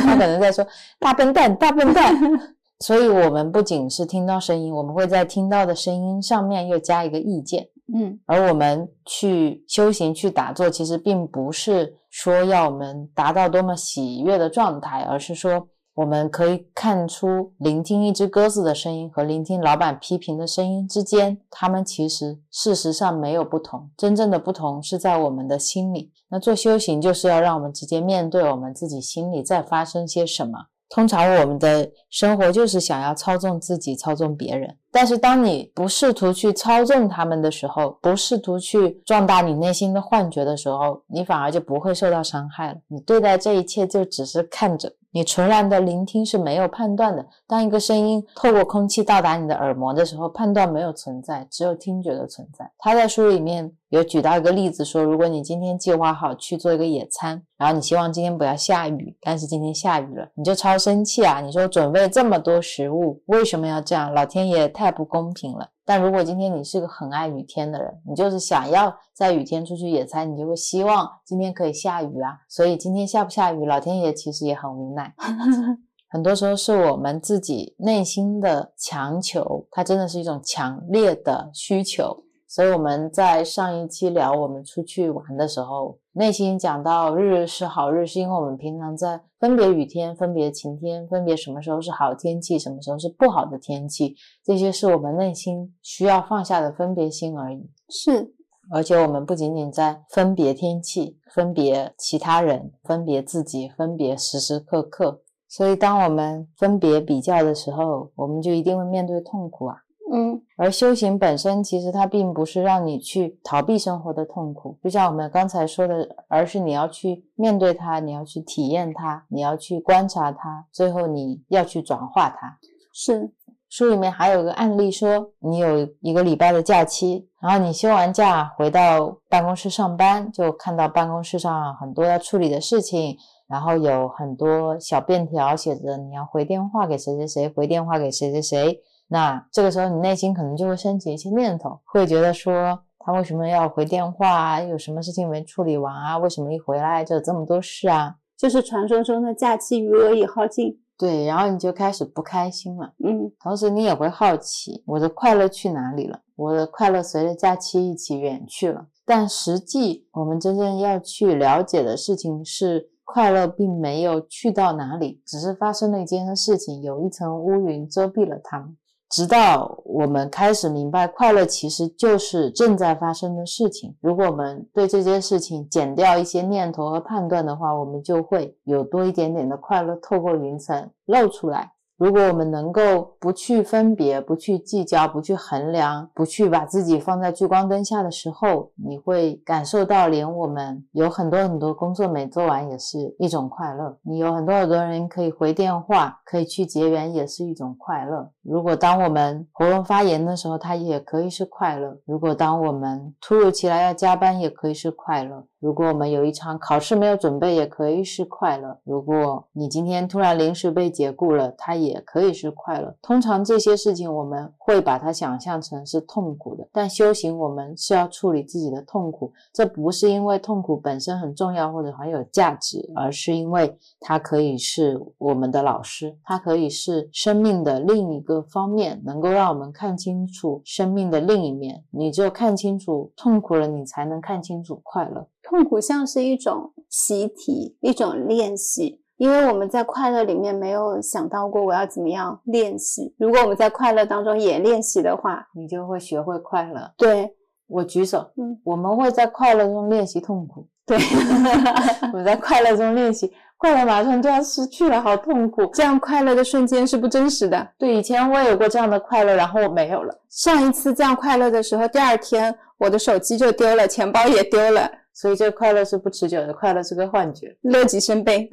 它可能在说“大笨蛋，大笨蛋”。所以，我们不仅是听到声音，我们会在听到的声音上面又加一个意见。嗯，而我们去修行、去打坐，其实并不是说要我们达到多么喜悦的状态，而是说。我们可以看出，聆听一只鸽子的声音和聆听老板批评的声音之间，他们其实事实上没有不同。真正的不同是在我们的心里。那做修行就是要让我们直接面对我们自己心里在发生些什么。通常我们的生活就是想要操纵自己，操纵别人。但是当你不试图去操纵他们的时候，不试图去壮大你内心的幻觉的时候，你反而就不会受到伤害了。你对待这一切就只是看着。你纯然的聆听是没有判断的。当一个声音透过空气到达你的耳膜的时候，判断没有存在，只有听觉的存在。他在书里面有举到一个例子，说如果你今天计划好去做一个野餐，然后你希望今天不要下雨，但是今天下雨了，你就超生气啊！你说准备这么多食物，为什么要这样？老天爷太不公平了。但如果今天你是个很爱雨天的人，你就是想要在雨天出去野餐，你就会希望今天可以下雨啊。所以今天下不下雨，老天爷其实也很无奈。很多时候是我们自己内心的强求，它真的是一种强烈的需求。所以我们在上一期聊我们出去玩的时候，内心讲到日日是好日，是因为我们平常在分别雨天、分别晴天、分别什么时候是好天气，什么时候是不好的天气，这些是我们内心需要放下的分别心而已。是，而且我们不仅仅在分别天气、分别其他人、分别自己、分别时时刻刻。所以当我们分别比较的时候，我们就一定会面对痛苦啊。嗯，而修行本身其实它并不是让你去逃避生活的痛苦，就像我们刚才说的，而是你要去面对它，你要去体验它，你要去观察它，最后你要去转化它。是，书里面还有个案例说，你有一个礼拜的假期，然后你休完假回到办公室上班，就看到办公室上很多要处理的事情，然后有很多小便条写着你要回电话给谁谁谁，回电话给谁谁谁。那这个时候，你内心可能就会升起一些念头，会觉得说他为什么要回电话啊？有什么事情没处理完啊？为什么一回来就这么多事啊？就是传说中的假期余额已耗尽。对，然后你就开始不开心了。嗯，同时你也会好奇，我的快乐去哪里了？我的快乐随着假期一起远去了。但实际我们真正要去了解的事情是，快乐并没有去到哪里，只是发生了一件事情，有一层乌云遮蔽了它们。直到我们开始明白，快乐其实就是正在发生的事情。如果我们对这件事情减掉一些念头和判断的话，我们就会有多一点点的快乐透过云层露出来。如果我们能够不去分别、不去计较、不去衡量、不去把自己放在聚光灯下的时候，你会感受到，连我们有很多很多工作没做完也是一种快乐。你有很多很多人可以回电话，可以去结缘，也是一种快乐。如果当我们喉咙发炎的时候，它也可以是快乐。如果当我们突如其来要加班，也可以是快乐。如果我们有一场考试没有准备，也可以是快乐。如果你今天突然临时被解雇了，它也也可以是快乐。通常这些事情我们会把它想象成是痛苦的，但修行我们是要处理自己的痛苦，这不是因为痛苦本身很重要或者很有价值，而是因为它可以是我们的老师，它可以是生命的另一个方面，能够让我们看清楚生命的另一面。你只有看清楚痛苦了，你才能看清楚快乐。痛苦像是一种习题，一种练习，因为我们在快乐里面没有想到过我要怎么样练习。如果我们在快乐当中也练习的话，你就会学会快乐。对我举手，嗯，我们会在快乐中练习痛苦。对，我在快乐中练习，快乐马上就要失去了，好痛苦。这样快乐的瞬间是不真实的。对，以前我也有过这样的快乐，然后我没有了。上一次这样快乐的时候，第二天我的手机就丢了，钱包也丢了。所以这快乐是不持久的，快乐是个幻觉，乐极生悲，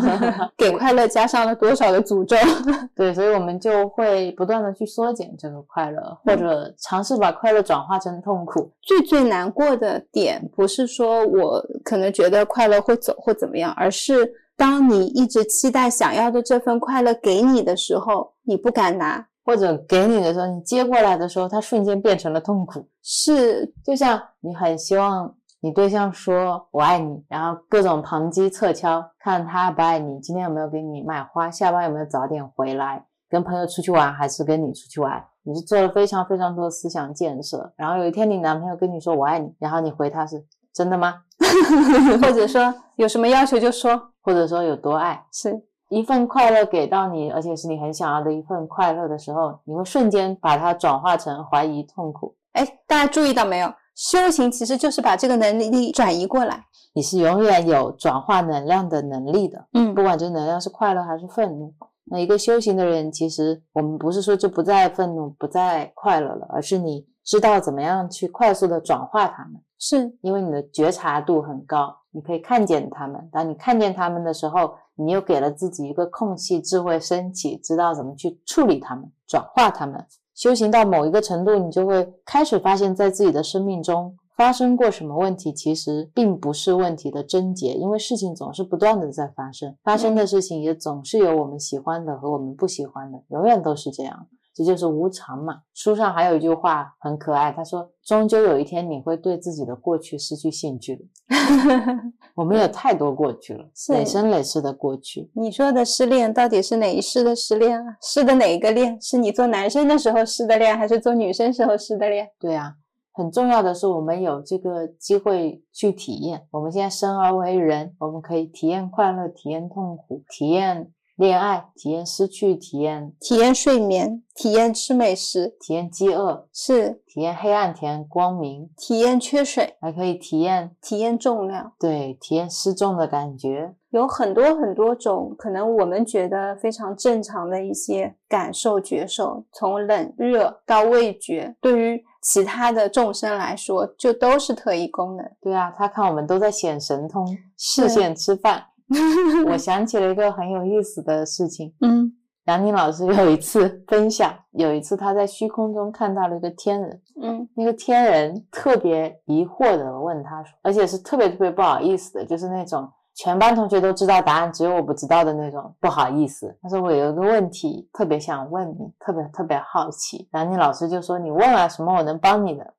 给快乐加上了多少的诅咒？对，所以我们就会不断的去缩减这个快乐，或者尝试把快乐转化成痛苦。最最难过的点，不是说我可能觉得快乐会走或怎么样，而是当你一直期待想要的这份快乐给你的时候，你不敢拿，或者给你的时候，你接过来的时候，它瞬间变成了痛苦。是，就像你很希望。你对象说“我爱你”，然后各种旁击侧敲，看他爱不爱你，今天有没有给你买花，下班有没有早点回来，跟朋友出去玩还是跟你出去玩，你是做了非常非常多的思想建设。然后有一天你男朋友跟你说“我爱你”，然后你回他是真的吗？或者说有什么要求就说，或者说有多爱，是一份快乐给到你，而且是你很想要的一份快乐的时候，你会瞬间把它转化成怀疑、痛苦。哎，大家注意到没有？修行其实就是把这个能力转移过来，你是永远有转化能量的能力的，嗯，不管这能量是快乐还是愤怒。那一个修行的人，其实我们不是说就不再愤怒、不再快乐了，而是你知道怎么样去快速的转化它们，是因为你的觉察度很高，你可以看见他们。当你看见他们的时候，你又给了自己一个空隙，智慧升起，知道怎么去处理他们、转化他们。修行到某一个程度，你就会开始发现，在自己的生命中发生过什么问题，其实并不是问题的症结，因为事情总是不断的在发生，发生的事情也总是有我们喜欢的和我们不喜欢的，永远都是这样。这就是无常嘛。书上还有一句话很可爱，他说：“终究有一天你会对自己的过去失去兴趣的。”我们有太多过去了，累生累世的过去。你说的失恋到底是哪一世的失恋啊？失的哪一个恋？是你做男生的时候失的恋，还是做女生时候失的恋？对啊，很重要的是我们有这个机会去体验。我们现在生而为人，我们可以体验快乐，体验痛苦，体验。恋爱体验失去，体验体验睡眠，体验吃美食，体验饥饿，是体验黑暗，体验光明，体验缺水，还可以体验体验重量，对，体验失重的感觉，有很多很多种，可能我们觉得非常正常的一些感受觉受，从冷热到味觉，对于其他的众生来说，就都是特异功能。对啊，他看我们都在显神通，视线吃饭。我想起了一个很有意思的事情。嗯，杨宁老师有一次分享，有一次他在虚空中看到了一个天人。嗯，那个天人特别疑惑的问他说，而且是特别特别不好意思的，就是那种全班同学都知道答案，只有我不知道的那种不好意思。他说我有一个问题特别想问你，特别特别好奇。杨宁老师就说你问啊，什么我能帮你的？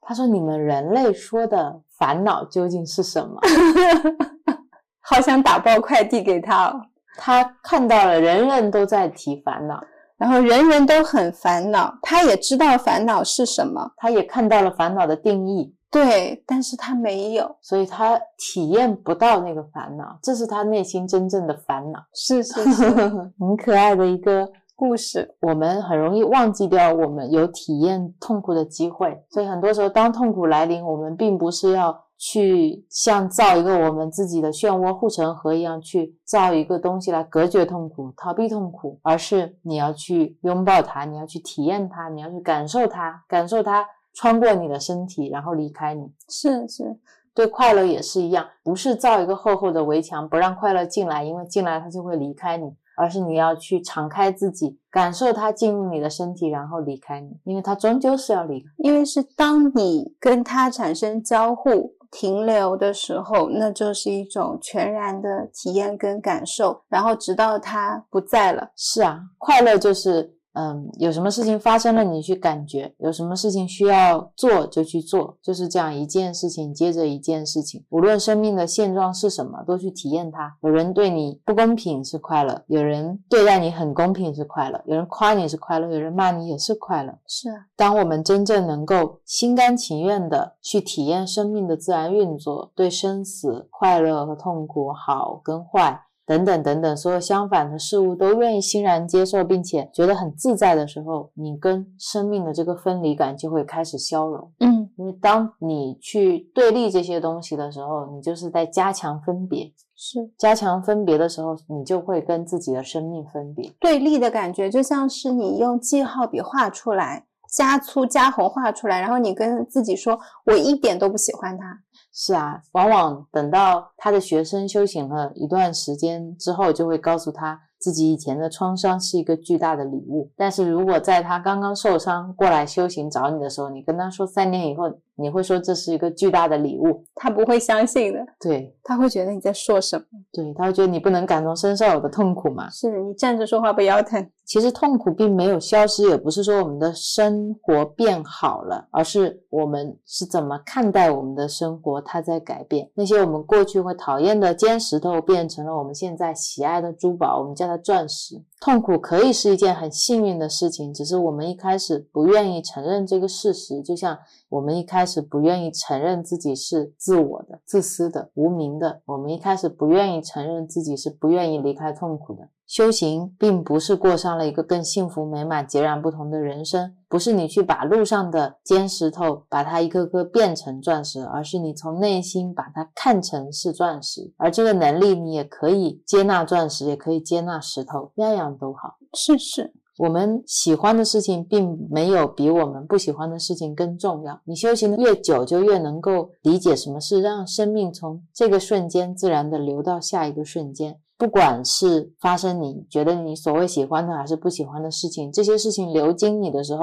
他说你们人类说的烦恼究竟是什么？好想打包快递给他哦。他看到了，人人都在提烦恼，然后人人都很烦恼，他也知道烦恼是什么，他也看到了烦恼的定义，对，但是他没有，所以他体验不到那个烦恼，这是他内心真正的烦恼。是是是，很可爱的一个故事。我们很容易忘记掉我们有体验痛苦的机会，所以很多时候当痛苦来临，我们并不是要。去像造一个我们自己的漩涡护城河一样去造一个东西来隔绝痛苦、逃避痛苦，而是你要去拥抱它，你要去体验它，你要去感受它，感受它穿过你的身体，然后离开你。是是，对快乐也是一样，不是造一个厚厚的围墙不让快乐进来，因为进来它就会离开你。而是你要去敞开自己，感受它进入你的身体，然后离开你，因为它终究是要离开。因为是当你跟它产生交互、停留的时候，那就是一种全然的体验跟感受，然后直到它不在了。是啊，快乐就是。嗯，有什么事情发生了，你去感觉；有什么事情需要做，就去做，就是这样一件事情接着一件事情。无论生命的现状是什么，都去体验它。有人对你不公平是快乐，有人对待你很公平是快乐，有人夸你是快乐，有人骂你也是快乐。是啊，当我们真正能够心甘情愿的去体验生命的自然运作，对生死、快乐和痛苦、好跟坏。等等等等，所有相反的事物都愿意欣然接受，并且觉得很自在的时候，你跟生命的这个分离感就会开始消融。嗯，因为当你去对立这些东西的时候，你就是在加强分别。是加强分别的时候，你就会跟自己的生命分别。对立的感觉就像是你用记号笔画出来，加粗加红画出来，然后你跟自己说：“我一点都不喜欢它。”是啊，往往等到他的学生修行了一段时间之后，就会告诉他自己以前的创伤是一个巨大的礼物。但是如果在他刚刚受伤过来修行找你的时候，你跟他说三年以后。你会说这是一个巨大的礼物，他不会相信的。对，他会觉得你在说什么？对，他会觉得你不能感同身受我的痛苦嘛？是的，你站着说话不腰疼。其实痛苦并没有消失，也不是说我们的生活变好了，而是我们是怎么看待我们的生活，它在改变。那些我们过去会讨厌的尖石头，变成了我们现在喜爱的珠宝，我们叫它钻石。痛苦可以是一件很幸运的事情，只是我们一开始不愿意承认这个事实，就像。我们一开始不愿意承认自己是自我的、自私的、无名的。我们一开始不愿意承认自己是不愿意离开痛苦的。修行并不是过上了一个更幸福美满、截然不同的人生，不是你去把路上的尖石头把它一颗颗变成钻石，而是你从内心把它看成是钻石。而这个能力，你也可以接纳钻石，也可以接纳石头，样样都好。是是。我们喜欢的事情，并没有比我们不喜欢的事情更重要。你修行的越久，就越能够理解什么是让生命从这个瞬间自然的流到下一个瞬间。不管是发生你觉得你所谓喜欢的，还是不喜欢的事情，这些事情流经你的时候。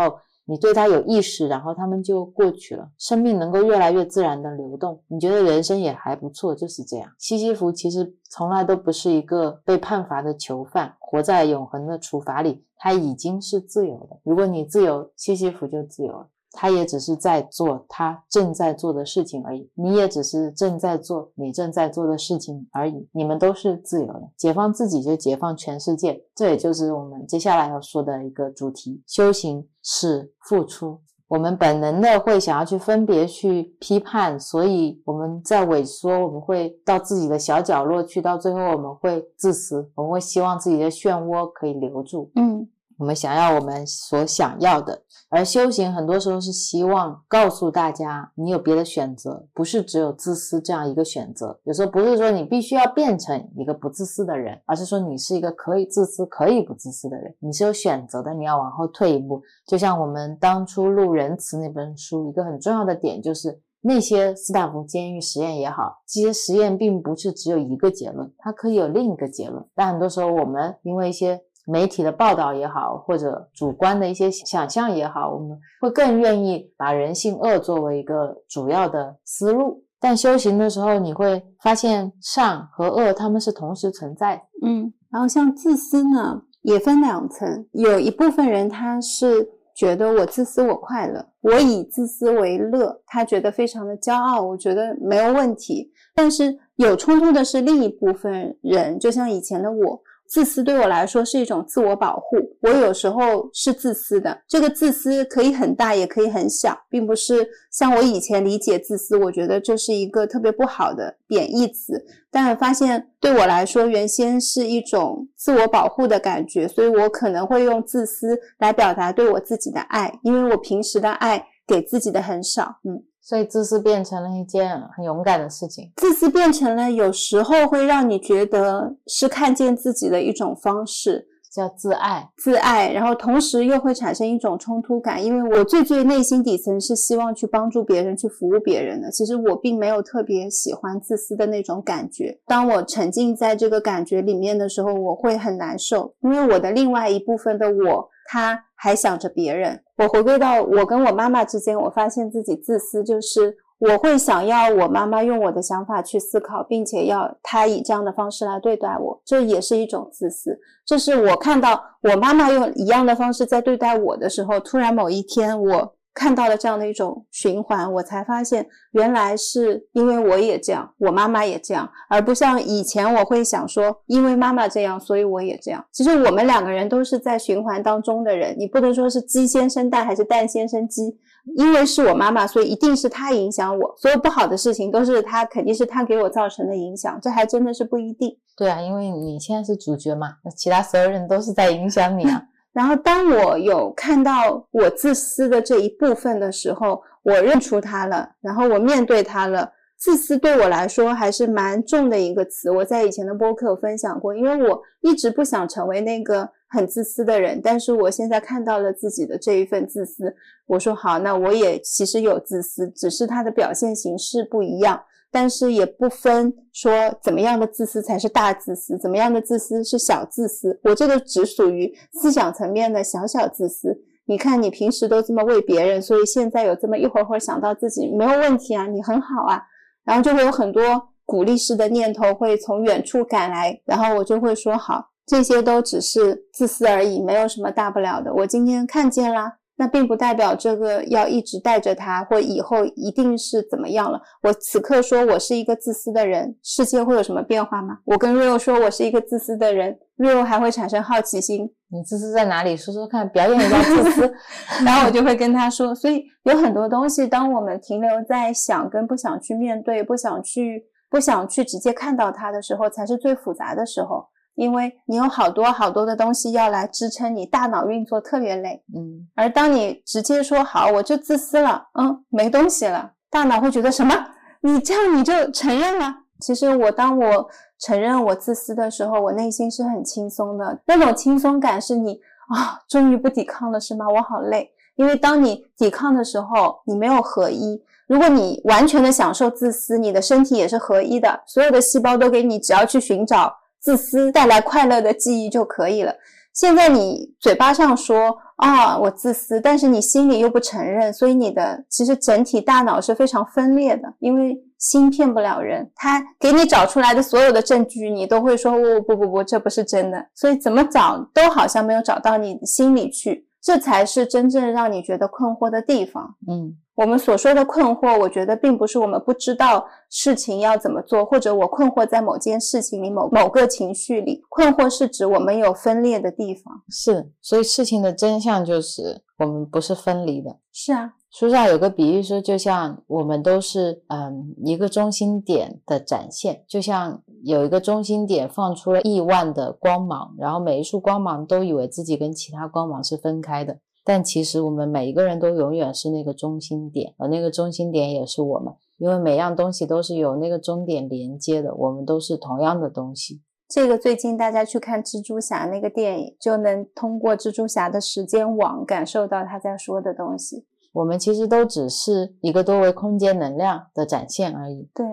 你对他有意识，然后他们就过去了。生命能够越来越自然的流动，你觉得人生也还不错，就是这样。西西弗其实从来都不是一个被判罚的囚犯，活在永恒的处罚里，他已经是自由的。如果你自由，西西弗就自由了。他也只是在做他正在做的事情而已，你也只是正在做你正在做的事情而已。你们都是自由的，解放自己就解放全世界。这也就是我们接下来要说的一个主题：修行是付出。我们本能的会想要去分别、去批判，所以我们在萎缩，我们会到自己的小角落去，到最后我们会自私，我们会希望自己的漩涡可以留住。嗯。我们想要我们所想要的，而修行很多时候是希望告诉大家，你有别的选择，不是只有自私这样一个选择。有时候不是说你必须要变成一个不自私的人，而是说你是一个可以自私、可以不自私的人。你是有选择的，你要往后退一步。就像我们当初《路仁慈》那本书，一个很重要的点就是那些斯坦福监狱实验也好，这些实验并不是只有一个结论，它可以有另一个结论。但很多时候我们因为一些媒体的报道也好，或者主观的一些想象也好，我们会更愿意把人性恶作为一个主要的思路。但修行的时候，你会发现善和恶他们是同时存在的。嗯，然后像自私呢，也分两层，有一部分人他是觉得我自私我快乐，我以自私为乐，他觉得非常的骄傲，我觉得没有问题。但是有冲突的是另一部分人，就像以前的我。自私对我来说是一种自我保护，我有时候是自私的。这个自私可以很大，也可以很小，并不是像我以前理解自私，我觉得这是一个特别不好的贬义词。但我发现对我来说，原先是一种自我保护的感觉，所以我可能会用自私来表达对我自己的爱，因为我平时的爱给自己的很少。嗯。所以自私变成了一件很勇敢的事情。自私变成了有时候会让你觉得是看见自己的一种方式。叫自爱，自爱，然后同时又会产生一种冲突感，因为我最最内心底层是希望去帮助别人、去服务别人的。其实我并没有特别喜欢自私的那种感觉。当我沉浸在这个感觉里面的时候，我会很难受，因为我的另外一部分的我，他还想着别人。我回归到我跟我妈妈之间，我发现自己自私，就是。我会想要我妈妈用我的想法去思考，并且要她以这样的方式来对待我，这也是一种自私。这是我看到我妈妈用一样的方式在对待我的时候，突然某一天我看到了这样的一种循环，我才发现原来是因为我也这样，我妈妈也这样，而不像以前我会想说，因为妈妈这样，所以我也这样。其实我们两个人都是在循环当中的人，你不能说是鸡先生蛋还是蛋先生鸡。因为是我妈妈，所以一定是她影响我。所有不好的事情都是她，肯定是她给我造成的影响。这还真的是不一定。对啊，因为你现在是主角嘛，那其他所有人都是在影响你啊。然后当我有看到我自私的这一部分的时候，我认出它了，然后我面对它了。自私对我来说还是蛮重的一个词。我在以前的播客有分享过，因为我一直不想成为那个。很自私的人，但是我现在看到了自己的这一份自私。我说好，那我也其实有自私，只是它的表现形式不一样。但是也不分说怎么样的自私才是大自私，怎么样的自私是小自私。我这个只属于思想层面的小小自私。你看，你平时都这么为别人，所以现在有这么一会儿会儿想到自己没有问题啊，你很好啊，然后就会有很多鼓励式的念头会从远处赶来，然后我就会说好。这些都只是自私而已，没有什么大不了的。我今天看见啦，那并不代表这个要一直带着他，或以后一定是怎么样了。我此刻说我是一个自私的人，世界会有什么变化吗？我跟 Rio 说我是一个自私的人，Rio 还会产生好奇心。你自私在哪里？说说看，表演一下自私。然后我就会跟他说，所以有很多东西，当我们停留在想跟不想去面对，不想去不想去直接看到它的时候，才是最复杂的时候。因为你有好多好多的东西要来支撑你，大脑运作特别累，嗯。而当你直接说好，我就自私了，嗯，没东西了，大脑会觉得什么？你这样你就承认了？其实我当我承认我自私的时候，我内心是很轻松的，那种轻松感是你啊，终于不抵抗了是吗？我好累，因为当你抵抗的时候，你没有合一。如果你完全的享受自私，你的身体也是合一的，所有的细胞都给你，只要去寻找。自私带来快乐的记忆就可以了。现在你嘴巴上说啊，我自私，但是你心里又不承认，所以你的其实整体大脑是非常分裂的。因为心骗不了人，他给你找出来的所有的证据，你都会说哦不不不，这不是真的。所以怎么找都好像没有找到你心里去，这才是真正让你觉得困惑的地方。嗯。我们所说的困惑，我觉得并不是我们不知道事情要怎么做，或者我困惑在某件事情里、某某个情绪里。困惑是指我们有分裂的地方。是，所以事情的真相就是我们不是分离的。是啊，书上有个比喻说，就像我们都是嗯一个中心点的展现，就像有一个中心点放出了亿万的光芒，然后每一束光芒都以为自己跟其他光芒是分开的。但其实我们每一个人都永远是那个中心点，而那个中心点也是我们，因为每样东西都是有那个终点连接的，我们都是同样的东西。这个最近大家去看蜘蛛侠那个电影，就能通过蜘蛛侠的时间网感受到他在说的东西。我们其实都只是一个多维空间能量的展现而已。对，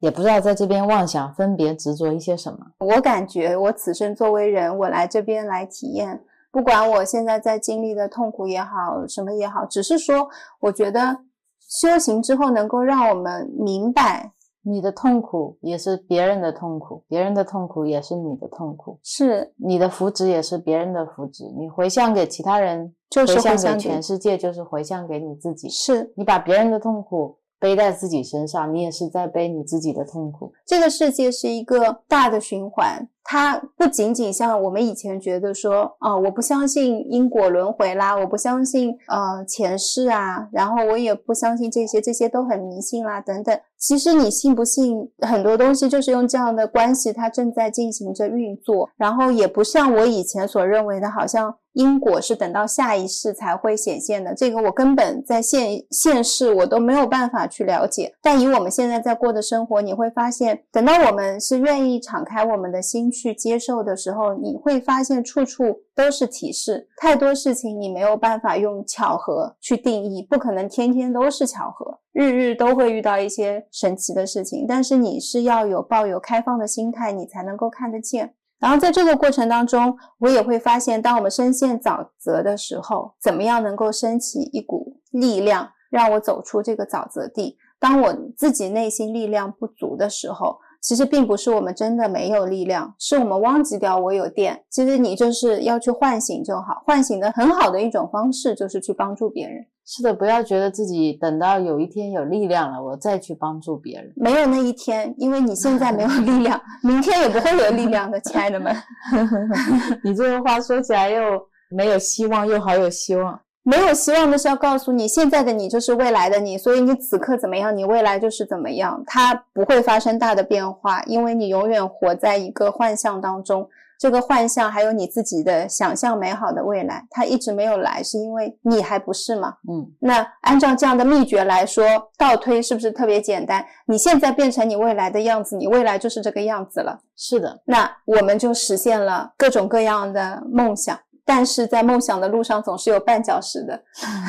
也不知道在这边妄想分别执着一些什么。我感觉我此生作为人，我来这边来体验。不管我现在在经历的痛苦也好，什么也好，只是说，我觉得修行之后能够让我们明白，你的痛苦也是别人的痛苦，别人的痛苦也是你的痛苦，是你的福祉也是别人的福祉，你回向给其他人，就是回向给全世界，就是回向给你自己。是你把别人的痛苦。背在自己身上，你也是在背你自己的痛苦。这个世界是一个大的循环，它不仅仅像我们以前觉得说，啊、我不相信因果轮回啦，我不相信呃前世啊，然后我也不相信这些，这些都很迷信啦，等等。其实你信不信，很多东西就是用这样的关系，它正在进行着运作，然后也不像我以前所认为的，好像因果是等到下一世才会显现的。这个我根本在现现世我都没有办法去了解。但以我们现在在过的生活，你会发现，等到我们是愿意敞开我们的心去接受的时候，你会发现处处都是提示。太多事情你没有办法用巧合去定义，不可能天天都是巧合。日日都会遇到一些神奇的事情，但是你是要有抱有开放的心态，你才能够看得见。然后在这个过程当中，我也会发现，当我们深陷沼泽的时候，怎么样能够升起一股力量，让我走出这个沼泽地？当我自己内心力量不足的时候，其实并不是我们真的没有力量，是我们忘记掉我有电。其实你就是要去唤醒就好，唤醒的很好的一种方式就是去帮助别人。是的，不要觉得自己等到有一天有力量了，我再去帮助别人。没有那一天，因为你现在没有力量，明天也不会有力量的，亲爱的们。你这个话说起来又没有希望，又好有希望。没有希望的是要告诉你，现在的你就是未来的你，所以你此刻怎么样，你未来就是怎么样，它不会发生大的变化，因为你永远活在一个幻象当中。这个幻象还有你自己的想象美好的未来，它一直没有来，是因为你还不是吗？嗯，那按照这样的秘诀来说，倒推是不是特别简单？你现在变成你未来的样子，你未来就是这个样子了。是的，那我们就实现了各种各样的梦想，但是在梦想的路上总是有绊脚石的。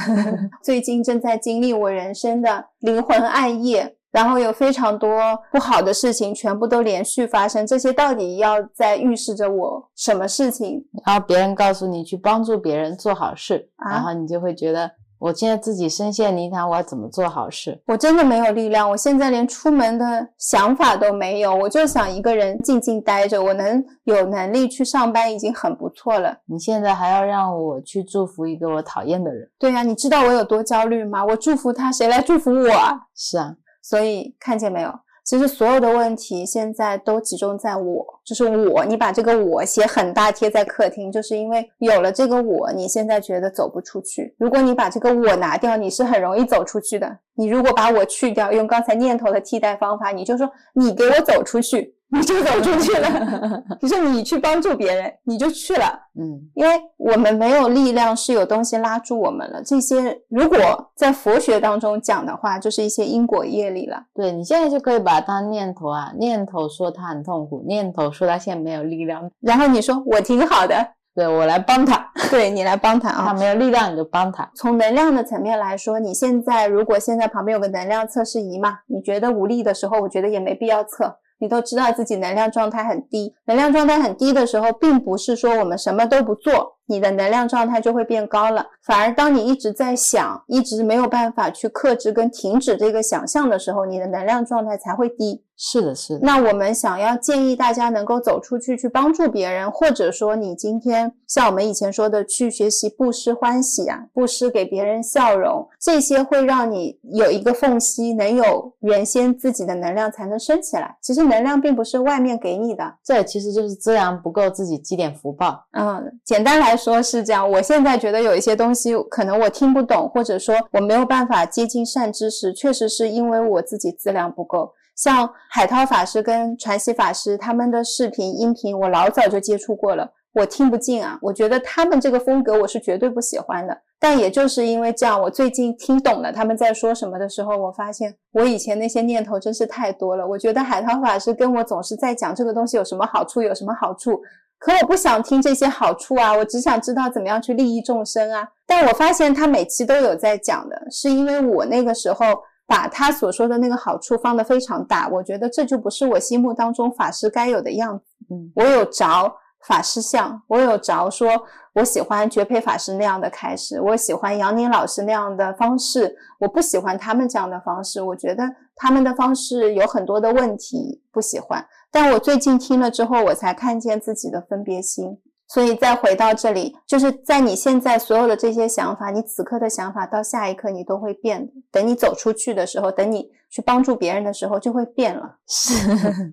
最近正在经历我人生的灵魂暗夜，然后有非常多不好的事情全部都连续发生，这些到底要在预示着我什么事情？然后别人告诉你去帮助别人做好事，啊然后你就会觉得我现在自己深陷泥潭，我要怎么做好事？我真的没有力量，我现在连出门的想法都没有，我就想一个人静静待着，我能有能力去上班已经很不错了。你现在还要让我去祝福一个我讨厌的人？对呀、你知道我有多焦虑吗？我祝福他，谁来祝福我啊？是啊，所以看见没有？其实所有的问题现在都集中在我，就是我。你把这个我写很大贴在客厅，就是因为有了这个我，你现在觉得走不出去。如果你把这个我拿掉，你是很容易走出去的。你如果把我去掉，用刚才念头的替代方法，你就说你给我走出去，你就走出去了。你说你去帮助别人，你就去了。嗯，因为我们没有力量，是有东西拉住我们了。这些如果在佛学当中讲的话，就是一些因果业力了。对你现在就可以把它当念头啊，念头说他很痛苦，念头说他现在没有力量，然后你说我挺好的，对我来帮他，对你来帮他啊。他没有力量你就帮他。从能量的层面来说，你现在如果现在旁边有个能量测试仪嘛，你觉得无力的时候，我觉得也没必要测。你都知道自己能量状态很低，能量状态很低的时候，并不是说我们什么都不做，你的能量状态就会变高了。反而当你一直在想，一直没有办法去克制跟停止这个想象的时候，你的能量状态才会低。是的，是的，那我们想要建议大家能够走出去，去帮助别人，或者说你今天像我们以前说的，去学习布施欢喜啊，布施给别人笑容，这些会让你有一个缝隙，能有原先自己的能量才能升起来。其实能量并不是外面给你的，这其实就是资粮不够，自己积点福报。嗯，简单来说是这样。我现在觉得有一些东西可能我听不懂，或者说我没有办法接近善知识，确实是因为我自己资粮不够。像海涛法师跟传习法师他们的视频、音频，我老早就接触过了，我听不进啊。我觉得他们这个风格我是绝对不喜欢的。但也就是因为这样，我最近听懂了他们在说什么的时候，我发现我以前那些念头真是太多了。我觉得海涛法师跟我总是在讲这个东西有什么好处，有什么好处。可我不想听这些好处啊，我只想知道怎么样去利益众生啊。但我发现他每期都有在讲的，是因为我那个时候把他所说的那个好处放得非常大，我觉得这就不是我心目当中法师该有的样子。嗯，我有着法师像，我有着说我喜欢绝配法师那样的开始，我喜欢杨宁老师那样的方式，我不喜欢他们这样的方式，我觉得他们的方式有很多的问题，不喜欢。但我最近听了之后，我才看见自己的分别心。所以再回到这里，就是在你现在所有的这些想法，你此刻的想法到下一刻你都会变的。等你走出去的时候，等你去帮助别人的时候，就会变了。是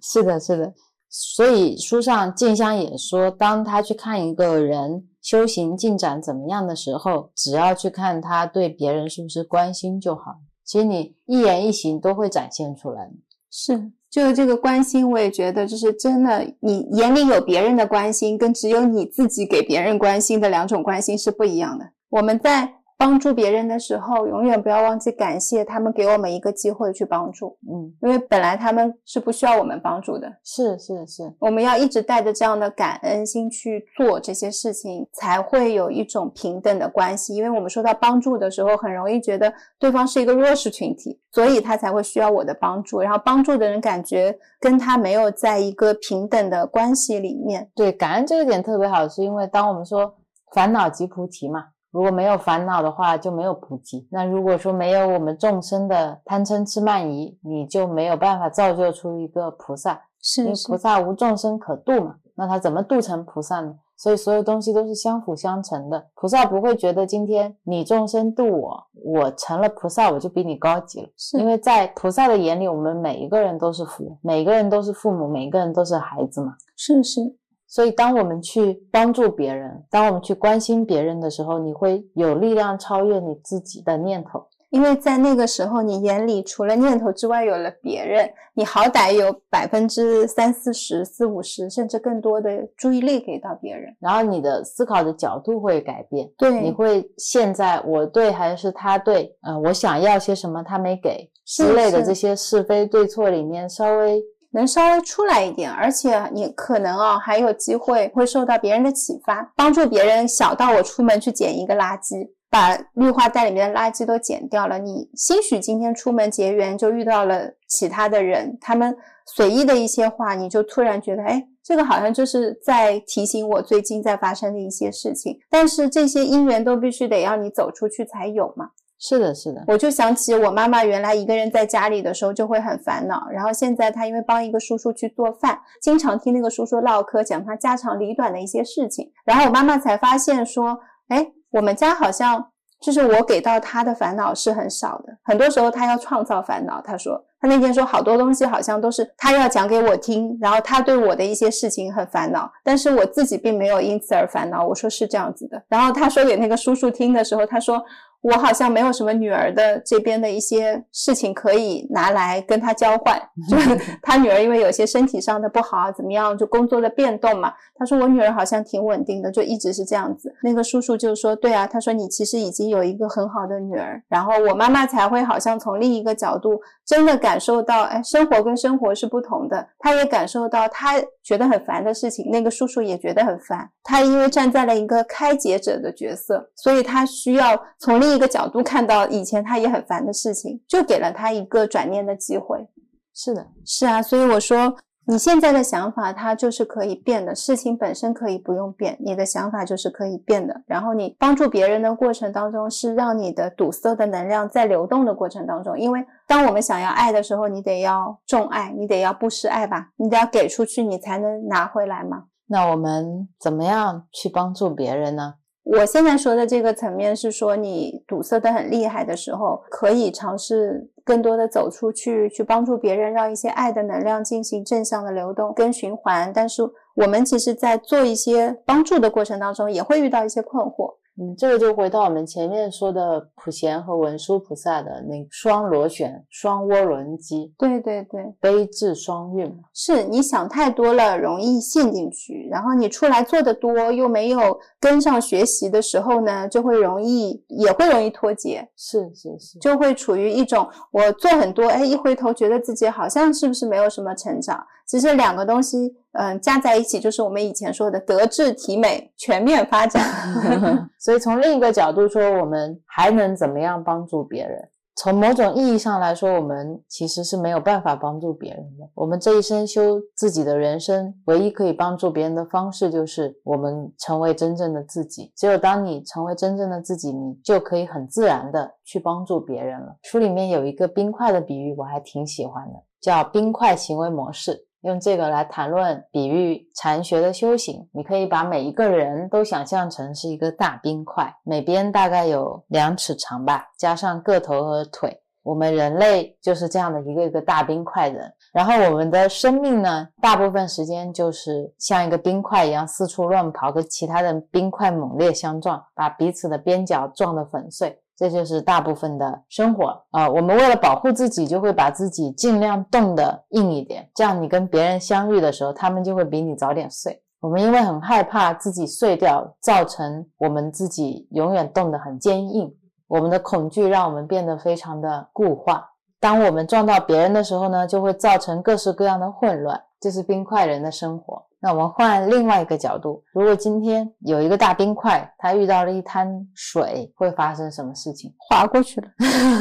是的，是的。所以书上静香也说，当他去看一个人修行进展怎么样的时候，只要去看他对别人是不是关心就好。其实你一言一行都会展现出来。是，就是这个关心，我也觉得就是真的，你眼里有别人的关心，跟只有你自己给别人关心的两种关心是不一样的。我们在。帮助别人的时候，永远不要忘记感谢他们给我们一个机会去帮助。嗯，因为本来他们是不需要我们帮助的。是是是，我们要一直带着这样的感恩心去做这些事情，才会有一种平等的关系。因为我们说到帮助的时候，很容易觉得对方是一个弱势群体，所以他才会需要我的帮助。然后帮助的人感觉跟他没有在一个平等的关系里面。对，感恩这个点特别好，是因为当我们说烦恼即菩提嘛。如果没有烦恼的话，就没有菩提。那如果说没有我们众生的贪嗔痴慢疑，你就没有办法造就出一个菩萨。是，因为菩萨无众生可度嘛。那他怎么度成菩萨呢？所以所有东西都是相辅相成的。菩萨不会觉得今天你众生度我，我成了菩萨，我就比你高级了。是因为在菩萨的眼里，我们每一个人都是佛，每个人都是父母，每一个人都是孩子嘛。是是。所以，当我们去帮助别人，当我们去关心别人的时候，你会有力量超越你自己的念头，因为在那个时候，你眼里除了念头之外有了别人，你好歹有百分之三四十、四五十，甚至更多的注意力给到别人，然后你的思考的角度会改变，对，你会现在我对还是他对？呃，我想要些什么他没给之类的这些是非对错里面稍微。能稍微出来一点，而且你可能啊还有机会会受到别人的启发，帮助别人。小到我出门去捡一个垃圾，把绿化带里面的垃圾都捡掉了。你兴许今天出门结缘，就遇到了其他的人，他们随意的一些话，你就突然觉得，哎，这个好像就是在提醒我最近在发生的一些事情。但是这些因缘都必须得要你走出去才有嘛。是的，是的，我就想起我妈妈原来一个人在家里的时候就会很烦恼，然后现在她因为帮一个叔叔去做饭，经常听那个叔叔唠嗑，讲他家长里短的一些事情，然后我妈妈才发现说，哎，我们家好像就是我给到他的烦恼是很少的，很多时候他要创造烦恼。他说他那天说好多东西好像都是他要讲给我听，然后他对我的一些事情很烦恼，但是我自己并没有因此而烦恼。我说是这样子的，然后他说给那个叔叔听的时候，他说。我好像没有什么女儿的这边的一些事情可以拿来跟他交换，就是他女儿因为有些身体上的不好怎么样，就工作的变动嘛。他说我女儿好像挺稳定的，就一直是这样子。那个叔叔就说，对啊，他说你其实已经有一个很好的女儿。然后我妈妈才会好像从另一个角度真的感受到，哎，生活跟生活是不同的。他也感受到他觉得很烦的事情，那个叔叔也觉得很烦。他因为站在了一个开解者的角色，所以他需要从另另一个角度看到以前他也很烦的事情，就给了他一个转念的机会。是的，是啊，所以我说你现在的想法它就是可以变的，事情本身可以不用变，你的想法就是可以变的。然后你帮助别人的过程当中，是让你的堵塞的能量在流动的过程当中。因为当我们想要爱的时候，你得要重爱，你得要不失爱吧，你得要给出去，你才能拿回来嘛。那我们怎么样去帮助别人呢？我现在说的这个层面是说，你堵塞的很厉害的时候，可以尝试更多的走出去，去帮助别人，让一些爱的能量进行正向的流动跟循环。但是我们其实，在做一些帮助的过程当中，也会遇到一些困惑。嗯，这个就回到我们前面说的普贤和文殊菩萨的那双螺旋、双涡轮机，对对对，悲智双运是你想太多了，容易陷进去，然后你出来做的多，又没有跟上学习的时候呢，就会容易也会容易脱节，是是是，就会处于一种我做很多，哎，一回头觉得自己好像是不是没有什么成长。其实两个东西，嗯，加在一起就是我们以前说的德智体美全面发展。所以从另一个角度说，我们还能怎么样帮助别人？从某种意义上来说，我们其实是没有办法帮助别人的。我们这一生修自己的人生，唯一可以帮助别人的方式，就是我们成为真正的自己。只有当你成为真正的自己，你就可以很自然的去帮助别人了。书里面有一个冰块的比喻，我还挺喜欢的，叫冰块行为模式。用这个来谈论比喻禅学的修行，你可以把每一个人都想象成是一个大冰块，每边大概有两尺长吧，加上个头和腿，我们人类就是这样的一个一个大冰块人，然后我们的生命呢，大部分时间就是像一个冰块一样四处乱跑，跟其他的冰块猛烈相撞，把彼此的边角撞得粉碎。这就是大部分的生活啊。我们为了保护自己，就会把自己尽量冻得硬一点，这样你跟别人相遇的时候，他们就会比你早点碎。我们因为很害怕自己碎掉，造成我们自己永远冻得很坚硬。我们的恐惧让我们变得非常的固化。当我们撞到别人的时候呢，就会造成各式各样的混乱。这是冰块人的生活。那我们换另外一个角度，如果今天有一个大冰块，它遇到了一滩水，会发生什么事情？滑过去了。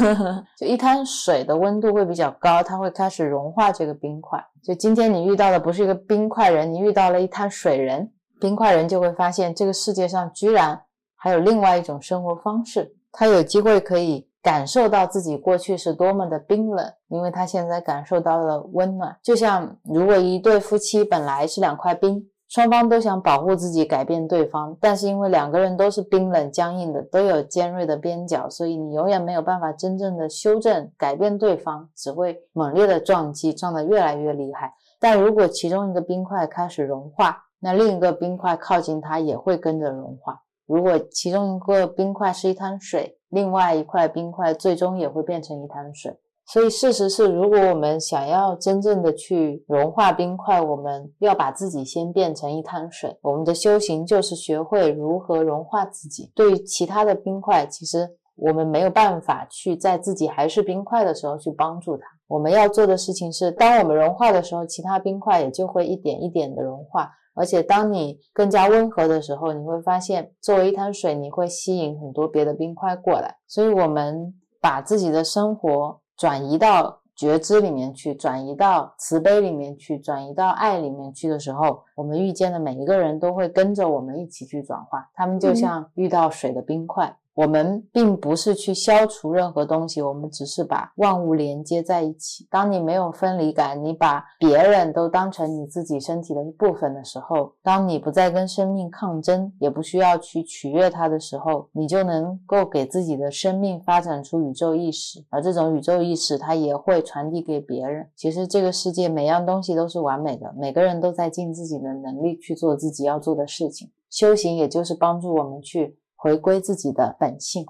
就一滩水的温度会比较高，它会开始融化这个冰块。就今天你遇到的不是一个冰块人，你遇到了一滩水人，冰块人就会发现这个世界上居然还有另外一种生活方式，他有机会可以。感受到自己过去是多么的冰冷，因为他现在感受到了温暖。就像如果一对夫妻本来是两块冰，双方都想保护自己，改变对方，但是因为两个人都是冰冷僵硬的，都有尖锐的边角，所以你永远没有办法真正的修正、改变对方，只会猛烈的撞击，撞得越来越厉害。但如果其中一个冰块开始融化，那另一个冰块靠近它也会跟着融化。如果其中一个冰块是一滩水，另外一块冰块最终也会变成一滩水。所以事实是，如果我们想要真正的去融化冰块，我们要把自己先变成一滩水。我们的修行就是学会如何融化自己。对于其他的冰块，其实我们没有办法去在自己还是冰块的时候去帮助它。我们要做的事情是，当我们融化的时候，其他冰块也就会一点一点的融化。而且，当你更加温和的时候，你会发现，作为一滩水，你会吸引很多别的冰块过来。所以，我们把自己的生活转移到觉知里面去，转移到慈悲里面去，转移到爱里面去的时候，我们遇见的每一个人都会跟着我们一起去转化。他们就像遇到水的冰块。我们并不是去消除任何东西，我们只是把万物连接在一起。当你没有分离感，你把别人都当成你自己身体的一部分的时候，当你不再跟生命抗争，也不需要去取悦它的时候，你就能够给自己的生命发展出宇宙意识，而这种宇宙意识它也会传递给别人。其实这个世界每样东西都是完美的，每个人都在尽自己的能力去做自己要做的事情。修行也就是帮助我们去。回归自己的本性。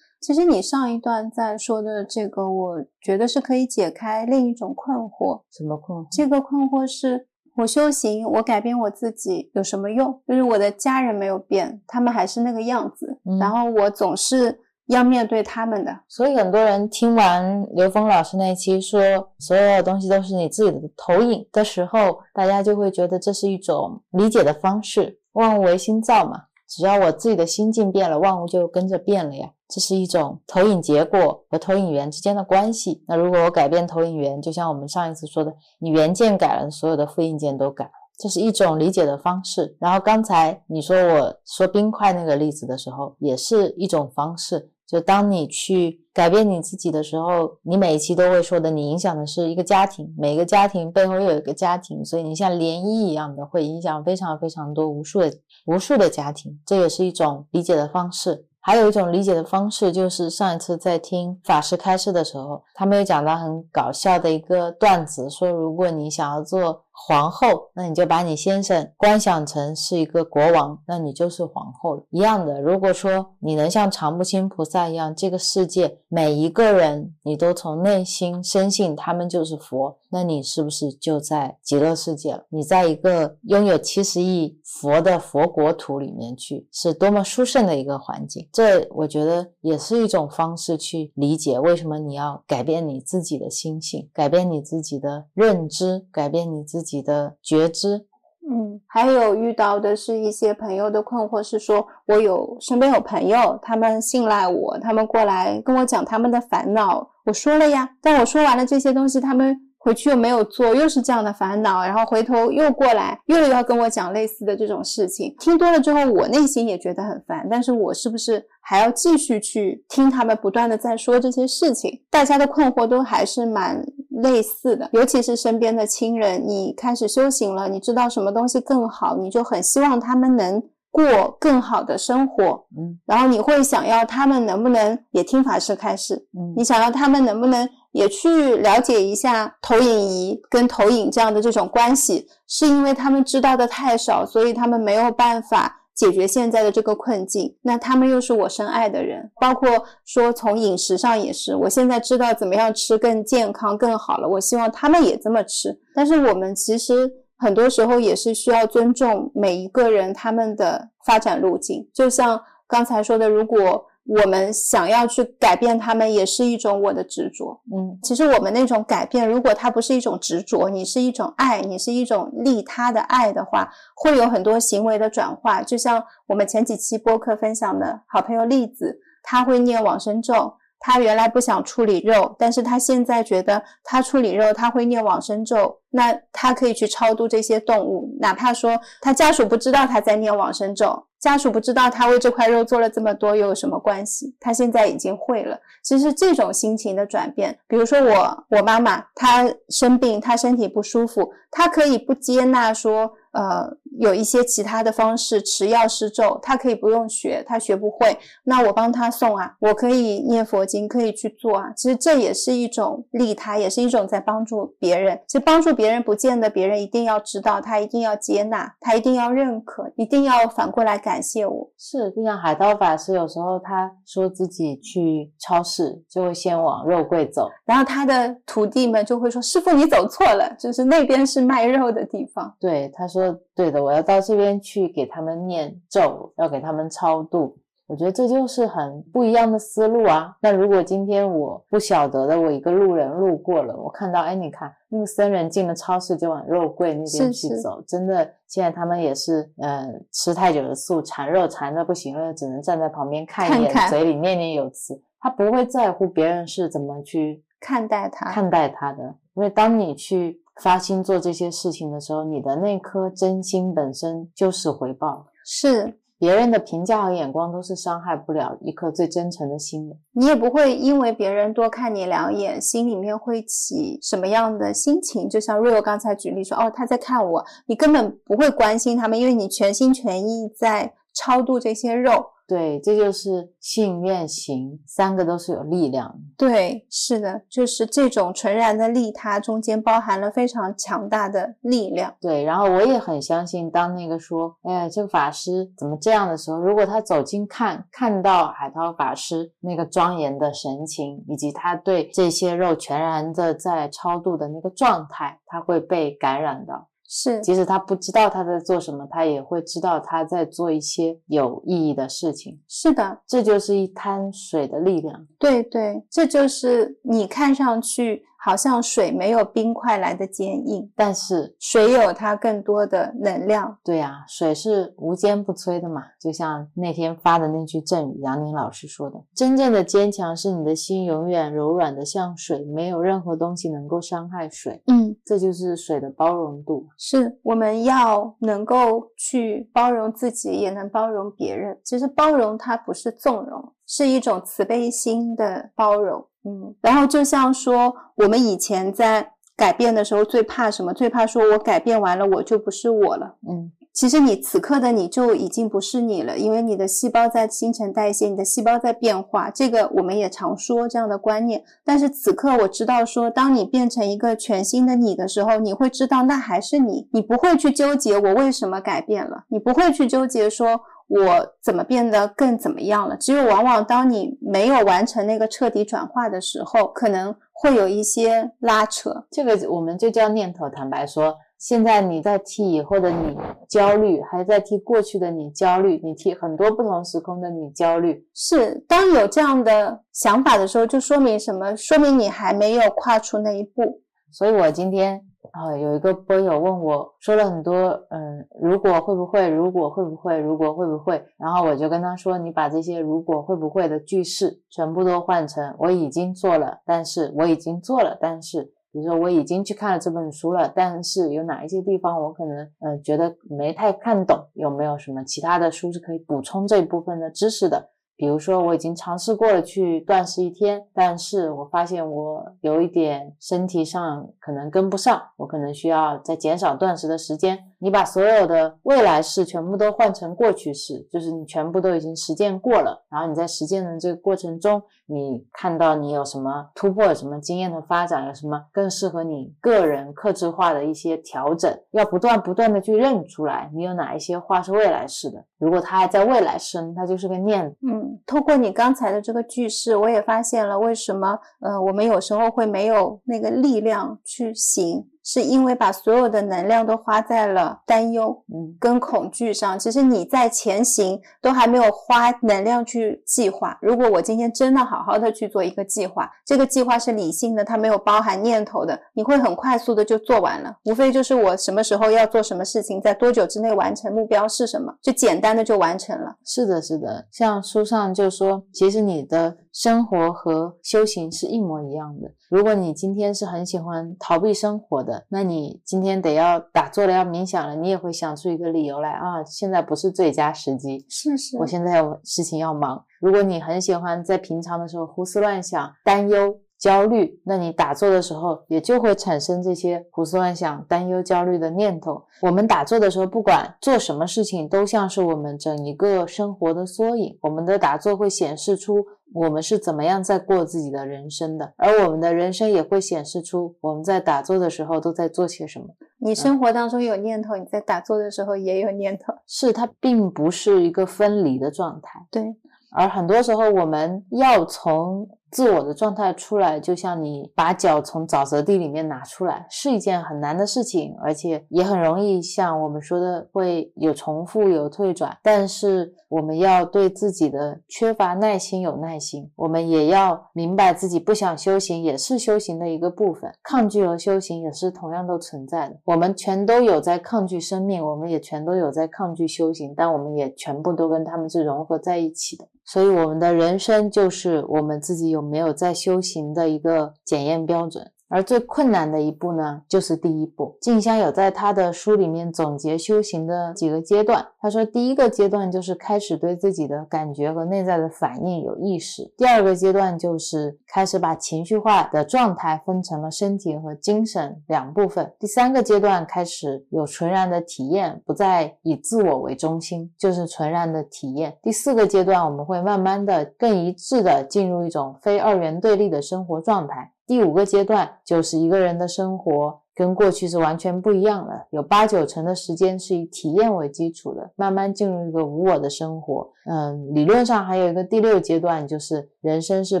其实你上一段在说的这个，我觉得是可以解开另一种困惑。什么困惑？这个困惑是我修行，我改变我自己有什么用？就是我的家人没有变，他们还是那个样子，然后我总是要面对他们的。所以很多人听完刘峰老师那一期说所有的东西都是你自己的投影的时候，大家就会觉得这是一种理解的方式。万物唯心造嘛。只要我自己的心境变了，万物就跟着变了呀。这是一种投影结果和投影源之间的关系。那如果我改变投影源，就像我们上一次说的，你原件改了，所有的复印件都改了。这是一种理解的方式。然后刚才你说我说冰块那个例子的时候，也是一种方式。就当你去改变你自己的时候，你每一期都会说的，你影响的是一个家庭，每个家庭背后又有一个家庭，所以你像涟漪一样的会影响非常非常多无数的无数的家庭，这也是一种理解的方式。还有一种理解的方式，就是上一次在听法师开示的时候，他们有讲到很搞笑的一个段子，说如果你想要做。皇后，那你就把你先生观想成是一个国王，那你就是皇后了。一样的，如果说你能像常不清菩萨一样，这个世界每一个人你都从内心深信他们就是佛，那你是不是就在极乐世界了？你在一个拥有七十亿佛的佛国土里面去，是多么殊胜的一个环境。这我觉得也是一种方式去理解为什么你要改变你自己的心性，改变你自己的认知，改变你自己。己的觉知，嗯，还有遇到的是一些朋友的困惑，是说我有身边有朋友，他们信赖我，他们过来跟我讲他们的烦恼，我说了呀，但我说完了这些东西，他们。回去又没有做，又是这样的烦恼，然后回头又过来，又要跟我讲类似的这种事情。听多了之后，我内心也觉得很烦，但是我是不是还要继续去听他们不断的在说这些事情？大家的困惑都还是蛮类似的，尤其是身边的亲人，你开始修行了，你知道什么东西更好，你就很希望他们能过更好的生活，嗯。然后你会想要他们能不能也听法师开示，嗯。你想要他们能不能也去了解一下投影仪跟投影这样的这种关系，是因为他们知道的太少，所以他们没有办法解决现在的这个困境。那他们又是我深爱的人，包括说从饮食上也是，我现在知道怎么样吃更健康更好了，我希望他们也这么吃。但是我们其实很多时候也是需要尊重每一个人他们的发展路径，就像刚才说的，如果我们想要去改变他们，也是一种我的执着。嗯其实我们那种改变，如果它不是一种执着，你是一种爱，你是一种利他的爱的话，会有很多行为的转化。就像我们前几期播客分享的好朋友栗子，他会念往生咒。他原来不想处理肉，但是他现在觉得他处理肉，他会念往生咒，那他可以去超度这些动物，哪怕说他家属不知道他在念往生咒，家属不知道他为这块肉做了这么多，又有什么关系？他现在已经会了。其实这种心情的转变，比如说我我妈妈她生病，她身体不舒服，她可以不接纳说，呃，有一些其他的方式持药施咒，他可以不用学，他学不会，那我帮他送啊，我可以念佛经，可以去做啊。其实这也是一种利他，也是一种在帮助别人。其实帮助别人，不见得别人一定要知道，他一定要接纳，他一定要认可，一定要反过来感谢我。是，就像海涛法师有时候他说自己去超市就会先往肉柜走，然后他的徒弟们就会说：“师傅，你走错了，就是那边是卖肉的地方。对，他说对的，我要到这边去给他们念咒，要给他们超度。我觉得这就是很不一样的思路啊。那如果今天我不晓得的，我一个路人路过了，我看到，哎，你看那个僧人进了超市就往肉柜那边是是去走，真的，现在他们也是，呃，吃太久的素，馋肉馋的不行了，只能站在旁边看一眼，看看嘴里念念有词，他不会在乎别人是怎么去看待他，看待他的，因为当你去发心做这些事情的时候，你的那颗真心本身就是回报。是别人的评价和眼光都是伤害不了一颗最真诚的心的。你也不会因为别人多看你两眼，心里面会起什么样的心情？就像瑞欧刚才举例说，哦，他在看我，你根本不会关心他们，因为你全心全意在超度这些肉。对，这就是信愿行三个都是有力量的。对，是的，就是这种纯然的利他中间包含了非常强大的力量。对，然后我也很相信，当那个说，哎呀，这个法师怎么这样的时候，如果他走近看，看到海涛法师那个庄严的神情，以及他对这些肉全然的在超度的那个状态，他会被感染到。是，即使他不知道他在做什么，他也会知道他在做一些有意义的事情。是的，这就是一滩水的力量。对对，这就是你看上去好像水没有冰块来的坚硬，但是，水有它更多的能量。对呀、水是无坚不摧的嘛。就像那天发的那句赠语，杨宁老师说的：“真正的坚强是你的心永远柔软的像水，没有任何东西能够伤害水。嗯，这就是水的包容度。是我们要能够去包容自己，也能包容别人。其实包容它不是纵容，是一种慈悲心的包容。嗯，然后就像说，我们以前在改变的时候最怕什么？最怕说我改变完了，我就不是我了。嗯，其实你此刻的你就已经不是你了，因为你的细胞在新陈代谢，你的细胞在变化，这个我们也常说这样的观念。但是此刻我知道说，当你变成一个全新的你的时候，你会知道那还是你，你不会去纠结我为什么改变了，你不会去纠结说我怎么变得更怎么样了。只有往往当你没有完成那个彻底转化的时候，可能会有一些拉扯。这个我们就叫念头。坦白说，现在你在替以后的你焦虑，还在替过去的你焦虑，你替很多不同时空的你焦虑。是，当有这样的想法的时候，就说明什么？说明你还没有跨出那一步。所以我今天啊、有一个波友问我说了很多，嗯，如果会不会，如果会不会，如果会不会，然后我就跟他说，你把这些如果会不会的句式全部都换成我已经做了，但是我已经做了，但是。比如说，我已经去看了这本书了，但是有哪一些地方我可能呃觉得没太看懂，有没有什么其他的书是可以补充这部分的知识的？比如说，我已经尝试过了去断食一天，但是我发现我有一点身体上可能跟不上，我可能需要再减少断食的时间。你把所有的未来式全部都换成过去式，就是你全部都已经实践过了。然后你在实践的这个过程中，你看到你有什么突破，什么经验的发展，有什么更适合你个人克制化的一些调整，要不断不断的去认出来，你有哪一些话是未来式的。如果它还在未来式，它就是个念。嗯，通过你刚才的这个句式，我也发现了为什么，呃，我们有时候会没有那个力量去行。是因为把所有的能量都花在了担忧，嗯，跟恐惧上。其实你在前行都还没有花能量去计划。如果我今天真的好好的去做一个计划，这个计划是理性的，它没有包含念头的，你会很快速的就做完了。无非就是我什么时候要做什么事情，在多久之内完成，目标是什么，就简单的就完成了。是的，是的。像书上就说，其实你的。生活和修行是一模一样的。如果你今天是很喜欢逃避生活的，那你今天得要打坐了，要冥想了，你也会想出一个理由来啊，现在不是最佳时机。是是，我现在有事情要忙。如果你很喜欢在平常的时候胡思乱想、担忧。焦虑，那你打坐的时候也就会产生这些胡思乱想、担忧、焦虑的念头。我们打坐的时候，不管做什么事情，都像是我们整一个生活的缩影。我们的打坐会显示出我们是怎么样在过自己的人生的，而我们的人生也会显示出我们在打坐的时候都在做些什么。你生活当中有念头，你在打坐的时候也有念头，是它并不是一个分离的状态。对，而很多时候我们要从。自我的状态出来，就像你把脚从沼泽地里面拿出来，是一件很难的事情，而且也很容易像我们说的会有重复、有退转。但是我们要对自己的缺乏耐心有耐心，我们也要明白自己不想修行也是修行的一个部分，抗拒和修行也是同样都存在的。我们全都有在抗拒生命，我们也全都有在抗拒修行，但我们也全部都跟他们是融合在一起的。所以，我们的人生就是我们自己有没有在修行的一个检验标准。而最困难的一步呢，就是第一步。静香有在他的书里面总结修行的几个阶段。他说，第一个阶段就是开始对自己的感觉和内在的反应有意识；第二个阶段就是开始把情绪化的状态分成了身体和精神两部分；第三个阶段开始有纯然的体验，不再以自我为中心，就是纯然的体验；第四个阶段，我们会慢慢的更一致的进入一种非二元对立的生活状态。第五个阶段就是一个人的生活跟过去是完全不一样了，有八九成的时间是以体验为基础的，慢慢进入一个无我的生活。嗯，理论上还有一个第六阶段，就是人生是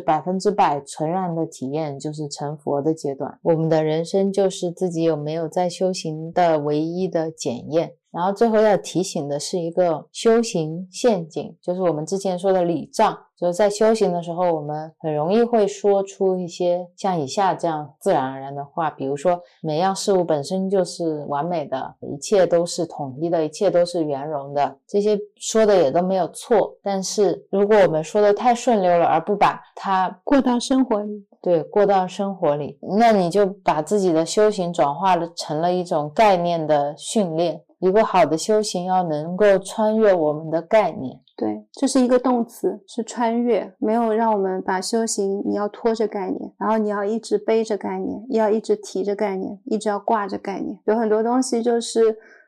百分之百纯然的体验，就是成佛的阶段。我们的人生就是自己有没有在修行的唯一的检验。然后最后要提醒的是一个修行陷阱，就是我们之前说的礼障。就是在修行的时候，我们很容易会说出一些像以下这样自然而然的话，比如说每样事物本身就是完美的，一切都是统一的，一切都是圆融的，这些说的也都没有错。但是如果我们说的太顺溜了，而不把它过到生活里，对，过到生活里，那你就把自己的修行转化了成了一种概念的训练。一个好的修行要能够穿越我们的概念。对，这是一个动词，是穿越，没有让我们把修行，你要拖着概念，然后你要一直背着概念，要一直提着概念，一直要挂着概念。有很多东西就是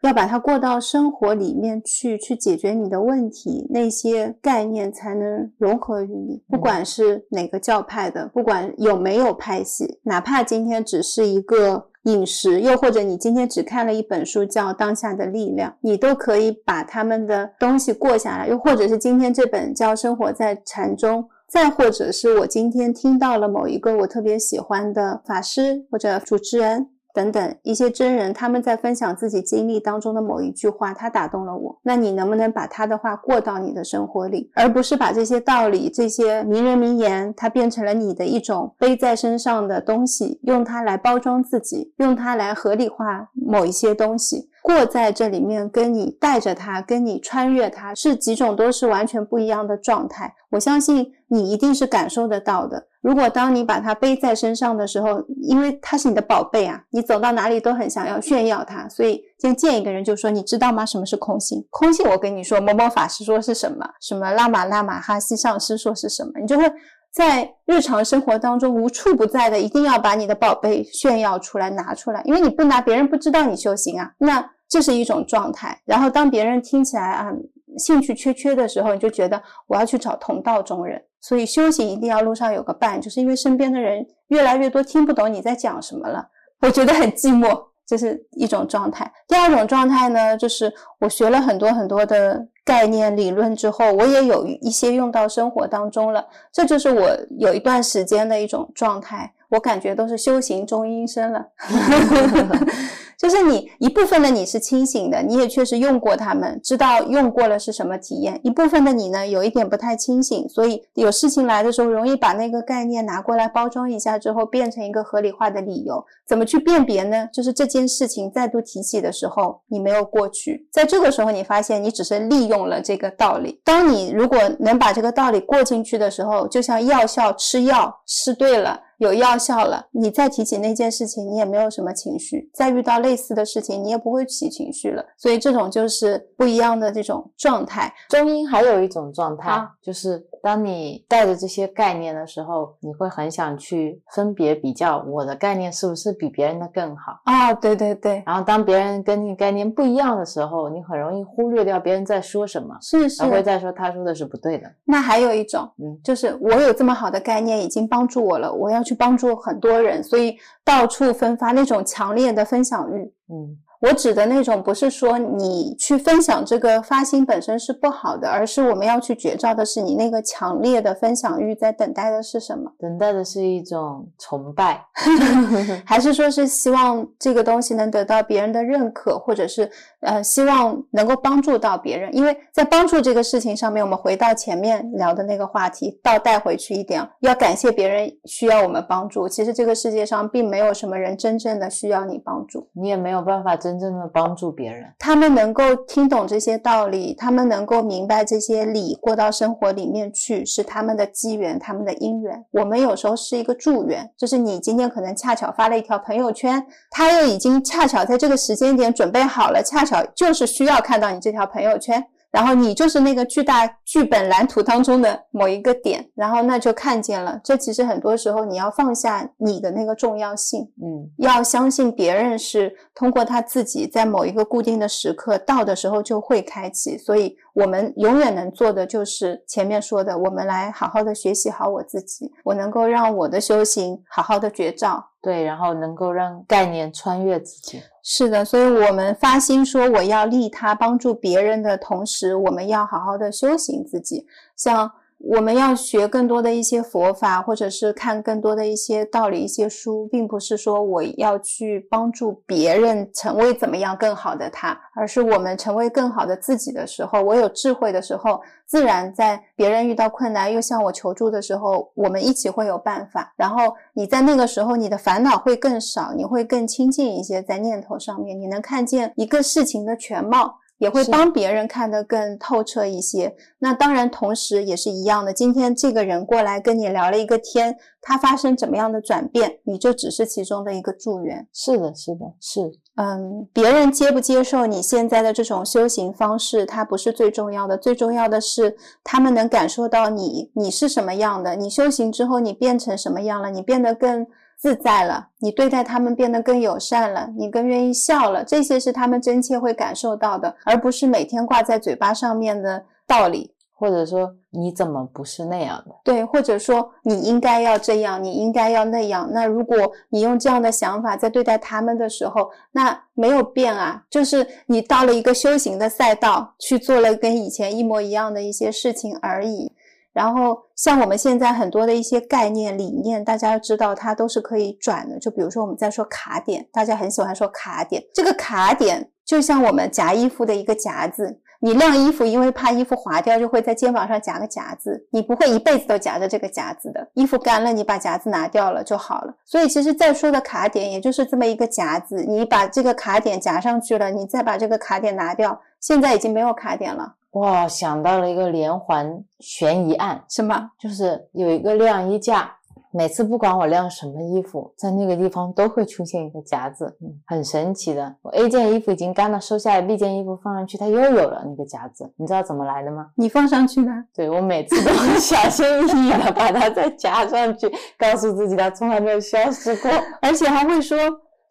要把它过到生活里面去，去解决你的问题，那些概念才能融合于你。不管是哪个教派的，不管有没有派系，哪怕今天只是一个。饮食，又或者你今天只看了一本书叫《当下的力量》，你都可以把他们的东西过下来。又或者是今天这本叫《生活在禅中》，再或者是我今天听到了某一个我特别喜欢的法师或者主持人。等等一些真人，他们在分享自己经历当中的某一句话，他打动了我。那你能不能把他的话过到你的生活里，而不是把这些道理、这些名人名言，它变成了你的一种背在身上的东西，用它来包装自己，用它来合理化某一些东西，过在这里面，跟你带着它，跟你穿越它，是几种都是完全不一样的状态。我相信你一定是感受得到的。如果当你把它背在身上的时候，因为它是你的宝贝啊，你走到哪里都很想要炫耀它，所以今天见一个人就说：“你知道吗？什么是空性？空性，我跟你说，某某法师说是什么？什么拉玛拉玛哈西上师说是什么？你就会在日常生活当中无处不在的，一定要把你的宝贝炫耀出来，拿出来，因为你不拿，别人不知道你修行啊。那这是一种状态。然后当别人听起来啊兴趣缺缺的时候，你就觉得我要去找同道中人。所以修行一定要路上有个伴，就是因为身边的人越来越多听不懂你在讲什么了，我觉得很寂寞，这是一种状态。第二种状态呢，就是我学了很多很多的概念理论之后，我也有一些用到生活当中了，这就是我有一段时间的一种状态，我感觉都是修行中阴身了。就是你一部分的你是清醒的，你也确实用过它们，知道用过了是什么体验。一部分的你呢，有一点不太清醒，所以有事情来的时候，容易把那个概念拿过来包装一下之后，变成一个合理化的理由。怎么去辨别呢？就是这件事情再度提起的时候，你没有过去，在这个时候，你发现你只是利用了这个道理。当你如果能把这个道理过进去的时候，就像药效吃药吃对了。有药效了，你再提起那件事情，你也没有什么情绪；再遇到类似的事情，你也不会起情绪了。所以这种就是不一样的这种状态。中医还有一种状态，就是当你带着这些概念的时候，你会很想去分别比较我的概念是不是比别人的更好啊？对对对。然后当别人跟你概念不一样的时候，你很容易忽略掉别人在说什么，是是，而会再说他说的是不对的。那还有一种，嗯，就是我有这么好的概念已经帮助我了，我要。去帮助很多人，所以到处分发那种强烈的分享欲。嗯。我指的那种不是说你去分享这个发心本身是不好的，而是我们要去觉照的是你那个强烈的分享欲在等待的是什么？等待的是一种崇拜，还是说是希望这个东西能得到别人的认可，或者是呃希望能够帮助到别人？因为在帮助这个事情上面，我们回到前面聊的那个话题，倒带回去一点，要感谢别人需要我们帮助。其实这个世界上并没有什么人真正的需要你帮助，你也没有办法真。真正的帮助别人，他们能够听懂这些道理，他们能够明白这些理，过到生活里面去，是他们的机缘，他们的因缘。我们有时候是一个助缘，就是你今天可能恰巧发了一条朋友圈，他又已经恰巧在这个时间点准备好了，恰巧就是需要看到你这条朋友圈。然后你就是那个巨大剧本蓝图当中的某一个点，然后那就看见了。这其实很多时候你要放下你的那个重要性，嗯，要相信别人是通过他自己在某一个固定的时刻到的时候就会开启。所以我们永远能做的就是前面说的，我们来好好的学习好我自己，我能够让我的修行好好的觉照。对，然后能够让概念穿越自己。是的，所以我们发心说我要利他，帮助别人的同时，我们要好好的修行自己。像。我们要学更多的一些佛法，或者是看更多的一些道理、一些书，并不是说我要去帮助别人成为怎么样更好的他，而是我们成为更好的自己的时候，我有智慧的时候，自然在别人遇到困难又向我求助的时候，我们一起会有办法。然后你在那个时候，你的烦恼会更少，你会更亲近一些，在念头上面，你能看见一个事情的全貌。也会帮别人看得更透彻一些。那当然，同时也是一样的。今天这个人过来跟你聊了一个天，他发生怎么样的转变，你就只是其中的一个助缘。是的，是的，是。嗯，别人接不接受你现在的这种修行方式，它不是最重要的。最重要的是，他们能感受到你，你是什么样的。你修行之后，你变成什么样了？你变得更。自在了，你对待他们变得更友善了，你更愿意笑了，这些是他们真切会感受到的，而不是每天挂在嘴巴上面的道理，或者说你怎么不是那样的？对，或者说你应该要这样，你应该要那样。那如果你用这样的想法在对待他们的时候，那没有变啊，就是你到了一个修行的赛道去做了跟以前一模一样的一些事情而已。然后，像我们现在很多的一些概念理念，大家要知道，它都是可以转的。就比如说，我们在说卡点，大家很喜欢说卡点。这个卡点就像我们夹衣服的一个夹子，你晾衣服，因为怕衣服滑掉，就会在肩膀上夹个夹子。你不会一辈子都夹着这个夹子的，衣服干了，你把夹子拿掉了就好了。所以，其实再说的卡点，也就是这么一个夹子。你把这个卡点夹上去了，你再把这个卡点拿掉，现在已经没有卡点了。哇，想到了一个连环悬疑案，什么？就是有一个晾衣架，每次不管我晾什么衣服，在那个地方都会出现一个夹子，嗯，很神奇的。我 A 件衣服已经干了，收下来，B 件衣服放上去，它又有了那个夹子。你知道怎么来的吗？你放上去的，对我每次都很小心翼翼的把它再夹上去，告诉自己它从来没有消失过。而且还会说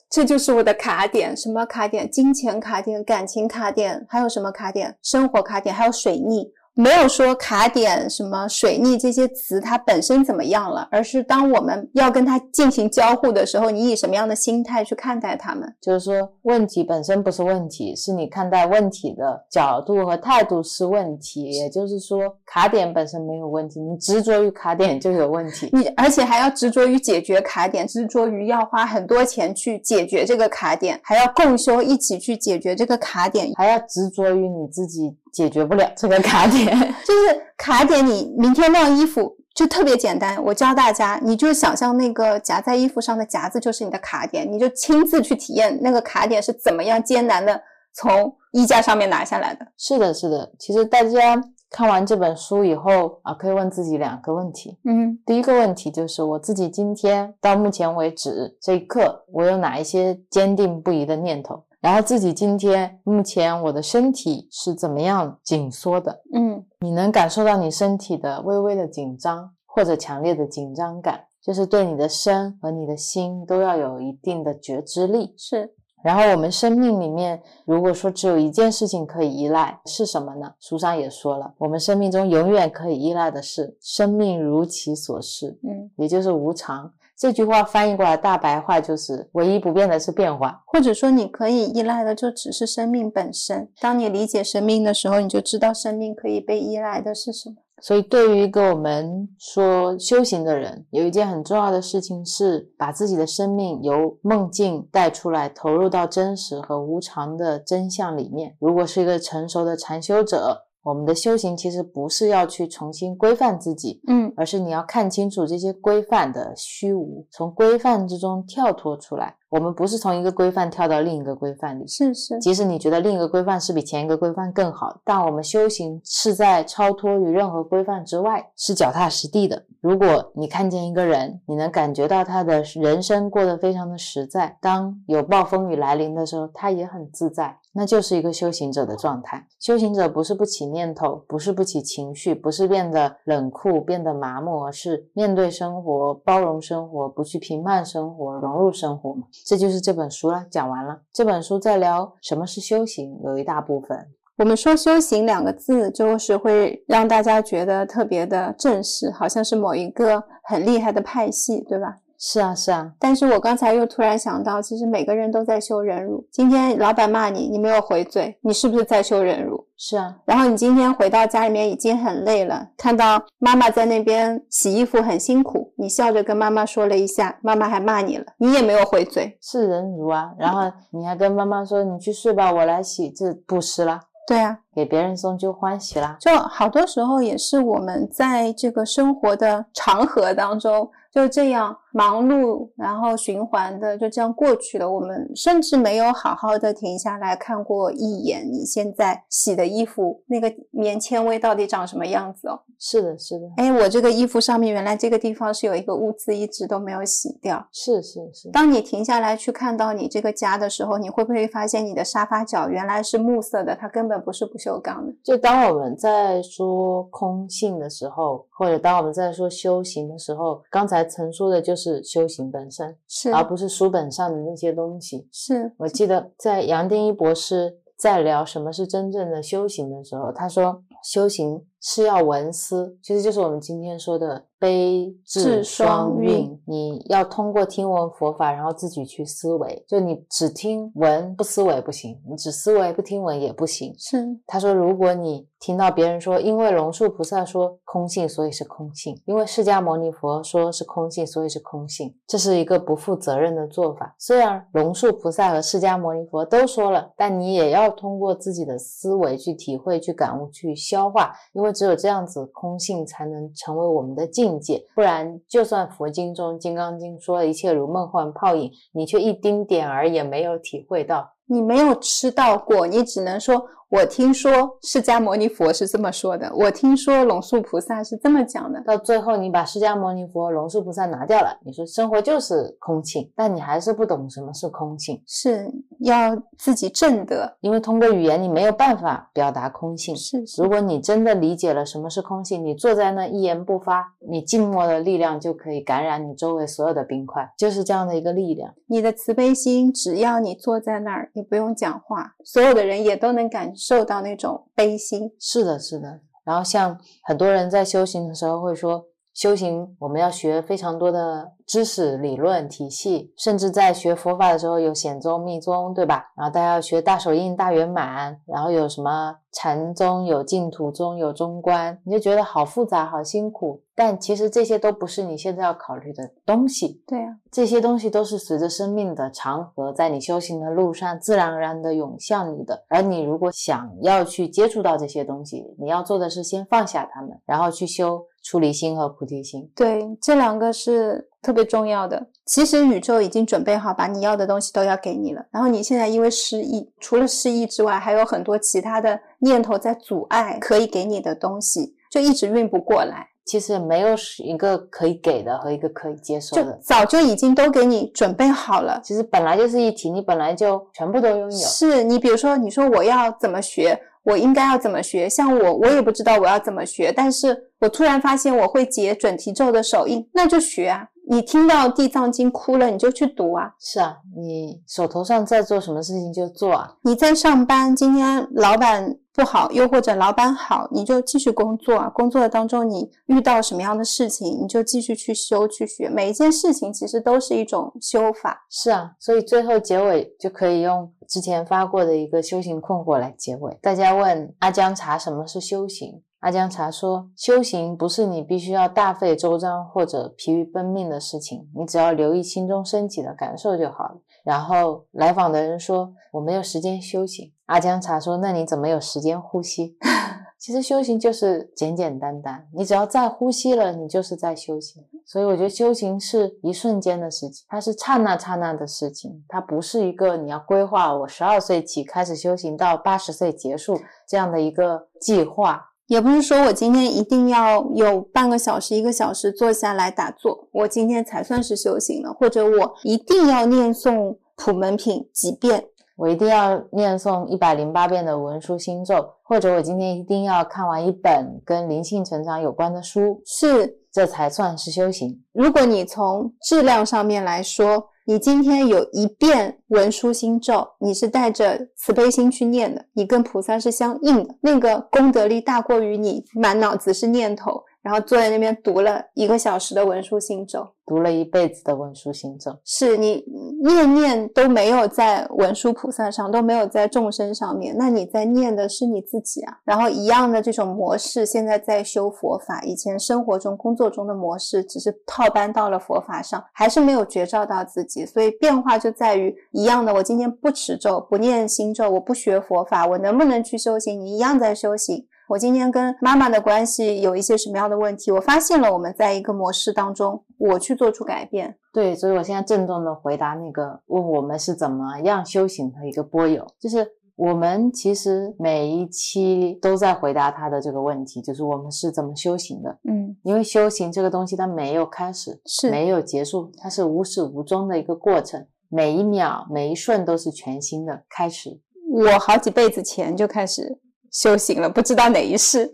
这就是我的卡点，什么卡点？金钱卡点、感情卡点，还有什么卡点？生活卡点，还有水逆。没有说卡点什么水逆这些词它本身怎么样了，而是当我们要跟它进行交互的时候，你以什么样的心态去看待它们？就是说，问题本身不是问题，是你看待问题的角度和态度是问题。也就是说，卡点本身没有问题，你执着于卡点就有问题。你而且还要执着于解决卡点，执着于要花很多钱去解决这个卡点，还要共修一起去解决这个卡点，还要执着于你自己。解决不了这个卡点，就是卡点。你明天晾衣服就特别简单，我教大家，你就想象那个夹在衣服上的夹子就是你的卡点，你就亲自去体验那个卡点是怎么样艰难的从衣架上面拿下来的。是的，是的。其实大家看完这本书以后啊，可以问自己两个问题。嗯，第一个问题就是我自己今天到目前为止这一刻，我有哪一些坚定不移的念头？然后自己今天目前我的身体是怎么样紧缩的？嗯，你能感受到你身体的微微的紧张或者强烈的紧张感，就是对你的身和你的心都要有一定的觉知力。是。然后我们生命里面，如果说只有一件事情可以依赖，是什么呢？书上也说了，我们生命中永远可以依赖的是生命如其所是，嗯，也就是无常。这句话翻译过来大白话就是：唯一不变的是变化，或者说你可以依赖的就只是生命本身。当你理解生命的时候，你就知道生命可以被依赖的是什么。所以，对于一个我们说修行的人，有一件很重要的事情是把自己的生命由梦境带出来，投入到真实和无常的真相里面。如果是一个成熟的禅修者，我们的修行其实不是要去重新规范自己，嗯，而是你要看清楚这些规范的虚无，从规范之中跳脱出来。我们不是从一个规范跳到另一个规范里，是是。即使你觉得另一个规范是比前一个规范更好，但我们修行是在超脱于任何规范之外，是脚踏实地的。如果你看见一个人，你能感觉到他的人生过得非常的实在，当有暴风雨来临的时候，他也很自在，那就是一个修行者的状态。修行者不是不起念头，不是不起情绪，不是变得冷酷、变得麻木，而是面对生活、包容生活，不去评判生活，融入生活嘛。这就是这本书了，讲完了。这本书在聊什么是修行，有一大部分。我们说“修行”两个字，就是会让大家觉得特别的正式，好像是某一个很厉害的派系，对吧？是啊，是啊。但是我刚才又突然想到，其实每个人都在修忍辱。今天老板骂你，你没有回嘴，你是不是在修忍辱？是啊。然后你今天回到家里面已经很累了，看到妈妈在那边洗衣服很辛苦，你笑着跟妈妈说了一下，妈妈还骂你了，你也没有回嘴，是忍辱啊。然后你还跟妈妈说，你去睡吧，我来洗，这布施了。对啊，给别人送就欢喜啦。就好多时候也是我们在这个生活的长河当中。就这样忙碌，然后循环的就这样过去了。我们甚至没有好好的停下来看过一眼你现在洗的衣服那个棉纤维到底长什么样子哦。是的，是的。哎，我这个衣服上面原来这个地方是有一个污渍，一直都没有洗掉。是是是。当你停下来去看到你这个家的时候，你会不会发现你的沙发角原来是木色的？它根本不是不锈钢的。就当我们在说空性的时候，或者当我们在说修行的时候，刚才。曾说的就是修行本身，是而不是书本上的那些东西。是我记得在杨定一博士在聊什么是真正的修行的时候，他说修行是要闻思，其实就是我们今天说的。悲智双运，你要通过听闻佛法，然后自己去思维。就你只听闻不思维不行，你只思维不听闻也不行。是他说，如果你听到别人说，因为龙树菩萨说空性，所以是空性；因为释迦牟尼佛说是空性，所以是空性，这是一个不负责任的做法。虽然龙树菩萨和释迦牟尼佛都说了，但你也要通过自己的思维去体会、去感悟、去消化，因为只有这样子，空性才能成为我们的境。界，不然就算佛经中《金刚经》说一切如梦幻泡影，你却一丁点儿也没有体会到，你没有吃到过，你只能说我听说释迦牟尼佛是这么说的，我听说龙树菩萨是这么讲的。到最后，你把释迦牟尼佛、龙树菩萨拿掉了，你说生活就是空性，但你还是不懂什么是空性，是要自己证得。因为通过语言你没有办法表达空性。是是如果你真的理解了什么是空性，你坐在那一言不发，你静默的力量就可以感染你周围所有的冰块，就是这样的一个力量。你的慈悲心，只要你坐在那儿，也不用讲话，所有的人也都能感受到那种悲心。是的，是的。然后像很多人在修行的时候会说，修行我们要学非常多的知识、理论体系，甚至在学佛法的时候有显宗、密宗，对吧？然后大家要学大手印、大圆满，然后有什么禅宗、有净土宗、有中观，你就觉得好复杂、好辛苦。但其实这些都不是你现在要考虑的东西，对啊，这些东西都是随着生命的长河，在你修行的路上自然而然的涌向你的。而你如果想要去接触到这些东西，你要做的是先放下它们，然后去修出离心和菩提心。对，这两个是特别重要的。其实宇宙已经准备好把你要的东西都要给你了，然后你现在因为失忆，除了失忆之外，还有很多其他的念头在阻碍可以给你的东西，就一直运不过来。其实没有一个可以给的和一个可以接受就的，早就已经都给你准备好了。其实本来就是一体，你本来就全部都拥有。是你比如说，你说我要怎么学，我应该要怎么学？像我，我也不知道我要怎么学，但是我突然发现我会解准提咒的手印，那就学啊。你听到地藏经哭了，你就去读啊。是啊，你手头上在做什么事情就做啊。你在上班，今天老板不好，又或者老板好，你就继续工作啊。工作的当中，你遇到什么样的事情，你就继续去修去学。每一件事情其实都是一种修法。是啊，所以最后结尾就可以用之前发过的一个修行困惑来结尾。大家问阿江查什么是修行？阿姜茶说，修行不是你必须要大费周章或者疲于奔命的事情，你只要留意心中升起的感受就好了。然后来访的人说，我没有时间修行。阿姜茶说，那你怎么有时间呼吸？其实修行就是简简单单，你只要在呼吸了，你就是在修行。所以我觉得修行是一瞬间的事情，它是刹那刹那的事情，它不是一个你要规划我十二岁起开始修行到八十岁结束这样的一个计划。也不是说我今天一定要有半个小时、一个小时坐下来打坐，我今天才算是修行了，或者我一定要念诵普门品几遍。我一定要念诵一百零八遍的文殊心咒，或者我今天一定要看完一本跟灵性成长有关的书，是，这才算是修行。如果你从质量上面来说，你今天有一遍文殊心咒，你是带着慈悲心去念的，你跟菩萨是相应的，那个功德力大过于你满脑子是念头，然后坐在那边读了一个小时的文殊心咒。读了一辈子的文殊心咒，是你念念都没有在文殊菩萨上，都没有在众生上面，那你在念的是你自己啊。然后一样的这种模式，现在在修佛法，以前生活中、工作中的模式，只是套搬到了佛法上，还是没有觉照到自己。所以变化就在于一样的，我今天不持咒，不念心咒，我不学佛法，我能不能去修行？你一样在修行。我今天跟妈妈的关系有一些什么样的问题？我发现了，我们在一个模式当中，我去做出改变。对，所以我现在郑重的回答那个问我们是怎么样修行的一个波友，就是我们其实每一期都在回答他的这个问题，就是我们是怎么修行的。嗯，因为修行这个东西它没有开始，是没有结束，它是无始无终的一个过程，每一秒每一瞬都是全新的开始。我好几辈子前就开始修行了，不知道哪一世。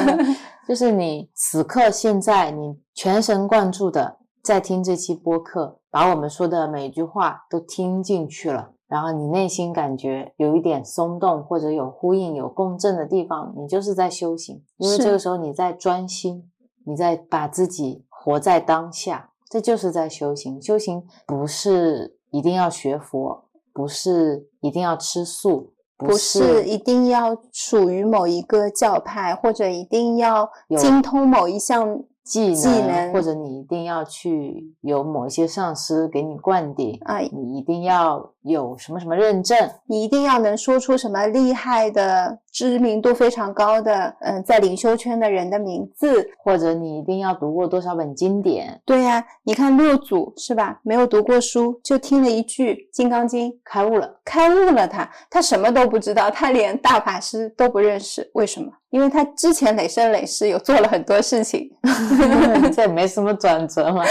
就是你 此刻现在你全神贯注的在听这期播客，把我们说的每一句话都听进去了，然后你内心感觉有一点松动或者有呼应、有共振的地方，你就是在修行，因为这个时候你在专心，你在把自己活在当下，这就是在修行。修行不是一定要学佛，不是一定要吃素。不是一定要属于某一个教派，或者一定要精通某一项技技能或者你一定要去有某一些上司给你灌顶，啊，你一定要有什么什么认证，你一定要能说出什么厉害的知名度非常高的，嗯，在灵修圈的人的名字，或者你一定要读过多少本经典。对呀，你看六祖是吧？没有读过书，就听了一句《金刚经》，开悟了，开悟了。他他什么都不知道，他连大法师都不认识。为什么？因为他之前累生累世有做了很多事情，这也没什么转折嘛。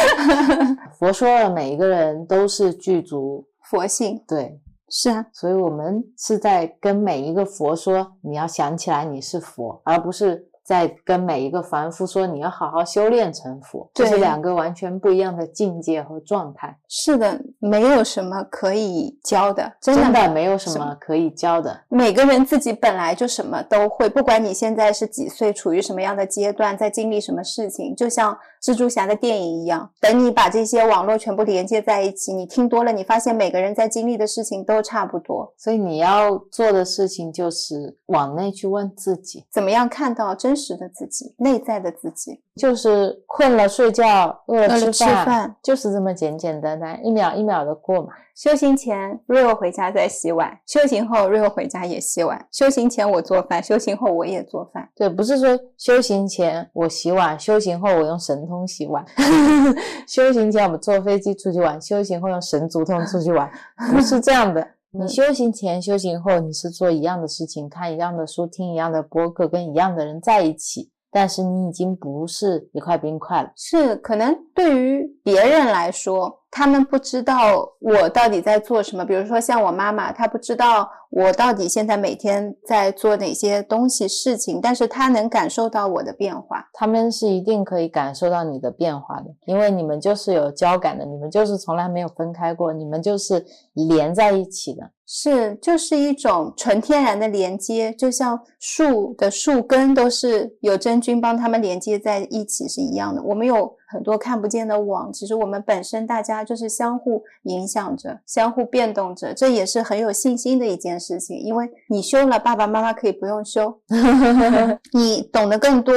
佛说了，每一个人都是具足佛性。对。是啊，所以我们是在跟每一个佛说，你要想起来你是佛，而不是。在跟每一个凡夫说，你要好好修炼成佛，这是两个完全不一样的境界和状态。是的，没有什么可以教的，真的没有什么可以教的。每个人自己本来就什么都会，不管你现在是几岁，处于什么样的阶段，在经历什么事情，就像蜘蛛侠的电影一样，等你把这些网络全部连接在一起，你听多了，你发现每个人在经历的事情都差不多。所以你要做的事情就是往内去问自己，怎么样看到真。实的自己，内在的自己，就是困了睡觉，饿了吃饭，就是这么简简单单，一秒一秒的过嘛。修行前，Rio 回家在洗碗；修行后，Rio 回家也洗碗。修行前我做饭，修行后我也做饭。对，不是说修行前我洗碗，修行后我用神通洗碗。修行前我们坐飞机出去玩，修行后用神足通出去玩，不是这样的。你修行前、修行后，你是做一样的事情，看一样的书，听一样的播客，跟一样的人在一起。但是你已经不是一块冰块了，是可能对于别人来说，他们不知道我到底在做什么。比如说像我妈妈，她不知道我到底现在每天在做哪些东西事情，但是她能感受到我的变化。他们是一定可以感受到你的变化的，因为你们就是有交感的，你们就是从来没有分开过，你们就是连在一起的。是，就是一种纯天然的连接，就像树的树根都是有真菌帮它们连接在一起是一样的。我们有很多看不见的网，其实我们本身大家就是相互影响着、相互变动着，这也是很有信心的一件事情。因为你修了，爸爸妈妈可以不用修，你懂得更多，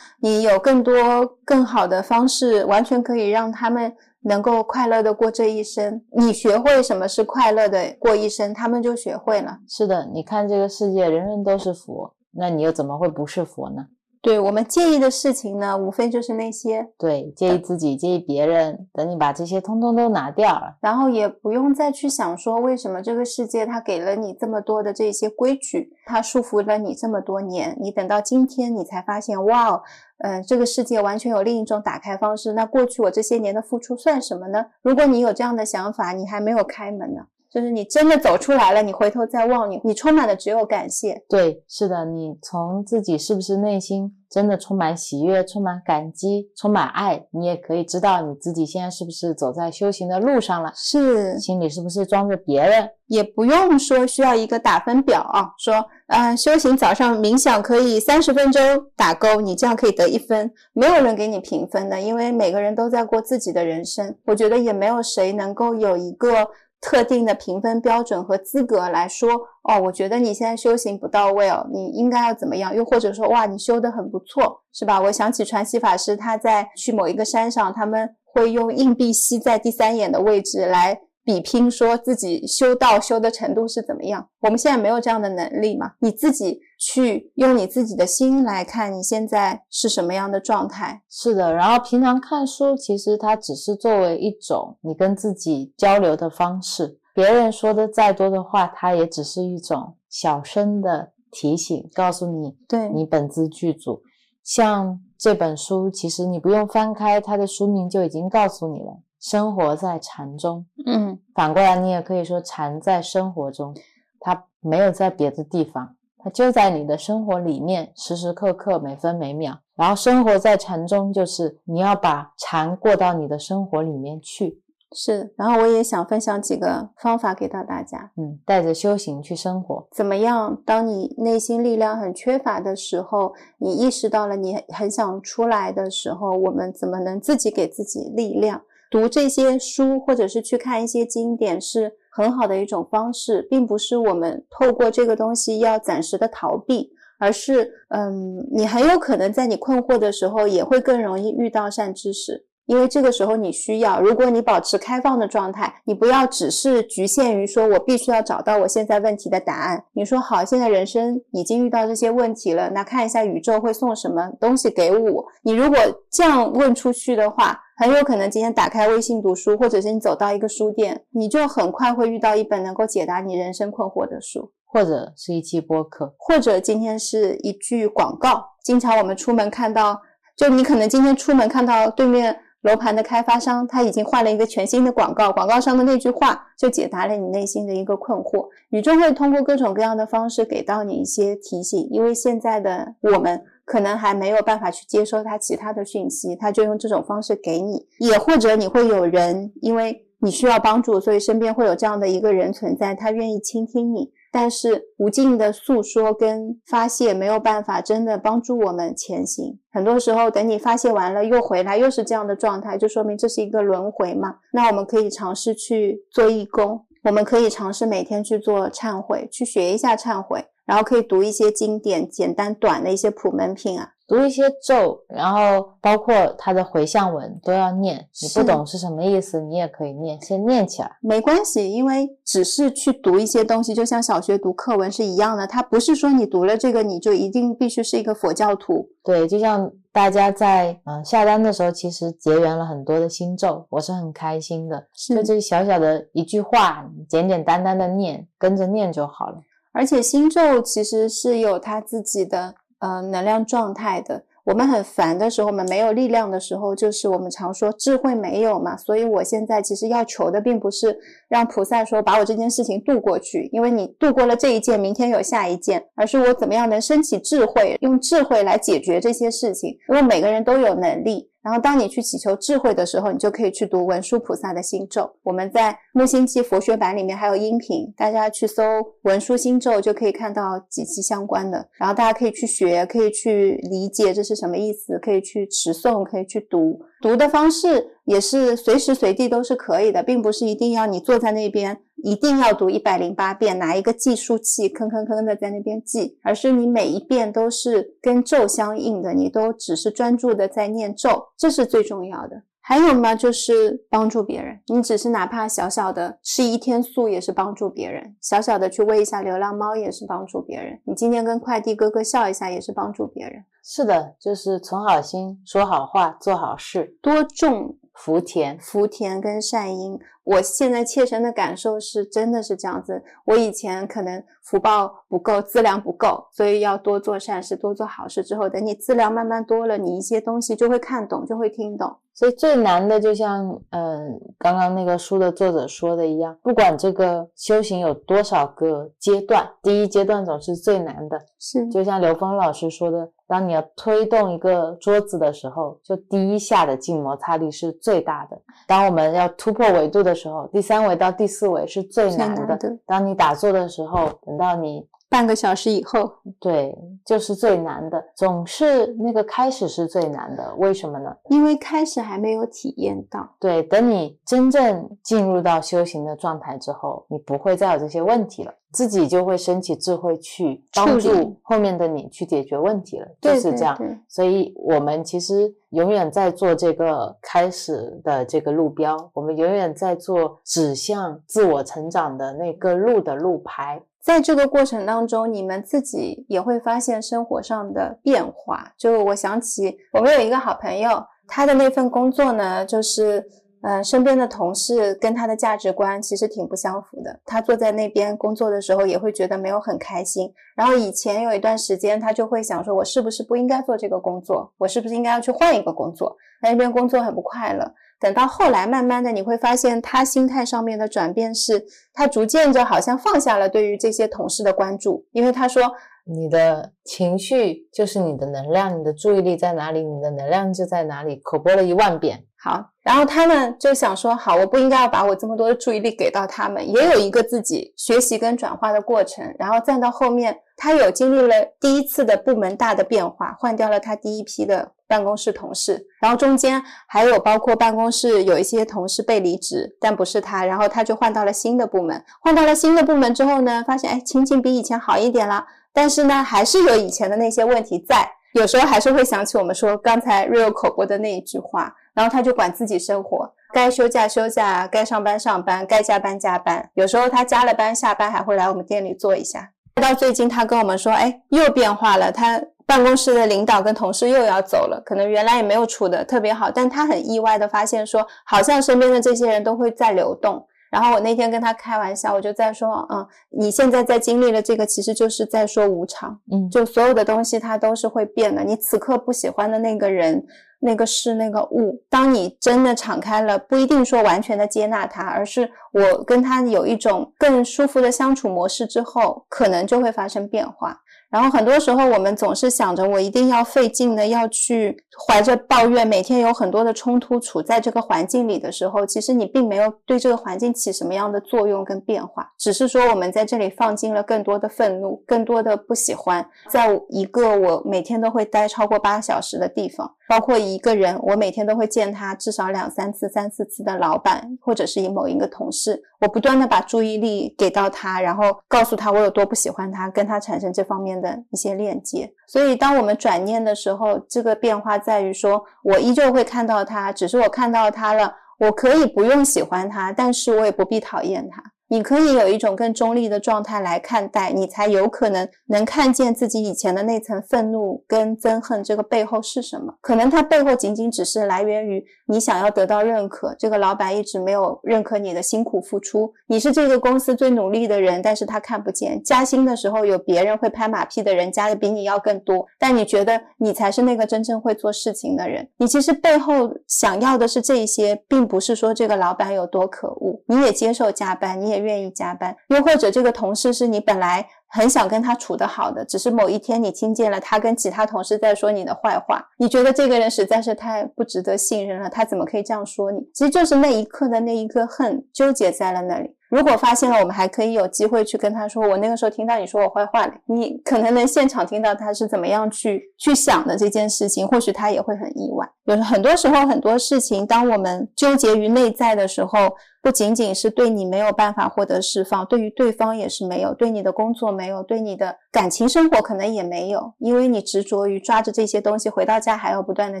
你有更多更好的方式，完全可以让他们。能够快乐的过这一生，你学会什么是快乐的过一生，他们就学会了。是的，你看这个世界，人人都是佛，那你又怎么会不是佛呢？对我们介意的事情呢，无非就是那些对介意自己、介意别人。等你把这些通通都拿掉了，然后也不用再去想说为什么这个世界它给了你这么多的这些规矩，它束缚了你这么多年。你等到今天，你才发现，哇，嗯，这个世界完全有另一种打开方式。那过去我这些年的付出算什么呢？如果你有这样的想法，你还没有开门呢。就是你真的走出来了，你回头再望你，你充满的只有感谢。对，是的，你从自己是不是内心真的充满喜悦、充满感激、充满爱，你也可以知道你自己现在是不是走在修行的路上了。是，心里是不是装着别人？也不用说需要一个打分表啊，说，呃，修行早上冥想可以三十分钟打勾，你这样可以得一分。没有人给你评分的，因为每个人都在过自己的人生。我觉得也没有谁能够有一个。特定的评分标准和资格来说，哦，我觉得你现在修行不到位哦，你应该要怎么样？又或者说，哇，你修得很不错，是吧？我想起传习法师，他在去某一个山上，他们会用硬币吸在第三眼的位置来。比拼说自己修道修的程度是怎么样？我们现在没有这样的能力嘛？你自己去用你自己的心来看，你现在是什么样的状态？是的，然后平常看书，其实它只是作为一种你跟自己交流的方式。别人说的再多的话，它也只是一种小声的提醒，告诉你，对你本自具足。像这本书，其实你不用翻开它的书名，就已经告诉你了。生活在禅中，嗯，反过来你也可以说禅在生活中，它没有在别的地方，它就在你的生活里面，时时刻刻、每分每秒。然后生活在禅中，就是你要把禅过到你的生活里面去。是，然后我也想分享几个方法给到大家，嗯，带着修行去生活，怎么样？当你内心力量很缺乏的时候，你意识到了你很想出来的时候，我们怎么能自己给自己力量？读这些书，或者是去看一些经典，是很好的一种方式，并不是我们透过这个东西要暂时的逃避，而是，嗯，你很有可能在你困惑的时候，也会更容易遇到善知识。因为这个时候你需要。如果你保持开放的状态，你不要只是局限于说我必须要找到我现在问题的答案。你说好，现在人生已经遇到这些问题了，那看一下宇宙会送什么东西给我。你如果这样问出去的话，很有可能今天打开微信读书，或者是你走到一个书店，你就很快会遇到一本能够解答你人生困惑的书。或者是一期播客，或者今天是一句广告。经常我们出门看到，就你可能今天出门看到对面楼盘的开发商，他已经换了一个全新的广告，广告上的那句话就解答了你内心的一个困惑。宇宙会通过各种各样的方式给到你一些提醒，因为现在的我们可能还没有办法去接收他其他的讯息，他就用这种方式给你。也或者你会有人，因为你需要帮助，所以身边会有这样的一个人存在，他愿意倾听你。但是无尽的诉说跟发泄没有办法真的帮助我们前行。很多时候，等你发泄完了又回来，又是这样的状态，就说明这是一个轮回嘛。那我们可以尝试去做义工，我们可以尝试每天去做忏悔，去学一下忏悔，然后可以读一些经典，简单短的一些普门品啊。读一些咒，然后包括它的回向文都要念。你不懂是什么意思，你也可以念，先念起来，没关系。因为只是去读一些东西，就像小学读课文是一样的。它不是说你读了这个，你就一定必须是一个佛教徒。对，就像大家在嗯下单的时候，其实结缘了很多的心咒，我是很开心的。就这小小的一句话，简简单单的念，跟着念就好了。而且心咒其实是有它自己的。呃，能量状态的，我们很烦的时候，我们没有力量的时候，就是我们常说智慧没有嘛。所以我现在其实要求的，并不是让菩萨说把我这件事情渡过去，因为你渡过了这一件，明天有下一件，而是我怎么样能升起智慧，用智慧来解决这些事情，因为每个人都有能力。然后，当你去祈求智慧的时候，你就可以去读文殊菩萨的心咒。我们在木星记佛学版里面还有音频，大家去搜文殊心咒就可以看到几期相关的。然后大家可以去学，可以去理解这是什么意思，可以去持诵，可以去读。读的方式也是随时随地都是可以的，并不是一定要你坐在那边。一定要读一百零八遍，拿一个计数器，吭吭吭的在那边记，而是你每一遍都是跟咒相应的，你都只是专注的在念咒，这是最重要的。还有嘛，就是帮助别人，你只是哪怕小小的吃一天素也是帮助别人，小小的去喂一下流浪猫也是帮助别人，你今天跟快递哥哥笑一下也是帮助别人。是的，就是存好心，说好话，做好事，多种福田，福田跟善因。我现在切身的感受是，真的是这样子。我以前可能福报不够，资粮不够，所以要多做善事，多做好事。之后，等你资粮慢慢多了，你一些东西就会看懂，就会听懂。所以最难的，就像嗯，刚刚那个书的作者说的一样，不管这个修行有多少个阶段，第一阶段总是最难的。是，就像刘峰老师说的，当你要推动一个桌子的时候，就第一下的静摩擦力是最大的。当我们要突破维度的时候，第三维到第四维是最难的。当你打坐的时候，等到你。半个小时以后，对，就是最难的，总是那个开始是最难的，为什么呢？因为开始还没有体验到。对，等你真正进入到修行的状态之后，你不会再有这些问题了，自己就会升起智慧去帮助后面的你去解决问题了，就是这样。所以，我们其实永远在做这个开始的这个路标，我们永远在做指向自我成长的那个路的路牌。在这个过程当中，你们自己也会发现生活上的变化。就我想起，我们有一个好朋友，他的那份工作呢，就是，呃，身边的同事跟他的价值观其实挺不相符的。他坐在那边工作的时候，也会觉得没有很开心。然后以前有一段时间，他就会想说，我是不是不应该做这个工作？我是不是应该要去换一个工作？在那边工作很不快乐。等到后来，慢慢的你会发现，他心态上面的转变是，他逐渐就好像放下了对于这些同事的关注，因为他说，你的情绪就是你的能量，你的注意力在哪里，你的能量就在哪里，口播了一万遍。好，然后他们就想说，好，我不应该要把我这么多的注意力给到他们，也有一个自己学习跟转化的过程，然后再到后面，他有经历了第一次的部门大的变化，换掉了他第一批的。办公室同事，然后中间还有包括办公室有一些同事被离职，但不是他，然后他就换到了新的部门。换到了新的部门之后呢，发现哎，情景比以前好一点了，但是呢，还是有以前的那些问题在。有时候还是会想起我们说刚才 real 口播的那一句话，然后他就管自己生活，该休假休假，该上班上班，该加班加班。有时候他加了班下班还会来我们店里坐一下。到最近他跟我们说，哎，又变化了，他办公室的领导跟同事又要走了，可能原来也没有处的特别好，但他很意外的发现说，好像身边的这些人都会在流动。然后我那天跟他开玩笑，我就在说，嗯，你现在在经历了这个，其实就是在说无常，嗯，就所有的东西它都是会变的。你此刻不喜欢的那个人、那个事、那个物，当你真的敞开了，不一定说完全的接纳他，而是我跟他有一种更舒服的相处模式之后，可能就会发生变化。然后很多时候，我们总是想着我一定要费劲的要去怀着抱怨，每天有很多的冲突，处在这个环境里的时候，其实你并没有对这个环境起什么样的作用跟变化，只是说我们在这里放进了更多的愤怒，更多的不喜欢，在一个我每天都会待超过八小时的地方，包括一个人，我每天都会见他至少两三次、三四次的老板，或者是以某一个同事。我不断的把注意力给到他，然后告诉他我有多不喜欢他，跟他产生这方面的一些链接。所以，当我们转念的时候，这个变化在于说，我依旧会看到他，只是我看到他了，我可以不用喜欢他，但是我也不必讨厌他。你可以有一种更中立的状态来看待，你才有可能能看见自己以前的那层愤怒跟憎恨，这个背后是什么？可能它背后仅仅只是来源于你想要得到认可，这个老板一直没有认可你的辛苦付出，你是这个公司最努力的人，但是他看不见。加薪的时候有别人会拍马屁的人加的比你要更多，但你觉得你才是那个真正会做事情的人。你其实背后想要的是这些，并不是说这个老板有多可恶，你也接受加班，你也。愿意加班，又或者这个同事是你本来很想跟他处得好的，只是某一天你听见了他跟其他同事在说你的坏话，你觉得这个人实在是太不值得信任了，他怎么可以这样说你？其实就是那一刻的那一颗恨纠结在了那里。如果发现了，我们还可以有机会去跟他说，我那个时候听到你说我坏话了，你可能能现场听到他是怎么样去去想的这件事情，或许他也会很意外。就是很多时候很多事情，当我们纠结于内在的时候。不仅仅是对你没有办法获得释放，对于对方也是没有，对你的工作没有，对你的感情生活可能也没有，因为你执着于抓着这些东西，回到家还要不断的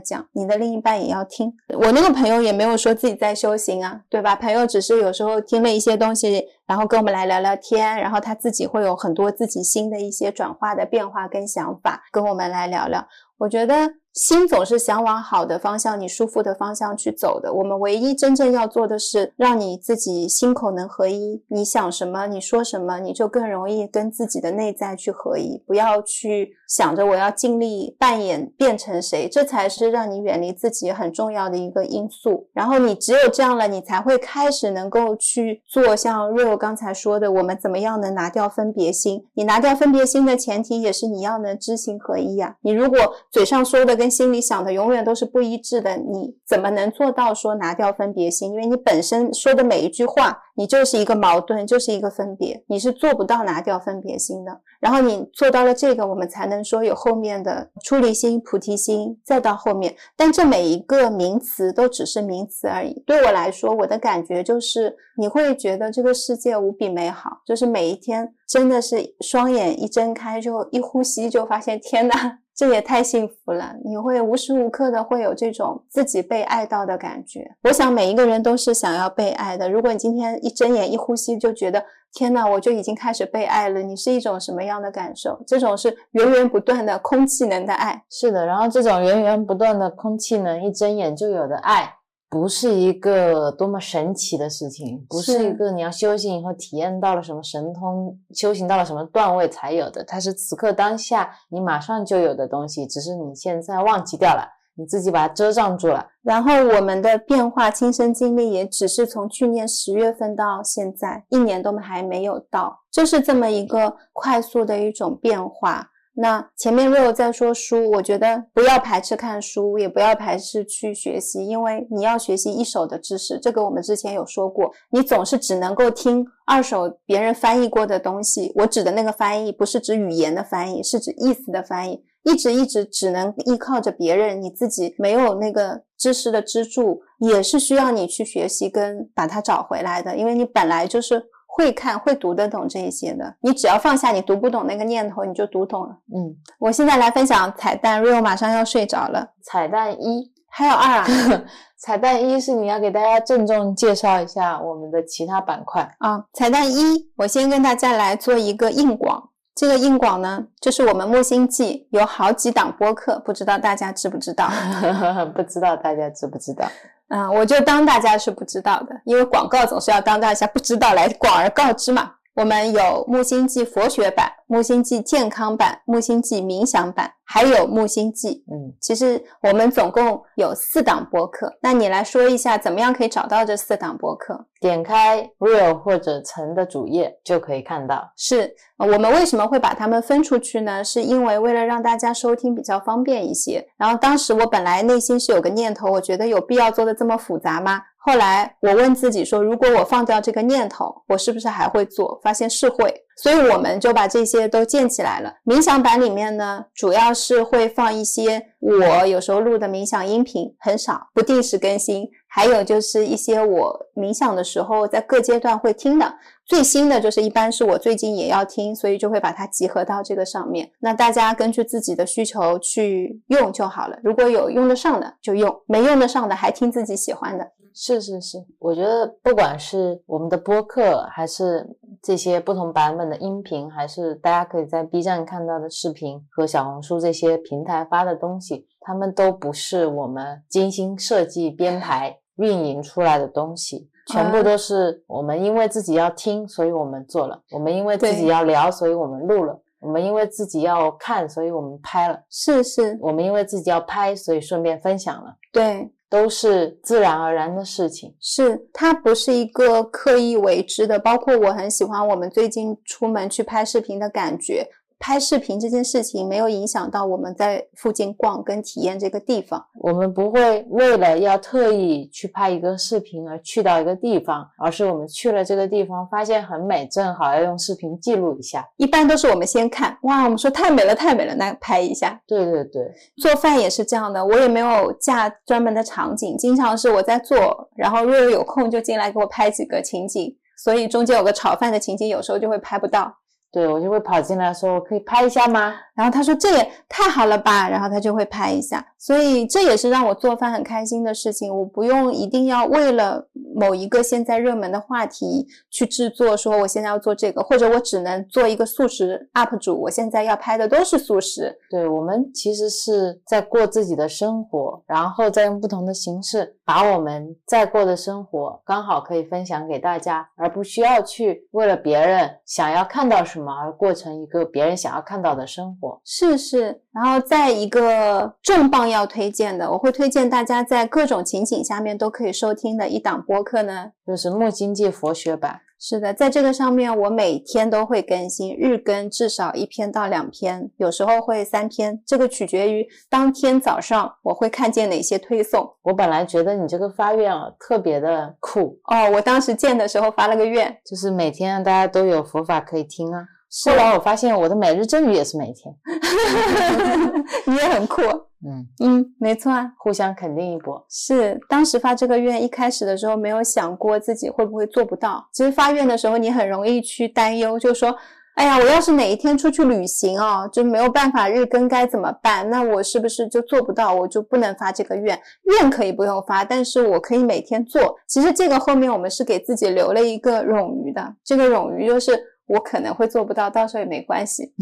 讲，你的另一半也要听。我那个朋友也没有说自己在修行啊，对吧？朋友只是有时候听了一些东西，然后跟我们来聊聊天，然后他自己会有很多自己新的一些转化的变化跟想法，跟我们来聊聊。我觉得。心总是想往好的方向、你舒服的方向去走的。我们唯一真正要做的是，让你自己心口能合一。你想什么，你说什么，你就更容易跟自己的内在去合一。不要去想着我要尽力扮演变成谁，这才是让你远离自己很重要的一个因素。然后你只有这样了，你才会开始能够去做像瑞欧刚才说的，我们怎么样能拿掉分别心？你拿掉分别心的前提，也是你要能知行合一呀。你如果嘴上说的，跟心里想的永远都是不一致的，你怎么能做到说拿掉分别心？因为你本身说的每一句话，你就是一个矛盾，就是一个分别，你是做不到拿掉分别心的。然后你做到了这个，我们才能说有后面的出离心、菩提心，再到后面。但这每一个名词都只是名词而已。对我来说，我的感觉就是你会觉得这个世界无比美好，就是每一天真的是双眼一睁开就一呼吸就发现天哪。这也太幸福了！你会无时无刻的会有这种自己被爱到的感觉。我想每一个人都是想要被爱的。如果你今天一睁眼一呼吸就觉得天哪，我就已经开始被爱了，你是一种什么样的感受？这种是源源不断的空气能的爱。是的，然后这种源源不断的空气能，一睁眼就有的爱。不是一个多么神奇的事情，不是一个你要修行以后体验到了什么神通，修行到了什么段位才有的，它是此刻当下你马上就有的东西，只是你现在忘记掉了，你自己把它遮障住了。然后我们的变化亲身经历也只是从去年十月份到现在一年都还没有到，就是这么一个快速的一种变化。那前面若有在说书，我觉得不要排斥看书，也不要排斥去学习，因为你要学习一手的知识，这个我们之前有说过。你总是只能够听二手别人翻译过的东西，我指的那个翻译不是指语言的翻译，是指意思的翻译。一直一直只能依靠着别人，你自己没有那个知识的支柱，也是需要你去学习跟把它找回来的，因为你本来就是。会看会读得懂这一些的。你只要放下你读不懂那个念头，你就读懂了。嗯，我现在来分享彩蛋，Rio 马上要睡着了。彩蛋一，还有二啊 彩蛋一是你要给大家郑重介绍一下我们的其他板块。啊，彩蛋一，我先跟大家来做一个硬广。这个硬广呢，就是我们木星记有好几档播客，不知道大家知不知道？不知道大家知不知道？嗯，我就当大家是不知道的，因为广告总是要当大家不知道来广而告之嘛。我们有木星记佛学版、木星记健康版、木星记冥想版，还有木星记。嗯，其实我们总共有四档播客，那你来说一下，怎么样可以找到这四档播客？点开 Real 或者陈的主页就可以看到。是呃我们为什么会把它们分出去呢？是因为为了让大家收听比较方便一些。然后当时我本来内心是有个念头，我觉得有必要做的这么复杂吗？后来我问自己说，如果我放掉这个念头，我是不是还会做？发现是会，所以我们就把这些都建起来了。冥想版里面呢，主要是会放一些我有时候录的冥想音频，很少，不定时更新。还有就是一些我冥想的时候在各阶段会听的，最新的就是一般是我最近也要听，所以就会把它集合到这个上面。那大家根据自己的需求去用就好了。如果有用得上的就用，没用得上的还听自己喜欢的。是是是，我觉得不管是我们的播客，还是这些不同版本的音频，还是大家可以在 B 站看到的视频和小红书这些平台发的东西，它们都不是我们精心设计、编排、运营出来的东西，全部都是我们因为自己要听，所以我们做了；我们因为自己要聊，所以我们录了；我们因为自己要看，所以我们拍了；是是，我们因为自己要拍，所以顺便分享了，对，都是自然而然的事情。是它不是一个刻意为之的。包括我很喜欢我们最近出门去拍视频的感觉。拍视频这件事情没有影响到我们在附近逛跟体验这个地方，我们不会为了要特意去拍一个视频而去到一个地方，而是我们去了这个地方，发现很美，正好要用视频记录一下。一般都是我们先看，哇，我们说太美了，太美了，那拍一下。对对对，做饭也是这样的，我也没有架专门的场景，经常是我在做，然后若有有空就进来给我拍几个情景，所以中间有个炒饭的情景，有时候就会拍不到。对我就会跑进来说：“我可以拍一下吗然后他说这也太好了吧，然后他就会拍一下，所以这也是让我做饭很开心的事情。我不用一定要为了某一个现在热门的话题去制作，说我现在要做这个，或者我只能做一个素食 UP 主，我现在要拍的都是素食。？”对我们其实是在过自己的生活，然后再用不同的形式把我们在过的生活刚好可以分享给大家，而不需要去为了别人想要看到什么而过成一个别人想要看到的生活。是是，然后再一个重磅要推荐的，我会推荐大家在各种情景下面都可以收听的一档播客呢。就是木经济佛学版，是的，在这个上面我每天都会更新，日更至少一篇到两篇，有时候会三篇，这个取决于当天早上我会看见哪些推送。我本来觉得你这个发愿啊特别的酷，哦，我当时建的时候发了个愿，就是每天大家都有佛法可以听啊。后来我发现我的每日正语也是每天，你也很酷。嗯，嗯，没错啊。互相肯定一波。是，当时发这个愿，一开始的时候没有想过自己会不会做不到。其实发愿的时候，你很容易去担忧，就说，哎呀，我要是哪一天出去旅行哦，就没有办法日更该怎么办？那我是不是就做不到？我就不能发这个愿？愿可以不用发，但是我可以每天做。其实这个后面我们是给自己留了一个冗余的，这个冗余就是。我可能会做不到，到时候也没关系，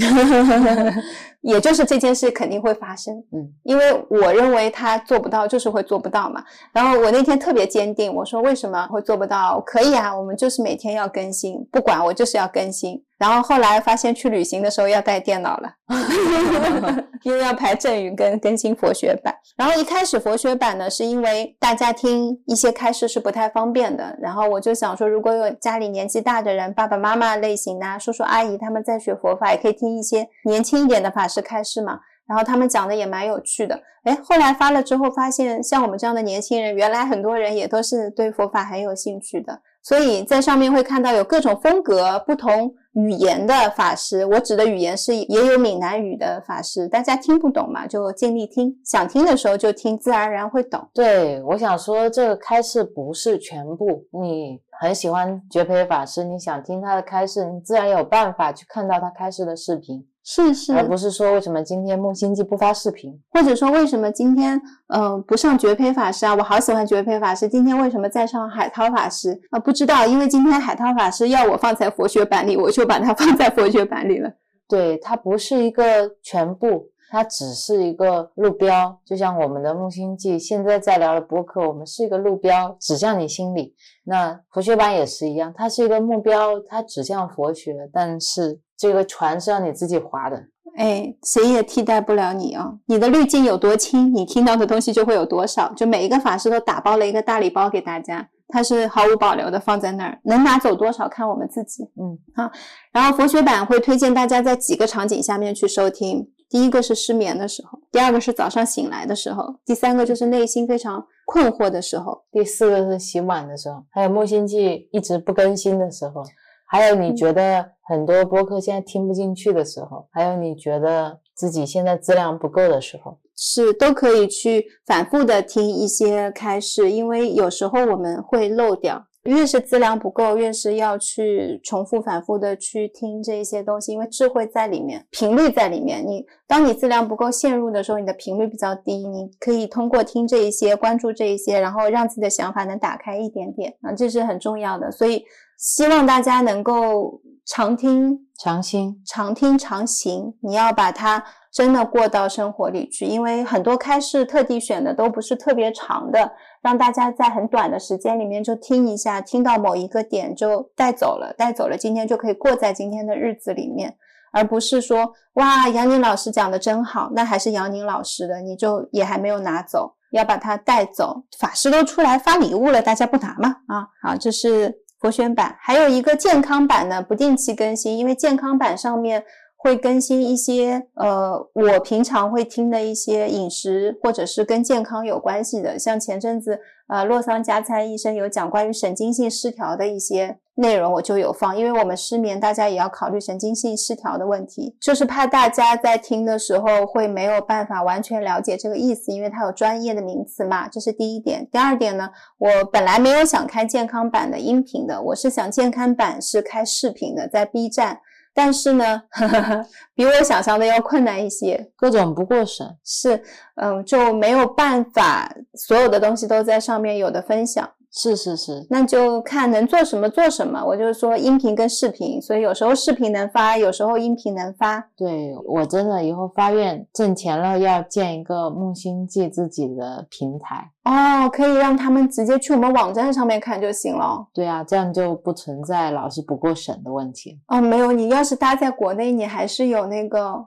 也就是这件事肯定会发生，嗯，因为我认为他做不到，就是会做不到嘛。然后我那天特别坚定，我说为什么会做不到？可以啊，我们就是每天要更新，不管我就是要更新。然后后来发现去旅行的时候要带电脑了，因为要排阵雨跟更新佛学版。然后一开始佛学版呢，是因为大家听一些开示是不太方便的，然后我就想说，如果有家里年纪大的人，爸爸妈妈类型的、啊、叔叔阿姨他们在学佛法，也可以听一些年轻一点的法师开示嘛。然后他们讲的也蛮有趣的，哎，后来发了之后发现，像我们这样的年轻人，原来很多人也都是对佛法很有兴趣的，所以在上面会看到有各种风格、不同语言的法师。我指的语言是也有闽南语的法师，大家听不懂嘛，就尽力听，想听的时候就听，自然而然会懂。对，我想说这个开示不是全部，你很喜欢觉培法师，你想听他的开示，你自然有办法去看到他开示的视频，是是，而不是说为什么今天木星记不发视频，或者说为什么今天嗯、呃不上绝配法师啊？我好喜欢绝配法师，今天为什么在上海涛法师啊？不知道，因为今天海涛法师要我放在佛学版里，我就把它放在佛学版里了。对，它不是一个全部，它只是一个路标，就像我们的木星记现在在聊的博客，我们是一个路标，指向你心里。那佛学版也是一样，它是一个目标，它指向佛学，但是这个船是让你自己划的。哎，谁也替代不了你啊！你的滤镜有多轻，你听到的东西就会有多少。就每一个法师都打包了一个大礼包给大家，它是毫无保留的放在那儿，能拿走多少看我们自己。嗯，好。然后佛学版会推荐大家在几个场景下面去收听。第一个是失眠的时候，第二个是早上醒来的时候，第三个就是内心非常困惑的时候，第四个是洗碗的时候，还有木星记一直不更新的时候，还有你觉得很多播客现在听不进去的时候，还有你觉得自己现在质量不够的时候。是都可以去反复的听一些开示，因为有时候我们会漏掉。越是资量不够，越是要去重复、反复的去听这些东西，因为智慧在里面，频率在里面。你当你资量不够陷入的时候，你的频率比较低，你可以通过听这一些、关注这一些，然后让自己的想法能打开一点点啊，这是很重要的。所以希望大家能够常听、常新、常听、常行。你要把它真的过到生活里去，因为很多开市特地选的都不是特别长的。让大家在很短的时间里面就听一下，听到某一个点就带走了，带走了，今天就可以过在今天的日子里面，而不是说哇，杨宁老师讲的真好，那还是杨宁老师的，你就也还没有拿走，要把它带走。法师都出来发礼物了，大家不拿吗？啊，好，这是佛学版，还有一个健康版呢，不定期更新，因为健康版上面。会更新一些呃，我平常会听的一些饮食或者是跟健康有关系的，像前阵子呃，洛桑加餐医生有讲关于神经性失调的一些内容，我就有放，因为我们失眠，大家也要考虑神经性失调的问题，就是怕大家在听的时候会没有办法完全了解这个意思，因为它有专业的名词嘛，这是第一点。第二点呢，我本来没有想开健康版的音频的，我是想健康版是开视频的，在 B 站。但是呢，呵呵呵，比我想象的要困难一些，各种不过审是，嗯，就没有办法所有的东西都在上面有的分享。是是是，那就看能做什么做什么。我就是说音频跟视频，所以有时候视频能发，有时候音频能发。对我真的以后发愿挣钱了，要建一个木星记自己的平台哦，可以让他们直接去我们网站上面看就行了。对啊，这样就不存在老是不过审的问题。哦，没有，你要是搭在国内，你还是有那个。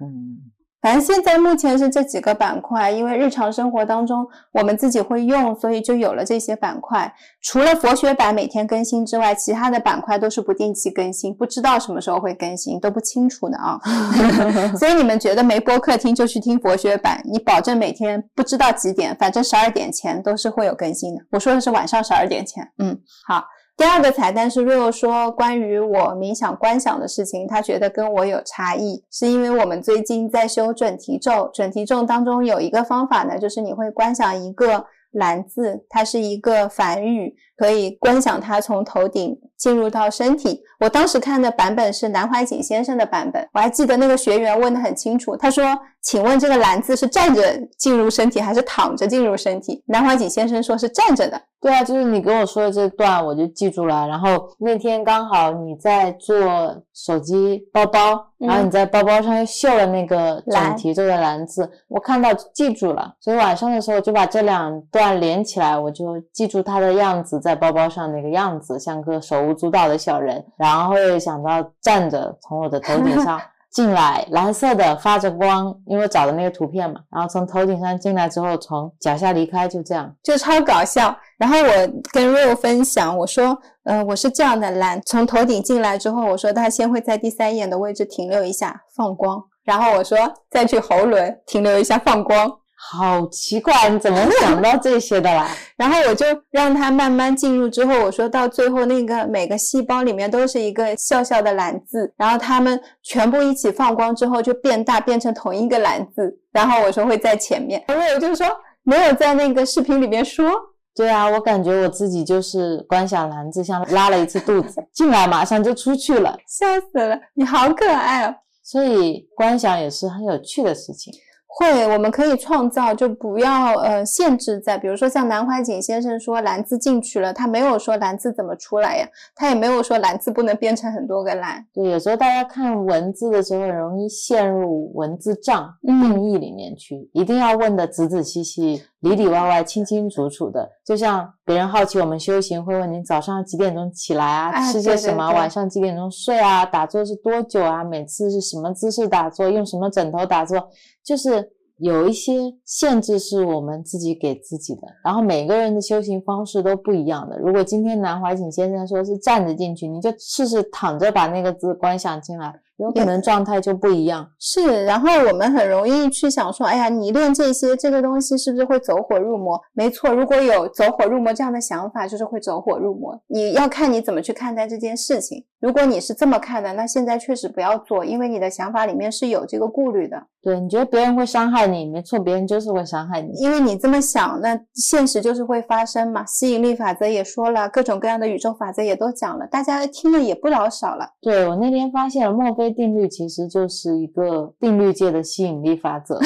嗯。反正现在目前是这几个板块，因为日常生活当中我们自己会用，所以就有了这些板块。除了佛学版每天更新之外，其他的板块都是不定期更新，不知道什么时候会更新，都不清楚的啊。所以你们觉得没播客听就去听佛学版，你保证每天不知道几点，反正十二点前都是会有更新的。我说的是晚上十二点前。嗯，好。第二个彩蛋是 Rio 说关于我冥想观想的事情，他觉得跟我有差异，是因为我们最近在修准提咒，准提咒当中有一个方法呢，就是你会观想一个蓝字，它是一个梵语，可以观想它从头顶进入到身体。我当时看的版本是南怀瑾先生的版本，我还记得那个学员问的很清楚，他说：“请问这个蓝字是站着进入身体还是躺着进入身体？”南怀瑾先生说是站着的。对啊，就是你跟我说的这段，我就记住了。然后那天刚好你在做手机包包，然后你在包包上又绣了那个准提咒的蓝字，我看到记住了。所以晚上的时候就把这两段连起来，我就记住它的样子，在包包上那个样子，像个手舞足蹈的小人。然后会想到站着从我的头顶上。进来，蓝色的发着光，因为我找的那个图片嘛。然后从头顶上进来之后，从脚下离开，就这样，就超搞笑。然后我跟 Rio 分享，我说，嗯，我是这样的蓝，从头顶进来之后，我说他先会在第三眼的位置停留一下，放光。然后我说再去喉轮停留一下，放光。好奇怪，你怎么想到这些的啦？然后我就让他慢慢进入之后，我说到最后那个每个细胞里面都是一个笑笑的蓝字，然后它们全部一起放光之后就变大，变成同一个蓝字。然后我说会在前面，然后我就说没有在那个视频里面说。对啊，我感觉我自己就是观想篮子，像拉了一次肚子，进来马上就出去了，笑死了！你好可爱哦。所以观想也是很有趣的事情。会，我们可以创造，就不要呃限制在，比如说像南怀瑾先生说蓝字进去了，他没有说蓝字怎么出来呀，他也没有说蓝字不能变成很多个蓝。对，有时候大家看文字的时候，很容易陷入文字障定义里面去，一定要问的仔仔细细、里里外外、清清楚楚的。就像别人好奇我们修行，会问你早上几点钟起来啊，吃些什么，晚上几点钟睡啊，打坐是多久啊，每次是什么姿势打坐，用什么枕头打坐。就是有一些限制是我们自己给自己的，然后每个人的修行方式都不一样的。如果今天南怀瑾先生说是站着进去，你就试试躺着把那个字观想进来。有可能状态就不一样，是。然后我们很容易去想说，哎呀，你练这些，这个东西是不是会走火入魔？没错，如果有走火入魔这样的想法，就是会走火入魔。你要看你怎么去看待这件事情。如果你是这么看的，那现在确实不要做，因为你的想法里面是有这个顾虑的。对，你觉得别人会伤害你，没错，别人就是会伤害你，因为你这么想，那现实就是会发生嘛。吸引力法则也说了，各种各样的宇宙法则也都讲了，大家听了也不老少了。对我那天发现了墨菲定律，其实就是一个定律界的吸引力法则。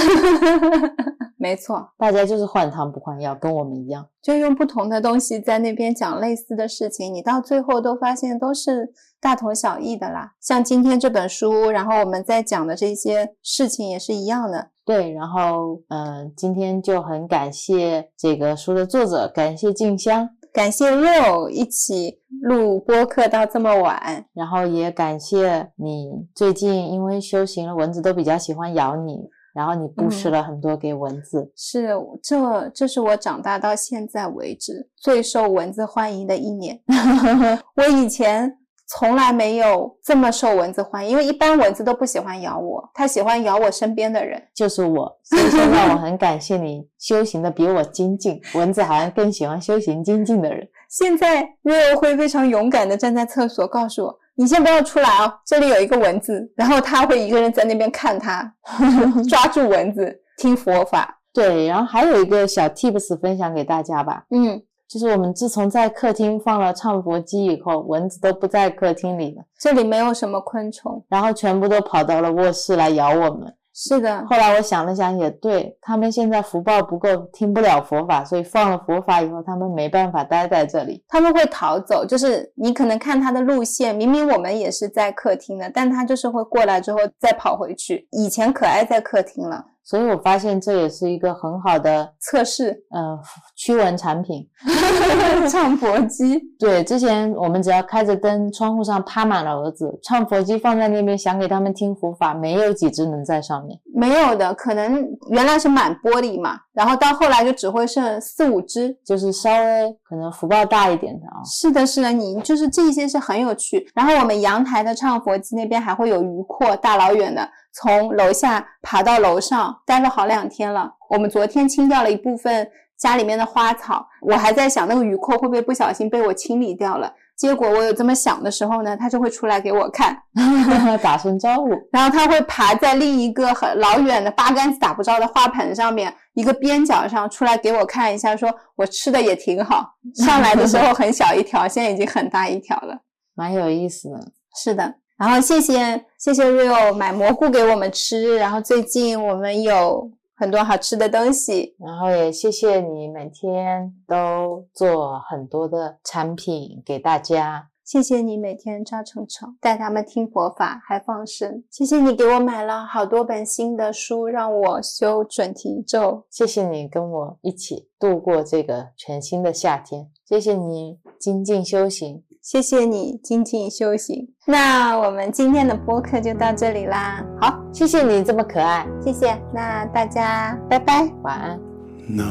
没错，大家就是换汤不换药，跟我们一样，就用不同的东西在那边讲类似的事情，你到最后都发现都是大同小异的啦。像今天这本书，然后我们在讲的这些事情也是一样的。对，然后嗯，今天就很感谢这个书的作者，感谢静香，感谢 Rio 一起录播客到这么晚，然后也感谢你最近因为修行了，蚊子都比较喜欢咬你。然后你布施了很多给蚊子，是这这是我长大到现在为止最受蚊子欢迎的一年。我以前从来没有这么受蚊子欢迎，因为一般蚊子都不喜欢咬我，它喜欢咬我身边的人，就是我。所以现在我很感谢你修行的比我精进，蚊子好像更喜欢修行精进的人。现在 Rio 会非常勇敢的站在厕所，告诉我。你先不要出来哦，这里有一个蚊子，然后他会一个人在那边看他，抓住蚊子听佛法。对，然后还有一个小 tips 分享给大家吧。嗯，就是我们自从在客厅放了唱佛机以后，蚊子都不在客厅里了，这里没有什么昆虫，然后全部都跑到了卧室来咬我们。是的，后来我想了想，也对他们现在福报不够，听不了佛法，所以放了佛法以后，他们没办法待在这里，他们会逃走。就是你可能看他的路线，明明我们也是在客厅的，但他就是会过来之后再跑回去。以前可爱在客厅了。所以我发现这也是一个很好的测试，呃，驱蚊产品 唱佛机。对，之前我们只要开着灯，窗户上趴满了蛾子，唱佛机放在那边，想给他们听佛法，没有几只能在上面。没有的，可能原来是满玻璃嘛，然后到后来就只会剩四五只，就是稍微可能福报大一点的啊。是的，是的，你就是这些是很有趣。然后我们阳台的唱佛机那边还会有鱼阔，大老远的。从楼下爬到楼上，待了好两天了。我们昨天清掉了一部分家里面的花草，我还在想那个鱼扣会不会不小心被我清理掉了。结果我有这么想的时候呢，它就会出来给我看，打声招呼。然后它会爬在另一个很老远的八竿子打不着的花盆上面一个边角上出来给我看一下，说我吃的也挺好。上来的时候很小一条，现在已经很大一条了，蛮有意思的。是的。然后谢谢谢谢 Rio 买蘑菇给我们吃，然后最近我们有很多好吃的东西，然后也谢谢你每天都做很多的产品给大家，谢谢你每天扎成草带他们听佛法还放生，谢谢你给我买了好多本新的书让我修准提咒，谢谢你跟我一起度过这个全新的夏天，谢谢你精进修行。谢谢你精进修行，那我们今天的播客就到这里啦。好，谢谢你这么可爱，谢谢。那大家拜拜，晚安。南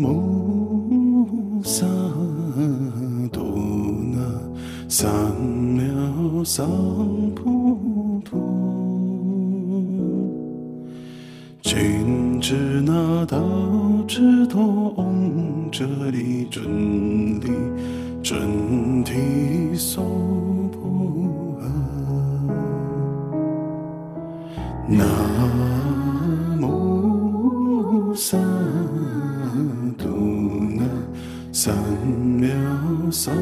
无萨多那三藐三菩提，金智那道智多嗡哲利准提。真提娑婆诃，南无萨多那。三藐三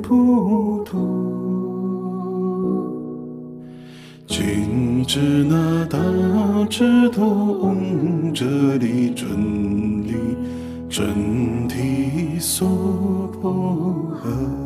菩提。君之那大智多嗡哲利准提准提娑婆诃。